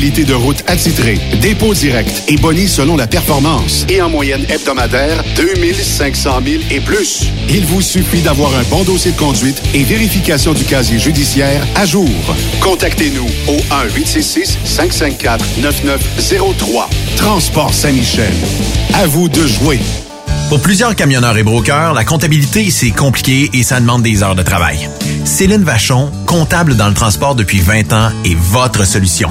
de route attitrée, dépôt direct et boni selon la performance. Et en moyenne hebdomadaire, 2500 000 et plus. Il vous suffit d'avoir un bon dossier de conduite et vérification du casier judiciaire à jour. Contactez-nous au 1-866-554-9903. Transport Saint-Michel. À vous de jouer. Pour plusieurs camionneurs et brokers, la comptabilité, c'est compliqué et ça demande des heures de travail. Céline Vachon, comptable dans le transport depuis 20 ans, est votre solution.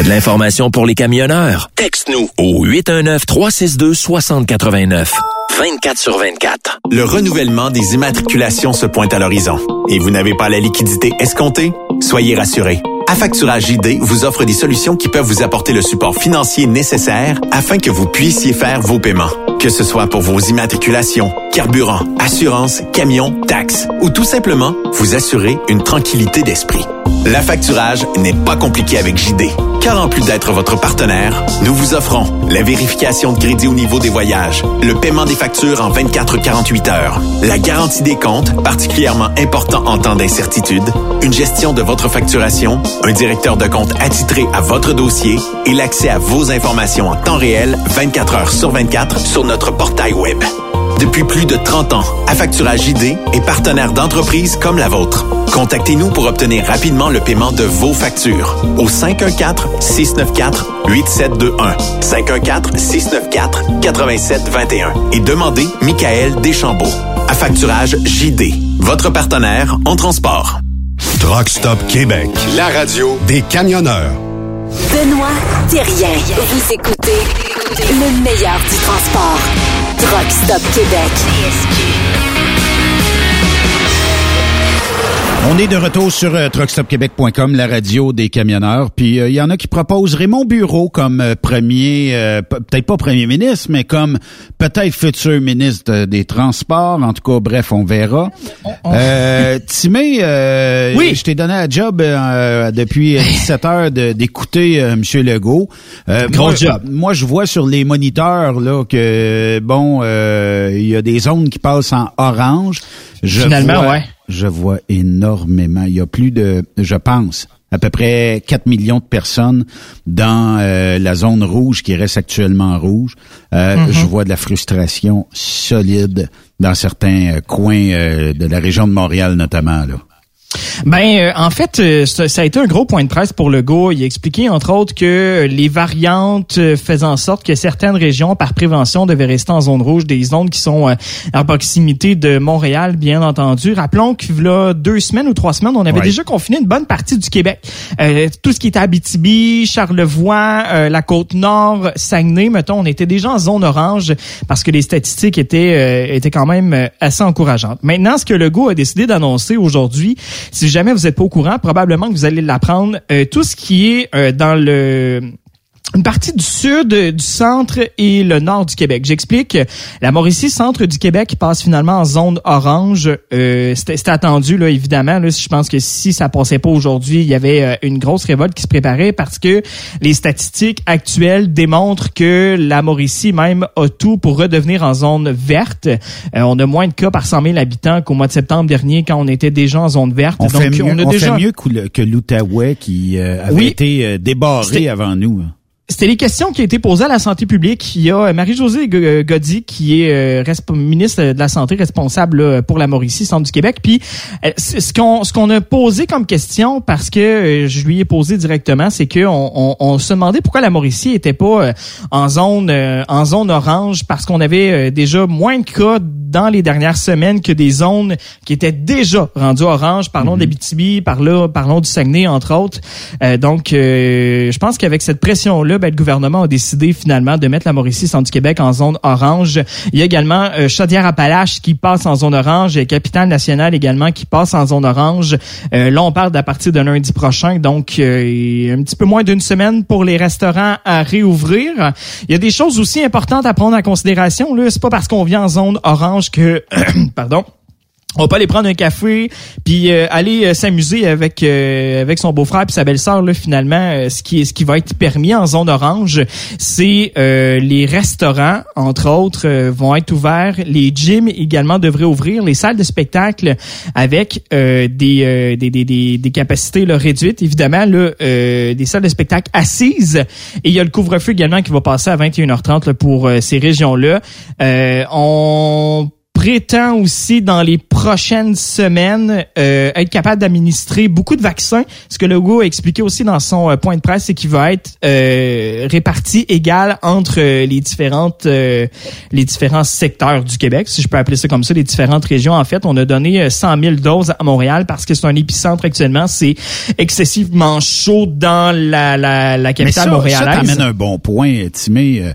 T'as de l'information pour les camionneurs? Texte-nous au 819-362-6089. 24 sur 24. Le renouvellement des immatriculations se pointe à l'horizon. Et vous n'avez pas la liquidité escomptée? Soyez rassurés. Affacturage JD vous offre des solutions qui peuvent vous apporter le support financier nécessaire afin que vous puissiez faire vos paiements. Que ce soit pour vos immatriculations, carburant, assurance, camion, taxes ou tout simplement vous assurer une tranquillité d'esprit. L'affacturage n'est pas compliqué avec JD, car en plus d'être votre partenaire, nous vous offrons la vérification de crédit au niveau des voyages, le paiement des factures en 24-48 heures, la garantie des comptes, particulièrement important en temps d'incertitude, une gestion de votre facturation, un directeur de compte attitré à votre dossier et l'accès à vos informations en temps réel 24 heures sur 24 sur notre portail web. Depuis plus de 30 ans, Affacturage JD est partenaire d'entreprises comme la vôtre. Contactez-nous pour obtenir rapidement le paiement de vos factures au 514-694-8721. 514-694-8721 et demandez Michael Deschambault. Affacturage JD, votre partenaire en transport. Truck Stop Québec, la radio des camionneurs. Benoît Thérien. Vous écoutez le meilleur du transport. Truck Stop Québec. On est de retour sur euh, truckstopquebec.com, la radio des camionneurs. Puis euh, il y en a qui proposent Raymond Bureau comme euh, premier, euh, peut-être pas premier ministre, mais comme peut-être futur ministre des Transports. En tout cas, bref, on verra. Euh, Timé, euh, Oui. je t'ai donné un job euh, depuis 17 heures de- d'écouter euh, M. Legault. Euh, Gros moi, job. Moi, je vois sur les moniteurs là que bon, euh, il y a des zones qui passent en orange. Je Finalement, vois- ouais. Je vois énormément. Il y a plus de, je pense, à peu près 4 millions de personnes dans euh, la zone rouge qui reste actuellement rouge. Euh, Mhm. Je vois de la frustration solide dans certains euh, coins euh, de la région de Montréal notamment. Là. Ben, euh, en fait, euh, ça, ça a été un gros point de presse pour le go. Il a expliqué, entre autres, que les variantes euh, faisaient en sorte que certaines régions, par prévention, devaient rester en zone rouge, des zones qui sont euh, à proximité de Montréal, bien entendu. Rappelons qu'il y a deux semaines ou trois semaines, on avait Ouais. déjà confiné une bonne partie du Québec. Euh, tout ce qui était Abitibi, Charlevoix, euh, la Côte-Nord, Saguenay, mettons, on était déjà en zone orange parce que les statistiques étaient, euh, étaient quand même euh, assez encourageantes. Maintenant, ce que le go a décidé d'annoncer aujourd'hui, si jamais vous n'êtes pas au courant, probablement que vous allez l'apprendre, euh, tout ce qui est euh, dans le une partie du sud, euh, du centre et le nord du Québec. J'explique. La Mauricie, centre du Québec, passe finalement en zone orange. Euh, C'était attendu, là, évidemment. Là, je pense que si ça passait pas aujourd'hui, il y avait euh, une grosse révolte qui se préparait parce que les statistiques actuelles démontrent que la Mauricie même a tout pour redevenir en zone verte. Euh, on a moins de cas par 100 000 habitants qu'au mois de septembre dernier quand on était déjà en zone verte. On, fait, Donc, mieux, on a on déjà fait mieux que, l'Outaouais qui euh, avait Oui. été débarré avant nous. C'était les questions qui ont été posées à la santé publique. Il y a euh, Marie-Josée G- euh, Goddy, qui est euh, ministre de la Santé responsable là, pour la Mauricie, centre du Québec. Puis euh, ce qu'on ce qu'on a posé comme question, parce que euh, je lui ai posé directement, c'est que on, on, se demandait pourquoi la Mauricie était pas en zone euh, en zone orange, parce qu'on avait déjà moins de cas dans les dernières semaines que des zones qui étaient déjà rendues orange. Parlons d'Abitibi, par là, parlons du Saguenay, entre autres. Euh, donc, euh, je pense qu'avec cette pression-là, ben, le gouvernement a décidé finalement de mettre la Mauricie, centre du Québec, en zone orange. Il y a également euh, Chaudière-Appalaches qui passe en zone orange et Capitale Nationale également qui passe en zone orange. Euh, là, on parle d'à partir de lundi prochain, donc euh, un petit peu moins d'une semaine pour les restaurants à réouvrir. Il y a des choses aussi importantes à prendre en considération. Là, c'est pas parce qu'on vient en zone orange que, pardon. On va pas aller prendre un café puis euh, aller euh, s'amuser avec euh, avec son beau-frère puis sa belle-sœur là finalement ce qui ce qui va être permis en zone orange c'est les restaurants entre autres vont être ouverts. Les gyms également devraient ouvrir. Les salles de spectacle avec des, des, des des capacités réduites. Évidemment là des salles de spectacle assises. Et il y a le couvre-feu également qui va passer à 21h30 là, pour ces régions là on prétend aussi dans les prochaines semaines euh, être capable d'administrer beaucoup de vaccins. Ce que Legault a expliqué aussi dans son euh, point de presse, c'est qu'il va être euh, réparti égal entre euh, les différentes euh, les différents secteurs du Québec, si je peux appeler ça comme ça, les différentes régions. En fait, on a donné euh, 100 000 doses à Montréal parce que c'est un épicentre actuellement. C'est excessivement chaud dans la, la, la Mais capitale ça, ça montréalaise. t'amène un bon point, Timé.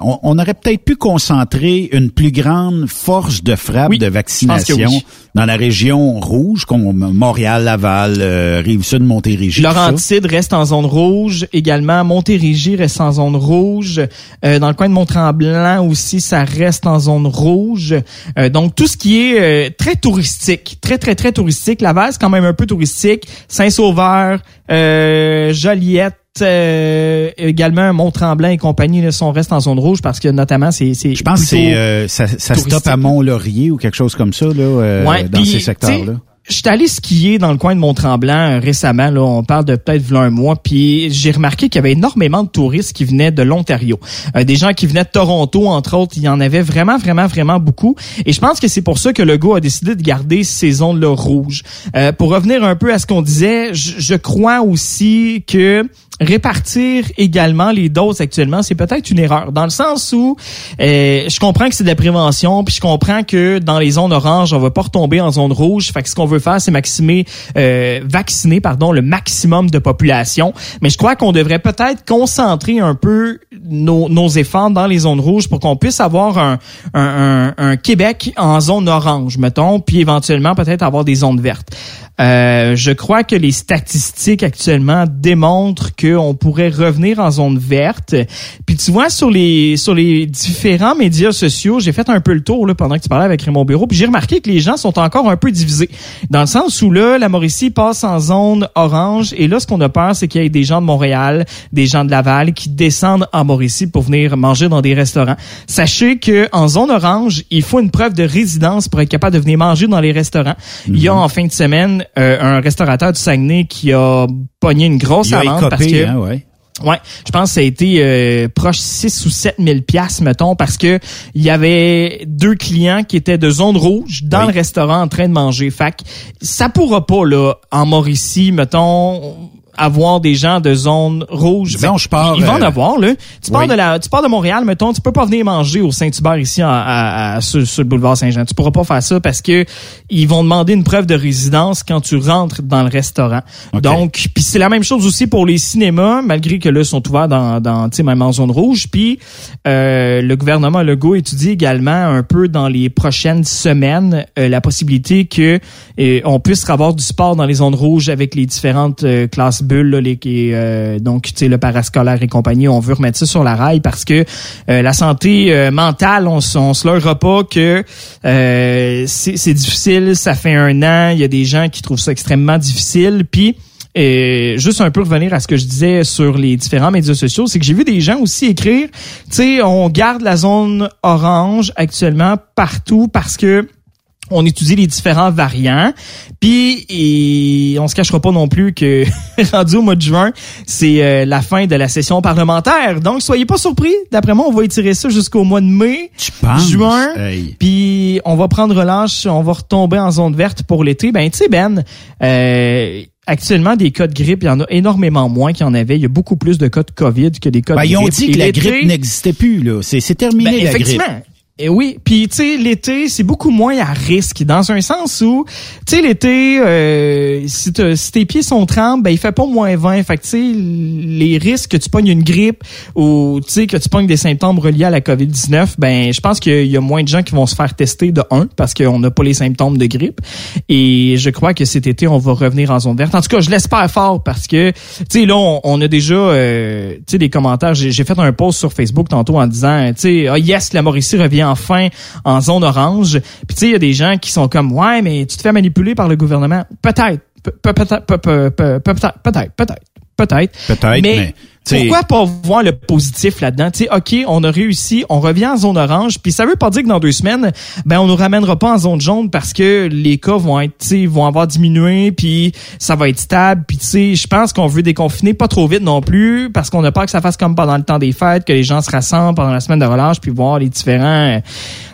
On, on aurait peut-être pu concentrer une plus grande force de frappe de vaccination oui. dans la région rouge, comme Montréal, Laval, euh, Rive-Sud, Montérégie. Laurentide reste en zone rouge également. Montérégie reste en zone rouge. Euh, dans le coin de Mont-Tremblant aussi, ça reste en zone rouge. Euh, donc, tout ce qui est euh, très touristique, très, très, très touristique. Laval, c'est quand même un peu touristique. Saint-Sauveur, euh, Joliette, euh, également Mont-Tremblant et compagnie, là, sont restent en zone rouge parce que notamment, c'est... Je pense que c'est euh, ça, ça stoppe à Mont-Laurier ou quelque chose comme ça là, euh, Ouais, dans ces sais, Je suis allé skier dans le coin de Mont-Tremblant euh, récemment, là, on parle de peut-être un mois, puis j'ai remarqué qu'il y avait énormément de touristes qui venaient de l'Ontario. Euh, des gens qui venaient de Toronto, entre autres, il y en avait vraiment, vraiment, vraiment beaucoup. Et je pense que c'est pour ça que le gars a décidé de garder ces zones-là rouges. Euh, pour revenir un peu à ce qu'on disait, je, je crois aussi que répartir également les doses actuellement, c'est peut-être une erreur, dans le sens où euh, je comprends que c'est de la prévention, puis je comprends que dans les zones oranges, on va pas retomber en zone rouge. Fait que ce qu'on veut faire, c'est maximer, euh, vacciner, pardon, le maximum de population. Mais je crois qu'on devrait peut-être concentrer un peu nos, efforts dans les zones rouges pour qu'on puisse avoir un, un Québec en zone orange, mettons, puis éventuellement peut-être avoir des zones vertes. Euh, je crois que les statistiques actuellement démontrent qu'on pourrait revenir en zone verte. Puis tu vois sur les sur les différents médias sociaux, j'ai fait un peu le tour là, pendant que tu parlais avec Raymond Bureau, puis j'ai remarqué que les gens sont encore un peu divisés dans le sens où là la Mauricie passe en zone orange et là ce qu'on a peur c'est qu'il y ait des gens de Montréal, des gens de Laval qui descendent en Mauricie pour venir manger dans des restaurants. Sachez que en zone orange, il faut une preuve de résidence pour être capable de venir manger dans les restaurants. Il y a en fin de semaine euh, un restaurateur du Saguenay qui a pogné une grosse Il a amende parce que hein, ouais. Ouais, je pense que ça a été euh, proche 6 ou 7 000 piastres, mettons, parce que il y avait deux clients qui étaient de zone rouge dans le restaurant en train de manger. Fait que ça pourra pas, là, en Mauricie, mettons, avoir des gens de zone rouge. Disons, Ben, je pars, Ils vont en euh, avoir, là. Tu pars oui. de la, tu pars de Montréal, mettons, tu peux pas venir manger au Saint-Hubert ici à, à- à- sur, sur le boulevard Saint-Jean. Tu pourras pas faire ça parce que ils vont demander une preuve de résidence quand tu rentres dans le restaurant. Donc, puis c'est la même chose aussi pour les cinémas, malgré que là ils sont ouverts dans, dans tu sais, même en zone rouge. Puis euh, le gouvernement Legault étudie également un peu dans les prochaines semaines euh, la possibilité que euh, on puisse avoir du sport dans les zones rouges avec les différentes euh, classes bulles, là, les, euh, donc tu sais le parascolaire et compagnie. On veut remettre ça sur la rail parce que euh, la santé euh, mentale, on, on se leurra pas que euh, c'est c'est difficile. Ça fait un an, il y a des gens qui trouvent ça extrêmement difficile. Puis et juste un peu revenir à ce que je disais sur les différents médias sociaux, c'est que j'ai vu des gens aussi écrire, tu sais, on garde la zone orange actuellement partout parce que on étudie les différents variants. Puis et on se cachera pas non plus que rendu au mois de juin, c'est euh, la fin de la session parlementaire. Donc soyez pas surpris. D'après moi, on va étirer ça jusqu'au mois de mai, juin. Hey. Puis on va prendre relâche, on va retomber en zone verte pour l'été. Ben tu sais Ben, euh, actuellement des cas de grippe, il y en a énormément moins qu'il y en avait. Il y a beaucoup plus de cas de Covid que des cas Ben, de ils ont grippe. dit que la grippe n'existait plus, là. C'est c'est terminé, ben, la grippe. Et oui, puis tu sais l'été c'est beaucoup moins à risque dans un sens où tu sais l'été euh, si, si tes pieds sont trempes ben il fait pas moins 20 fait que tu sais les risques que tu pognes une grippe ou tu sais que tu pognes des symptômes reliés à la Covid-19 ben je pense qu'il y a moins de gens qui vont se faire tester de un parce qu'on n'a pas les symptômes de grippe. Et je crois que cet été on va revenir en zone verte. En tout cas je l'espère fort parce que tu sais là on, a déjà euh, tu sais des commentaires. J'ai fait un post sur Facebook tantôt en disant tu sais ah yes la Mauricie revient enfin en zone orange puis tu sais il y a des gens qui sont comme ouais mais tu te fais manipuler par le gouvernement peut-être Pe- pe- peut-être pe- pe- pe- peut-être peut-être peut-être peut-être mais, pourquoi pas voir le positif là-dedans? Tu sais, OK, on a réussi, on revient en zone orange, puis ça veut pas dire que dans deux semaines, ben on nous ramènera pas en zone jaune parce que les cas vont être, tu vont avoir diminué, puis ça va être stable, puis tu sais, je pense qu'on veut déconfiner pas trop vite non plus parce qu'on a peur que ça fasse comme pendant le temps des fêtes, que les gens se rassemblent pendant la semaine de relâche, puis voir les différents,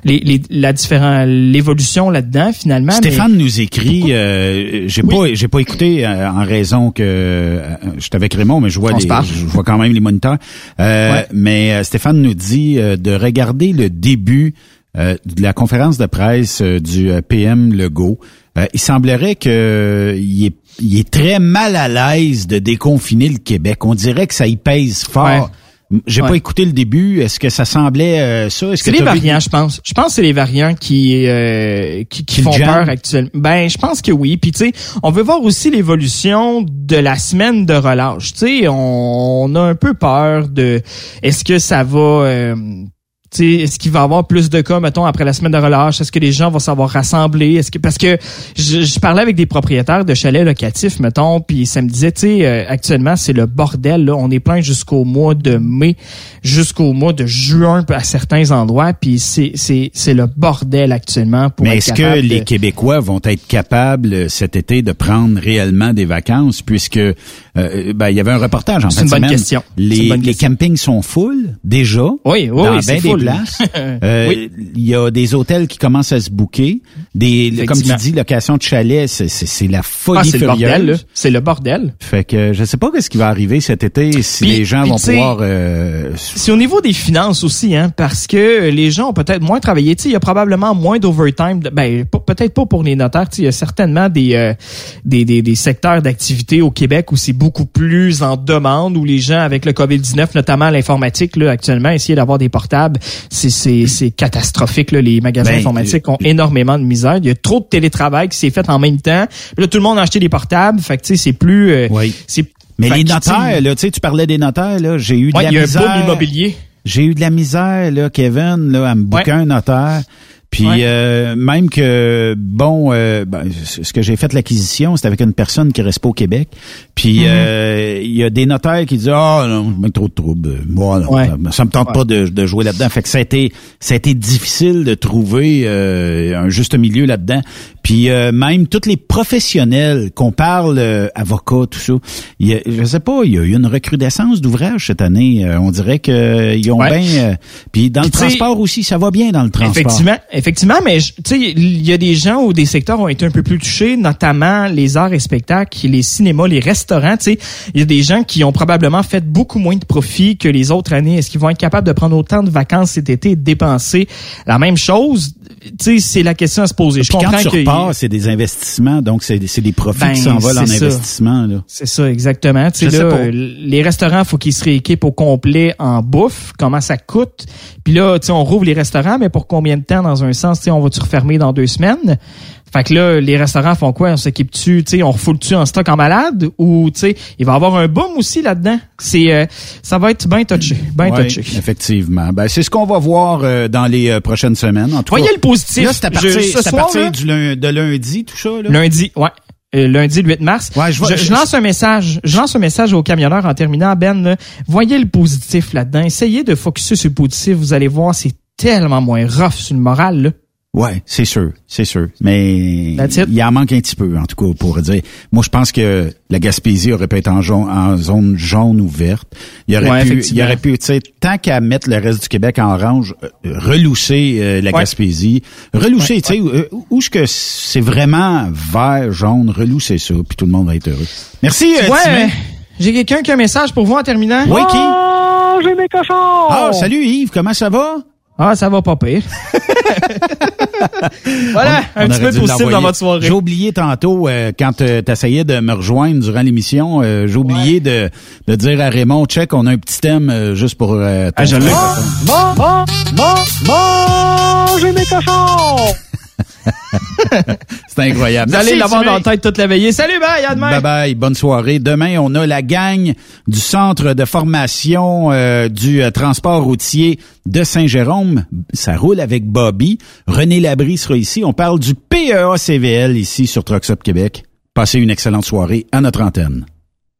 les, les- la différent, l'évolution là-dedans finalement. Stéphane nous écrit, euh, j'ai pas, j'ai pas écouté euh, en raison que euh, je suis avec Raymond, mais je vois On les, je vois quand même les moniteurs. Euh, Ouais. Mais euh, Stéphane nous dit euh, de regarder le début euh, de la conférence de presse euh, du euh, PM Legault. Il semblerait que il est, il est très mal à l'aise de déconfiner le Québec. On dirait que ça y pèse fort. J'ai Ouais. pas écouté le début. Est-ce que ça semblait euh, ça? Est-ce C'est les vu- variants, je pense. Je pense que c'est les variants qui euh, qui, qui font peur actuellement. Ben, je pense que oui. Puis tu sais, on veut voir aussi l'évolution de la semaine de relâche. Tu sais, on, on a un peu peur de est-ce que ça va euh, est-ce qu'il va y avoir plus de cas, mettons, après la semaine de relâche? Est-ce que les gens vont savoir rassembler? Est-ce que parce que je, je parlais avec des propriétaires de chalets locatifs, mettons, puis ça me disait, tu sais, euh, actuellement c'est le bordel. Là, on est plein jusqu'au mois de mai, jusqu'au mois de juin à certains endroits, puis c'est c'est c'est le bordel actuellement pour Mais est-ce que les Québécois vont être capables euh, cet été de prendre réellement des vacances? Puisque euh, ben, il y avait un reportage en C'est fin une bonne question. C'est Les, une bonne les campings sont full déjà. Oui, oui, c'est full. Euh, Oui. Il y a des hôtels qui commencent à se. Des, comme tu dis, location de chalet, c'est, la folie Ah, c'est le bordel. C'est le bordel. Fait que je sais pas ce qui va arriver cet été si Puis- les gens puis vont pouvoir. euh, C'est au niveau des finances aussi, hein, parce que les gens ont peut-être moins travaillé. Tu il y a probablement moins d'overtime. Ben, peut-être pas pour les notaires. Tu il y a certainement des, euh, des, des, des secteurs d'activité au Québec où c'est beaucoup plus en demande, où les gens, avec le COVID-19, notamment l'informatique, là, actuellement, essayer d'avoir des portables, c'est, c'est, c'est catastrophique. Là. Les magasins Ben, informatiques ont énormément de misère. Il y a trop de télétravail qui s'est fait en même temps. Là, tout le monde a acheté des portables. Fait que, tu sais, c'est plus... euh, c'est, Mais les notaires, là, tu sais, tu parlais des notaires, là, j'ai eu de Ouais, la il y a un misère. boom immobilier. J'ai eu de la misère, là, Kevin, là, à me booker un notaire. Puis Ouais. euh, même que bon, euh, ben, ce que j'ai fait l'acquisition, c'est avec une personne qui reste pas au Québec. Puis Mhm. euh, il y a des notaires qui disent ah non, je mets trop de troubles. Moi non, Ouais. ça, ça me tente pas de, de jouer là-dedans. Fait que ça a été ça a été difficile de trouver euh, un juste milieu là-dedans. Puis euh, même tous les professionnels qu'on parle euh, avocats tout ça, y a, je sais pas, il y a eu une recrudescence d'ouvrages cette année. Euh, on dirait que euh, ils ont bien euh, puis dans le transport aussi, ça va bien dans le transport. Effectivement, effectivement, mais il y a des gens ou des secteurs ont été un peu plus touchés, notamment les arts et spectacles, les cinémas, les restaurants. Il y a des gens qui ont probablement fait beaucoup moins de profit que les autres années. Est-ce qu'ils vont être capables de prendre autant de vacances cet été et de dépenser la même chose? Tu sais, c'est la question à se poser. Je Puis comprends quand tu que c'est des investissements, donc c'est des profits Ben, qui s'envolent en ça. investissement. C'est ça, exactement. Tu sais, là, pas. euh, les restaurants, faut qu'ils se rééquipent au complet en bouffe. Comment ça coûte? Puis là, tu sais, on rouvre les restaurants, mais pour combien de temps dans un sens? Tu sais, on va-tu refermer dans deux semaines? Fait que là, les restaurants font quoi? On s'équipe-tu, tu sais, on refoule-tu en stock en malade? Ou, tu sais, il va y avoir un boom aussi là-dedans. C'est, euh, ça va être bien touché, bien Ouais, touché. effectivement. Ben, c'est ce qu'on va voir euh, dans les euh, prochaines semaines. En tout Voyez cas, le positif. Là, c'est à partir, Je- ce c'est à soir, partir là- du de lundi, tout ça. Là. Lundi, ouais. Euh, lundi le 8 mars. Ouais, je je, vois- je je- lance un message. Je lance un message aux camionneurs en terminant. Ben, là, voyez le positif là-dedans. Essayez de focuser sur le positif. Vous allez voir, c'est tellement moins rough sur le moral. Là. Ouais, c'est sûr, c'est sûr. Mais il en manque un petit peu, en tout cas, pour dire. Moi, je pense que la Gaspésie aurait pu être en, jaune- en zone jaune ou verte. Il aurait Ouais, pu, il aurait pu, tu sais, tant qu'à mettre le reste du Québec en orange, euh, relousser euh, la Ouais. Gaspésie, relousser, tu sais, euh, où est-ce que c'est vraiment vert, jaune, relousser ça, puis tout le monde va être heureux. Merci, euh, ouais, j'ai quelqu'un qui a un message pour vous en terminant. Oui, qui? Oh, j'ai mes cochons! Ah, salut Yves, comment ça va? Ah, ça va pas pire. voilà, un On petit peu positif dans votre soirée. J'ai oublié tantôt, euh, quand tu essayais de me rejoindre durant l'émission, euh, j'ai oublié de, de dire à Raymond, check, on a un petit thème euh, juste pour... euh, Ah, je l'ai. Bon, bon, bon, bon, j'ai mes cochons! C'est incroyable. Vous allez l'avoir dans la tête toute la veillée. Salut, bye, à demain! Bye bye, bonne soirée. Demain, on a la gang du centre de formation euh, du euh, transport routier de Saint-Jérôme. Ça roule avec Bobby. René Labrie sera ici. On parle du PEA CVL ici sur Trucks Up Québec. Passez une excellente soirée à notre antenne.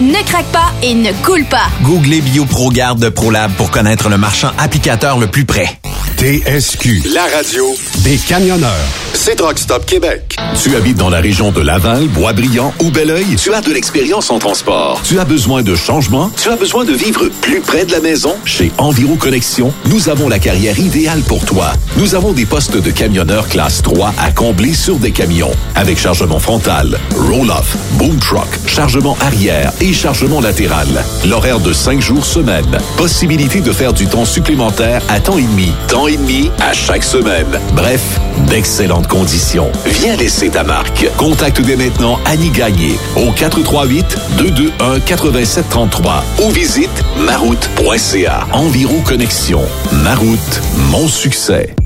ne craque pas et ne coule pas. Googlez BioProGarde de ProLab pour connaître le marchand applicateur le plus près. TSQ. La radio des camionneurs. C'est Truck Stop Québec. Tu habites dans la région de Laval, Boisbriand ou Belleuil? Tu as de l'expérience en transport. Tu as besoin de changement? Tu as besoin de vivre plus près de la maison? Chez Enviro Connexion, nous avons la carrière idéale pour toi. Nous avons des postes de camionneurs classe 3 à combler sur des camions. Avec chargement frontal, roll-off, boom truck, chargement arrière et chargement latéral. L'horaire de 5 jours semaine. Possibilité de faire du temps supplémentaire à temps et demi. Temps et demi à chaque semaine. Bref, d'excellentes conditions. Viens laisser ta marque. Contacte dès maintenant Annie Gagné au 438-221-8733 ou visite maroute.ca. Environ Connexion. Maroute, mon succès.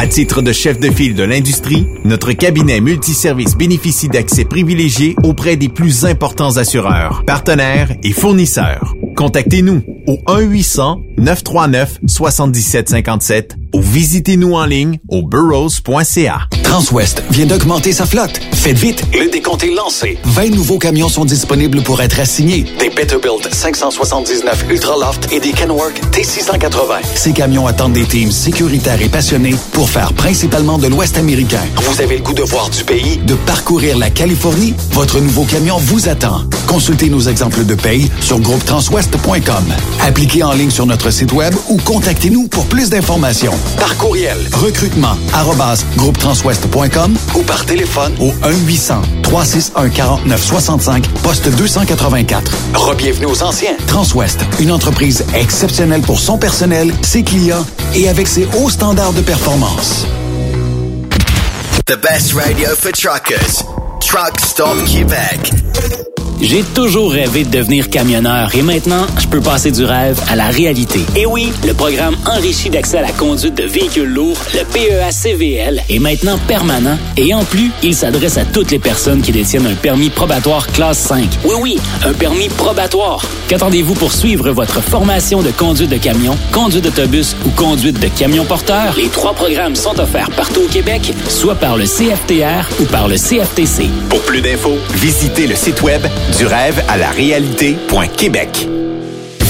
À titre de chef de file de l'industrie, notre cabinet multiservice bénéficie d'accès privilégié auprès des plus importants assureurs, partenaires et fournisseurs. Contactez-nous au 939-7757 ou visitez-nous en ligne au burrows.ca. Transwest vient d'augmenter sa flotte. Faites vite, le décompte est lancé. 20 nouveaux camions sont disponibles pour être assignés. Des Peterbilt 579 Ultraloft et des Kenworth T680. Ces camions attendent des teams sécuritaires et passionnés pour faire principalement de l'Ouest américain. Vous avez le goût de voir du pays, de parcourir la Californie? Votre nouveau camion vous attend. Consultez nos exemples de paye sur groupetranswest.com. Appliquez en ligne sur notre site web ou contactez-nous pour plus d'informations. Par courriel, recrutement arobase groupetranswest.com ou par téléphone au 1-800-361-4965, poste 284. Rebienvenue aux anciens. Transwest, une entreprise exceptionnelle pour son personnel, ses clients et avec ses hauts standards de performance. The best radio for truckers. Truck Stop Québec. J'ai toujours rêvé de devenir camionneur et maintenant, je peux passer du rêve à la réalité. Et oui, le programme enrichi d'accès à la conduite de véhicules lourds, le PEA CVL, est maintenant permanent et en plus, il s'adresse à toutes les personnes qui détiennent un permis probatoire classe 5. Oui, oui, un permis probatoire. Qu'attendez-vous pour suivre votre formation de conduite de camion, conduite d'autobus ou conduite de camion porteur? Les trois programmes sont offerts partout au Québec, soit par le CFTR ou par le CFTC. Pour plus d'infos, visitez le site web du rêve à la réalité.québec.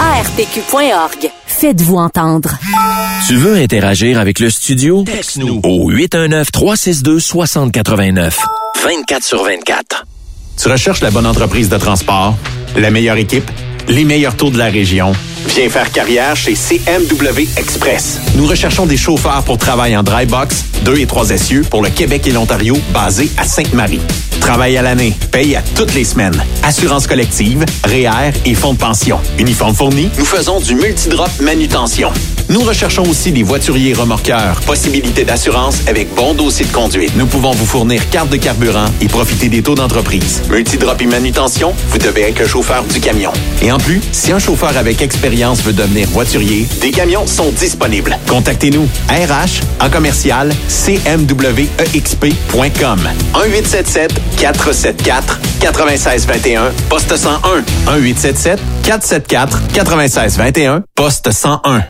ARPQ.org. Faites-vous entendre. Tu veux interagir avec le studio? Texte-nous au 819-362-6089. 24 sur 24. Tu recherches la bonne entreprise de transport, la meilleure équipe, les meilleurs taux de la région? Viens faire carrière chez CMW Express. Nous recherchons des chauffeurs pour travailler en dry box, 2 et 3 essieux pour le Québec et l'Ontario, basé à Sainte-Marie. Travail à l'année, paye à toutes les semaines. Assurance collective, REER et fonds de pension. Uniforme fourni, nous faisons du multidrop manutention. Nous recherchons aussi des voituriers remorqueurs. Possibilité d'assurance avec bon dossier de conduite. Nous pouvons vous fournir carte de carburant et profiter des taux d'entreprise. Multidrop et manutention, vous devez être un chauffeur du camion. Et en plus, si un chauffeur avec expérience veut devenir voiturier, des camions sont disponibles. Contactez-nous. RH en commercial cmwexp.com 1877 474 9621 poste 101 1877 474 9621 poste 101